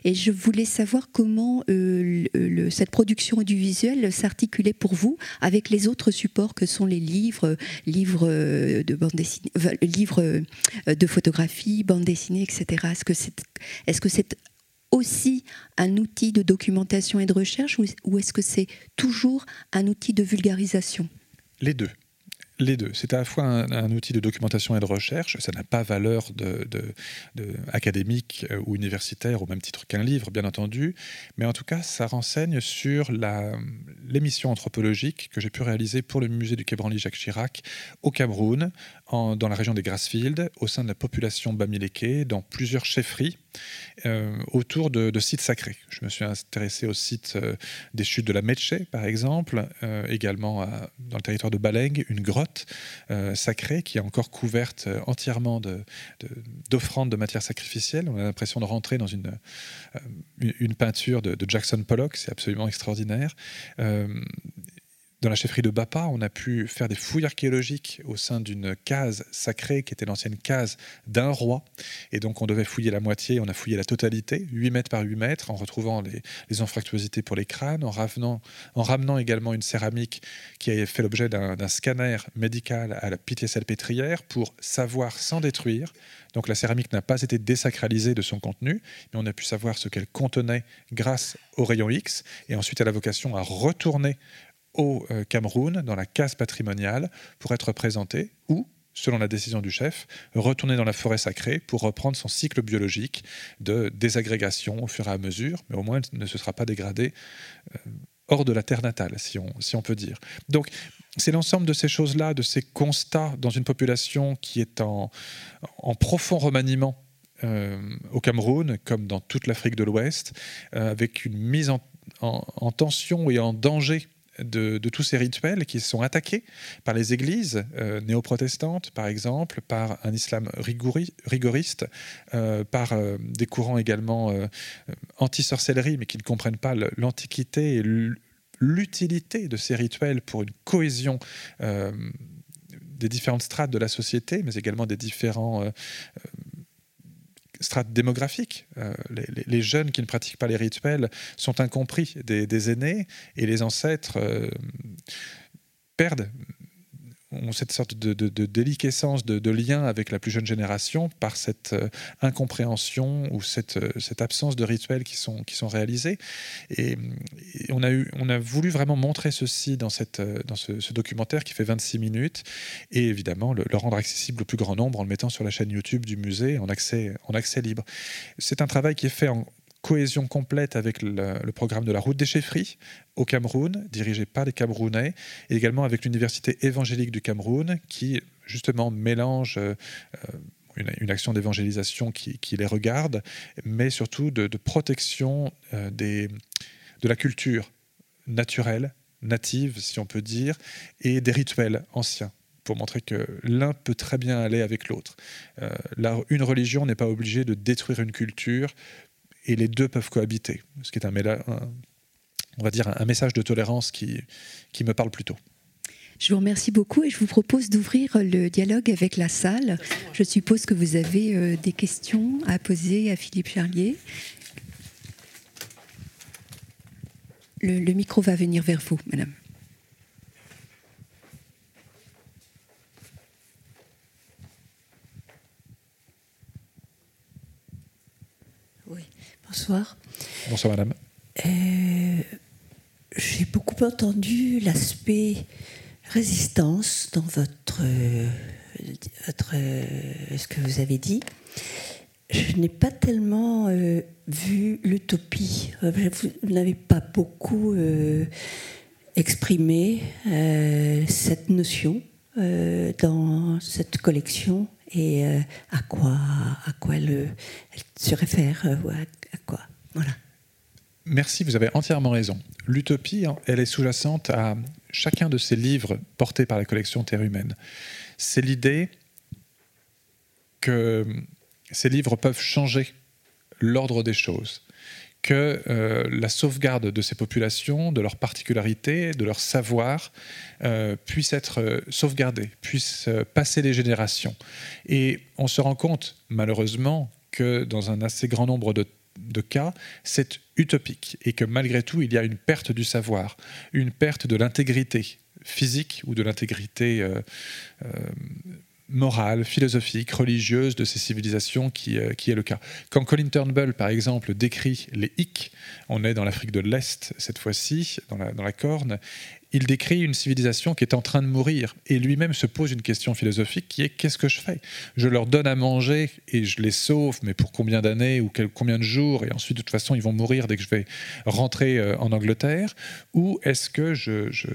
Speaker 7: Et je voulais savoir comment euh, cette production audiovisuelle s'articulait pour vous avec les autres supports que sont les livres, livres de bande dessinée, livres de photographie, bande dessinée, etc. Est-ce que c'est est -ce c'est aussi un outil de documentation et de recherche ou est-ce que c'est toujours un outil de vulgarisation?
Speaker 8: Les deux. Les deux. C'est à la fois un, outil de documentation et de recherche. Ça n'a pas valeur de, académique euh, ou universitaire au même titre qu'un livre, bien entendu. Mais en tout cas, ça renseigne sur l'émission anthropologique que j'ai pu réaliser pour le musée du Quai Jacques Chirac au Cameroun, dans la région des Grassfields, au sein de la population Bamileke, dans plusieurs chefferies euh, autour de, sites sacrés. Je me suis intéressé au site euh, des chutes de la Meche, par exemple, euh, également dans le territoire de Baleng, une grotte sacrée qui est encore couverte entièrement d'offrandes de, de, matières sacrificielles. On a l'impression de rentrer dans une peinture de, Jackson Pollock, c'est absolument extraordinaire dans la chefferie de Bapa, on a pu faire des fouilles archéologiques au sein d'une case sacrée qui était l'ancienne case d'un roi. Et donc on devait fouiller la moitié, on a fouillé la totalité, 8 mètres par 8 mètres, en retrouvant les, les anfractuosités pour les crânes, en, ramenant, en ramenant également une céramique qui avait fait l'objet d'un scanner médical à la Pitié-Salpêtrière pour savoir sans détruire. Donc la céramique n'a pas été désacralisée de son contenu, mais on a pu savoir ce qu'elle contenait grâce au rayon X. Et ensuite, elle a vocation à retourner au euh, Cameroun, dans la case patrimoniale, pour être présenté, ou, selon la décision du chef, retourner dans la forêt sacrée pour reprendre son cycle biologique de désagrégation au fur et à mesure, mais au moins ne se sera pas dégradé euh, hors de la terre natale, si on, peut dire. Donc, c'est l'ensemble de ces choses-là, de ces constats dans une population qui est en, profond remaniement euh, au Cameroun, comme dans toute l'Afrique de l'Ouest, avec une mise en, tension et en danger de, tous ces rituels qui sont attaqués par les églises euh, néo-protestantes, par exemple, par un islam rigoriste, euh, par euh, des courants également anti-sorcellerie, mais qui ne comprennent pas l'antiquité et l'utilité de ces rituels pour une cohésion des différentes strates de la société, mais également des différents strate démographique. Euh, les, jeunes qui ne pratiquent pas les rituels sont incompris des, aînés et les ancêtres euh, perdent ont cette sorte de, déliquescence, de, lien avec la plus jeune génération par cette euh, incompréhension ou cette, cette, absence de rituels qui sont, qui sont réalisés. Et, on, a eu, on a voulu vraiment montrer ceci dans, cette, dans ce, documentaire qui fait 26 minutes et évidemment le, rendre accessible au plus grand nombre en le mettant sur la chaîne YouTube du musée en accès, en accès libre. C'est un travail qui est fait en, cohésion complète avec le, programme de la route des chefferies au Cameroun, dirigé par les Camerounais, et également avec l'Université évangélique du Cameroun, qui justement mélange euh, une, action d'évangélisation qui, les regarde, mais surtout de, protection euh, des, de la culture naturelle, native, si on peut dire, et des rituels anciens pour montrer que l'un peut très bien aller avec l'autre. Euh, une religion n'est pas obligée de détruire une culture et les deux peuvent cohabiter, ce qui est un, message de tolérance qui, qui me parle plutôt.
Speaker 7: Je vous remercie beaucoup et je vous propose d'ouvrir le dialogue avec la salle. Je suppose que vous avez euh, des questions à poser à Philippe Charlier. le micro va venir vers vous, madame.
Speaker 9: Bonsoir.
Speaker 8: Bonsoir, madame.
Speaker 9: Euh, j'ai beaucoup entendu l'aspect résistance dans votre, votre, ce que vous avez dit. Je n'ai pas tellement euh, vu l'utopie. Vous n'avez pas beaucoup euh, exprimé cette notion dans cette collection et à quoi, à quoi elle, se réfère, à quoi Voilà.
Speaker 8: merci, vous avez entièrement raison. L'utopie, hein, elle est sous-jacente à chacun de ces livres portés par la collection Terre humaine. C'est l'idée que ces livres peuvent changer l'ordre des choses, que euh, la sauvegarde de ces populations, de leurs particularités, de leur savoir, euh, puisse être euh, sauvegardée, puisse passer les générations. Et on se rend compte, malheureusement, que dans un assez grand nombre de, de cas, c'est utopique et que malgré tout, il y a une perte du savoir, une perte de l'intégrité physique ou de l'intégrité morale, philosophique, religieuse de ces civilisations qui, euh, qui, est le cas. Quand Colin Turnbull, par exemple, décrit les Hicks, on est dans l'Afrique de l'Est cette fois-ci, dans la, dans la Corne, il décrit une civilisation qui est en train de mourir et lui-même se pose une question philosophique qui est qu'est-ce que je fais? Je leur donne à manger et je les sauve, mais pour combien d'années ou combien de jours? Et ensuite, de toute façon, ils vont mourir dès que je vais rentrer euh, en Angleterre. Ou est-ce que je, je,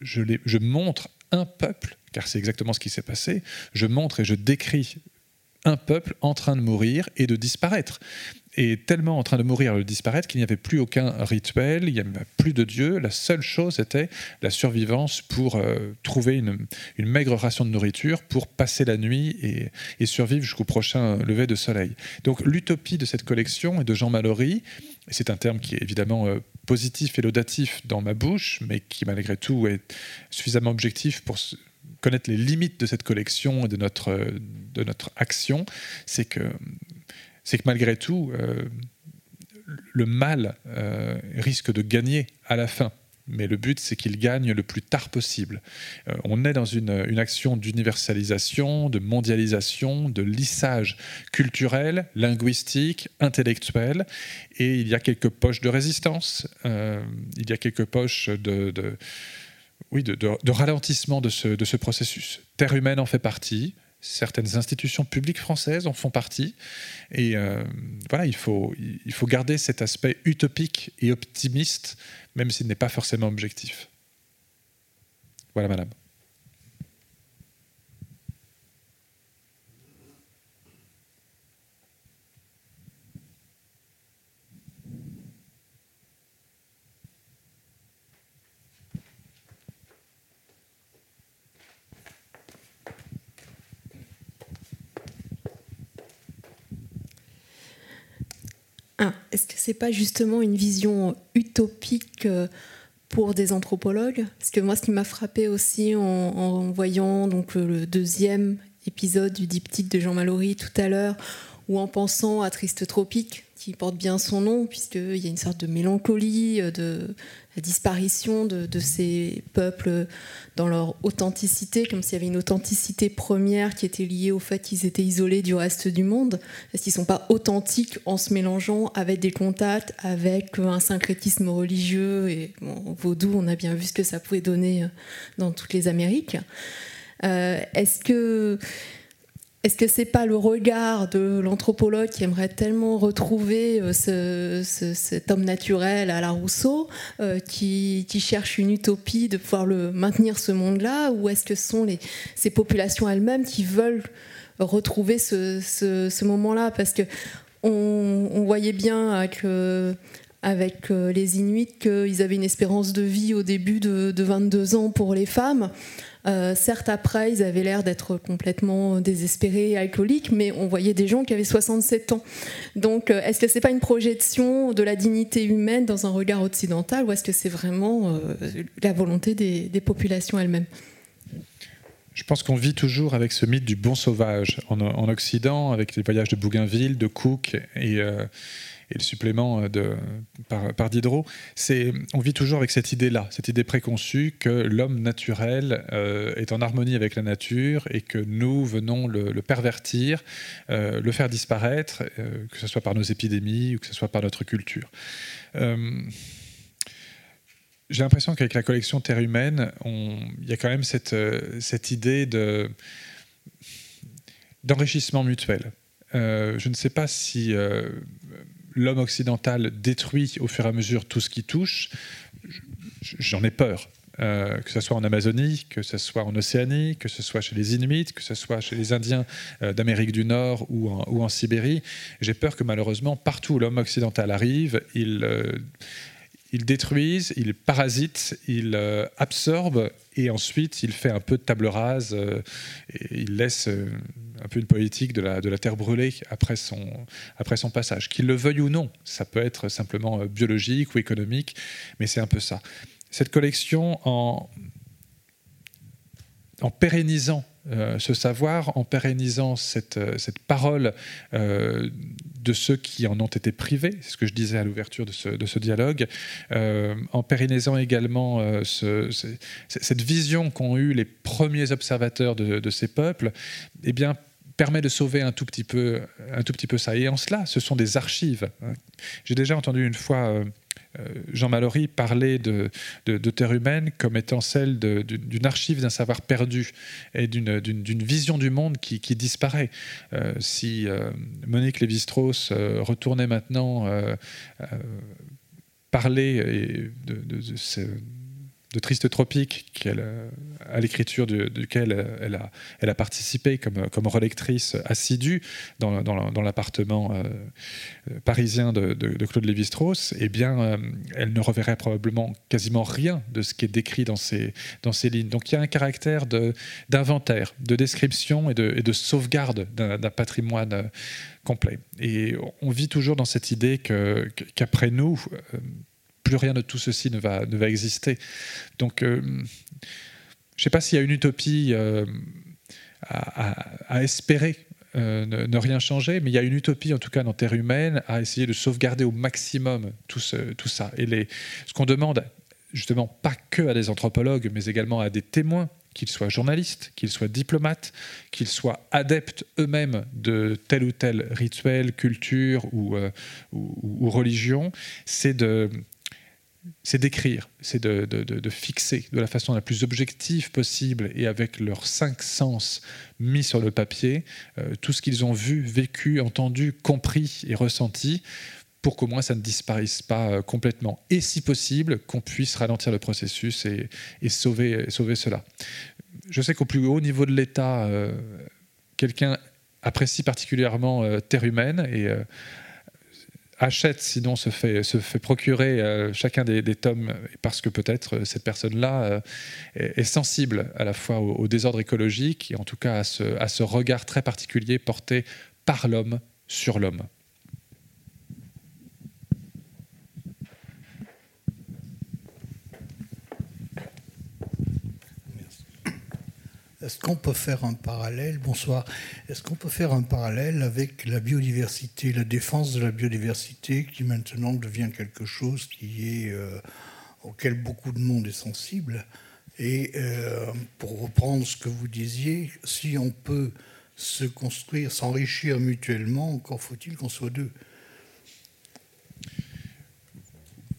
Speaker 8: je, les, je montre un peuple car c'est exactement ce qui s'est passé, je montre et je décris un peuple en train de mourir et de disparaître. Et tellement en train de mourir et de disparaître qu'il n'y avait plus aucun rituel, il n'y avait plus de Dieu. La seule chose était la survivance pour euh, trouver une, maigre ration de nourriture pour passer la nuit et, survivre jusqu'au prochain lever de soleil. Donc l'utopie de cette collection est de Jean Mallory, c'est un terme qui est évidemment euh, positif et laudatif dans ma bouche, mais qui malgré tout est suffisamment objectif pour connaître les limites de cette collection et de notre, de notre action, c'est que, c'est que malgré tout, euh, le mal euh, risque de gagner à la fin. Mais le but, c'est qu'il gagne le plus tard possible. Euh, on est dans une, action d'universalisation, de mondialisation, de lissage culturel, linguistique, intellectuel. Et il y a quelques poches de résistance, il y a quelques poches de, oui, de, ralentissement de ce, processus. Terre humaine en fait partie, certaines institutions publiques françaises en font partie, et euh, voilà, il faut, il faut garder cet aspect utopique et optimiste, même s'il n'est pas forcément objectif. Voilà, madame.
Speaker 10: Est-ce que c'est pas justement une vision utopique euh, pour des anthropologues? Parce que moi, ce qui m'a frappé aussi en, voyant donc le deuxième épisode du diptyque de Jean Mallory tout à l'heure, ou en pensant à Triste Tropique, qui porte bien son nom, puisqu'il y a une sorte de mélancolie, euh, de la disparition de, ces peuples dans leur authenticité, comme s'il y avait une authenticité première qui était liée au fait qu'ils étaient isolés du reste du monde, parce qu'ils ne sont pas authentiques en se mélangeant avec des contacts, avec un syncrétisme religieux, et bon, vaudou, on a bien vu ce que ça pouvait donner euh, dans toutes les Amériques. Euh, est-ce que est-ce que c'est pas le regard de l'anthropologue qui aimerait tellement retrouver euh, cet homme naturel à la Rousseau, euh, qui, cherche une utopie de pouvoir le maintenir ce monde-là, ou est-ce que ce sont ces populations elles-mêmes qui veulent retrouver ce, moment-là? Parce que on, voyait bien avec, avec euh, les Inuits qu'ils avaient une espérance de vie au début de, de 22 ans pour les femmes. Euh, certes, après, ils avaient l'air d'être complètement désespérés, alcooliques, mais on voyait des gens qui avaient 67 ans. Donc, euh, est-ce que c'est pas une projection de la dignité humaine dans un regard occidental, ou est-ce que c'est vraiment euh, la volonté des, populations elles-mêmes?
Speaker 8: Je pense qu'on vit toujours avec ce mythe du bon sauvage en, Occident, avec les voyages de Bougainville, de Cook et, et le supplément de, par, Diderot, c'est on vit toujours avec cette idée-là, cette idée préconçue que l'homme naturel euh, est en harmonie avec la nature et que nous venons le, pervertir, euh, le faire disparaître, euh, que ce soit par nos épidémies ou que ce soit par notre culture. j'ai l'impression qu'avec la collection Terre humaine, il y a quand même cette, idée de d'enrichissement mutuel. je ne sais pas si l'homme occidental détruit au fur et à mesure tout ce qui touche, j'en ai peur. euh, que ce soit en Amazonie, que ce soit en Océanie, que ce soit chez les Inuits, que ce soit chez les Indiens euh, d'Amérique du Nord ou en, Sibérie. J'ai peur que malheureusement, partout où l'homme occidental arrive, il, euh, il détruise, il parasite, il absorbe et ensuite il fait un peu de table rase et il laisse un peu une politique de la, de la terre brûlée après son, après son passage. Qu'il le veuille ou non, ça peut être simplement biologique ou économique, mais c'est un peu ça cette collection en, en pérennisant euh, ce savoir, en pérennisant cette, euh, cette parole euh, de ceux qui en ont été privés, c'est ce que je disais à l'ouverture de ce, dialogue, en pérennisant également ce, cette vision qu'ont eu les premiers observateurs de, de ces peuples, eh bien, permet de sauver un tout petit peu, un tout petit peu ça. Et en cela, ce sont des archives. Hein. J'ai déjà entendu une fois euh, Jean Mallory parlait de, Terre humaine comme étant celle d'une archive d'un savoir perdu et d'une vision du monde qui, disparaît. Euh, si euh, Monique Lévi-Strauss retournait maintenant parler de, de, de Triste Tropique, à l'écriture duquel elle a, elle a participé comme, comme relectrice assidue dans, l'appartement euh, parisien de, Claude Lévi-Strauss, eh bien, euh, elle ne reverrait probablement quasiment rien de ce qui est décrit dans ces, lignes. Donc il y a un caractère d'inventaire, de, description et de, de sauvegarde d'un patrimoine euh, complet. Et on vit toujours dans cette idée qu'après nous, plus rien de tout ceci ne va, exister. Donc, euh, je ne sais pas s'il y a une utopie euh, à, espérer euh, ne, rien changer, mais il y a une utopie, en tout cas dans Terre humaine, à essayer de sauvegarder au maximum tout, ça. Et ce qu'on demande, justement, pas que à des anthropologues, mais également à des témoins, qu'ils soient journalistes, qu'ils soient diplomates, qu'ils soient adeptes eux-mêmes de tel ou tel rituel, culture ou, ou religion, c'est de c'est d'écrire, c'est de, fixer de la façon la plus objective possible et avec leurs cinq sens mis sur le papier euh, tout ce qu'ils ont vu, vécu, entendu, compris et ressenti pour qu'au moins ça ne disparaisse pas euh, complètement. Et si possible, qu'on puisse ralentir le processus et, sauver, cela. Je sais qu'au plus haut niveau de l'État, euh, quelqu'un apprécie particulièrement Terre humaine et achète, sinon se fait, procurer euh, chacun des, tomes, parce que peut-être euh, cette personne-là euh, est, sensible à la fois au, désordre écologique et en tout cas à ce, à ce regard très particulier porté par l'homme sur l'homme.
Speaker 11: Est-ce qu'on peut faire un parallèle Bonsoir. Est-ce qu'on peut faire un parallèle avec la biodiversité, la défense de la biodiversité, qui maintenant devient quelque chose qui est euh, auquel beaucoup de monde est sensible? Et euh, pour reprendre ce que vous disiez, si on peut se construire, s'enrichir mutuellement, encore faut-il qu'on soit deux.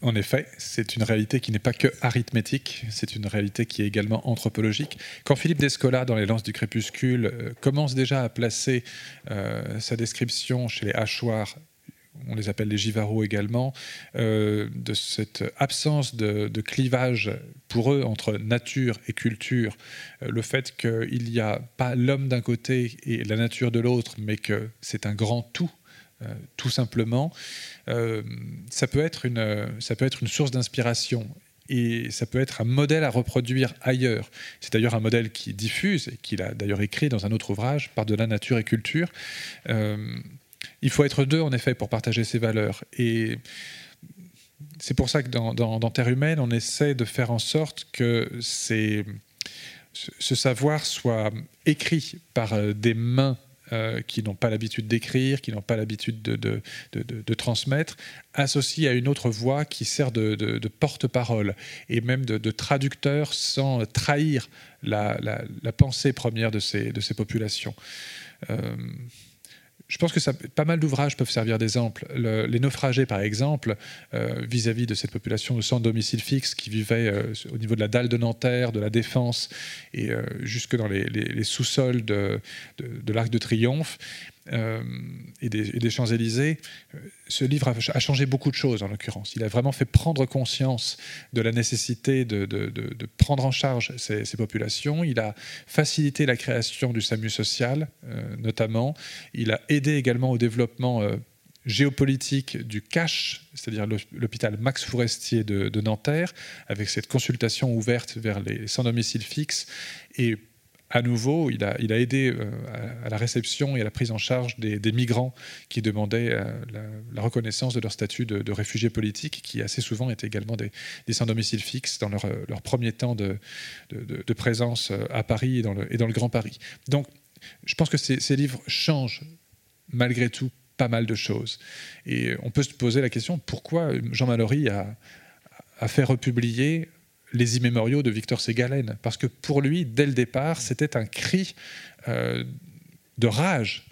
Speaker 8: En effet, c'est une réalité qui n'est pas que arithmétique, c'est une réalité qui est également anthropologique. Quand Philippe Descola, dans Les Lances du Crépuscule, euh, commence déjà à placer euh, sa description chez les hachoirs on les appelle les givarots également, euh, de cette absence de, clivage pour eux entre nature et culture, le fait qu'il n'y a pas l'homme d'un côté et la nature de l'autre, mais que c'est un grand tout, tout simplement, euh, ça, peut être une, ça peut être une source d'inspiration et ça peut être un modèle à reproduire ailleurs. C'est d'ailleurs un modèle qui diffuse et qu'il a d'ailleurs écrit dans un autre ouvrage, Par de la nature et culture. Euh, il faut être deux, en effet, pour partager ces valeurs. Et c'est pour ça que dans, dans, Terre humaine, on essaie de faire en sorte que ce savoir soit écrit par euh, des mains euh, qui n'ont pas l'habitude d'écrire, qui n'ont pas l'habitude de, transmettre, associé à une autre voix qui sert de, porte-parole et même de, traducteur sans trahir la, pensée première de ces, de ces populations. Euh, je pense que pas mal d'ouvrages peuvent servir d'exemple. les naufragés, par exemple, euh, vis-à-vis de cette population sans domicile fixe qui vivait euh, au niveau de la dalle de Nanterre, de la Défense et euh, jusque dans les, sous-sols de l'Arc de Triomphe, et des, Champs-Élysées, ce livre a, changé beaucoup de choses en l'occurrence. Il a vraiment fait prendre conscience de la nécessité de, prendre en charge ces, populations. Il a facilité la création du SAMU social, notamment. Il a aidé également au développement géopolitique du CACH, c'est-à-dire l'hôpital Max Forestier de, Nanterre, avec cette consultation ouverte vers les sans domicile fixe. Et à nouveau, il a, aidé euh, à, la réception et à la prise en charge des, migrants qui demandaient euh, la, reconnaissance de leur statut de, réfugiés politiques, qui assez souvent étaient également des, sans domicile fixe dans leur, leur premier temps de, présence à Paris et dans, le, Grand Paris. Donc, je pense que ces livres changent malgré tout pas mal de choses. Et on peut se poser la question pourquoi Jean Mallory a, fait republier les immémoriaux de Victor Ségalen Parce que pour lui, dès le départ, c'était un cri euh, de rage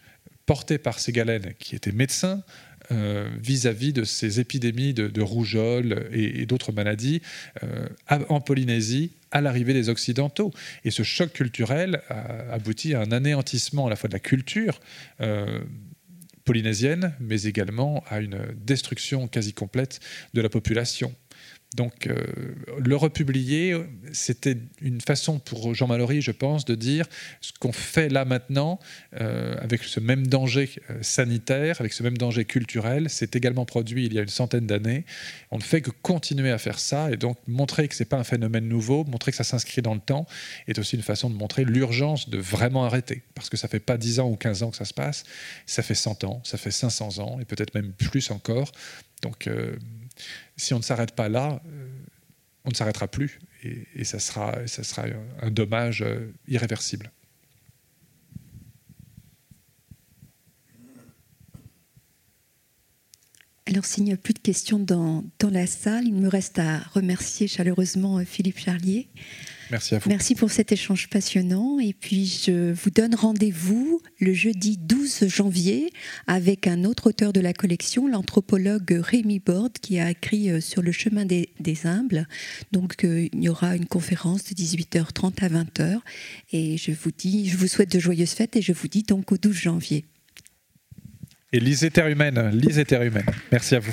Speaker 8: porté par Ségalen, qui était médecin, euh, vis-à-vis de ces épidémies de, rougeole et, d'autres maladies euh, en Polynésie à l'arrivée des Occidentaux. Et ce choc culturel a abouti à un anéantissement à la fois de la culture polynésienne, mais également à une destruction quasi complète de la population. Donc, euh, le republier, c'était une façon pour Jean Mallory, je pense, de dire ce qu'on fait là maintenant, euh, avec ce même danger euh, sanitaire, avec ce même danger culturel, c'est également produit il y a une centaine d'années. On ne fait que continuer à faire ça, et donc montrer que ce n'est pas un phénomène nouveau, montrer que ça s'inscrit dans le temps, est aussi une façon de montrer l'urgence de vraiment arrêter. Parce que ça fait pas 10 ans ou 15 ans que ça se passe, ça fait 100 ans, ça fait 500 ans, et peut-être même plus encore. Donc, si on ne s'arrête pas là, euh, on ne s'arrêtera plus et, ça, sera, ça sera un dommage euh, irréversible.
Speaker 7: Alors, s'il n'y a plus de questions dans, dans, la salle, il me reste à remercier chaleureusement euh, Philippe Charlier
Speaker 8: Merci à vous.
Speaker 7: Merci pour cet échange passionnant. Et puis, je vous donne rendez-vous le jeudi 12 janvier avec un autre auteur de la collection, l'anthropologue Rémi Borde, qui a écrit euh, sur le chemin des, humbles. Donc, euh, il y aura une conférence de 18h30 à 20h. Et je vous dis, je vous souhaite de joyeuses fêtes et je vous dis donc au 12 janvier.
Speaker 8: Et lisez Terre humaine, lisez Terre humaine. Merci à.
Speaker 12: Vous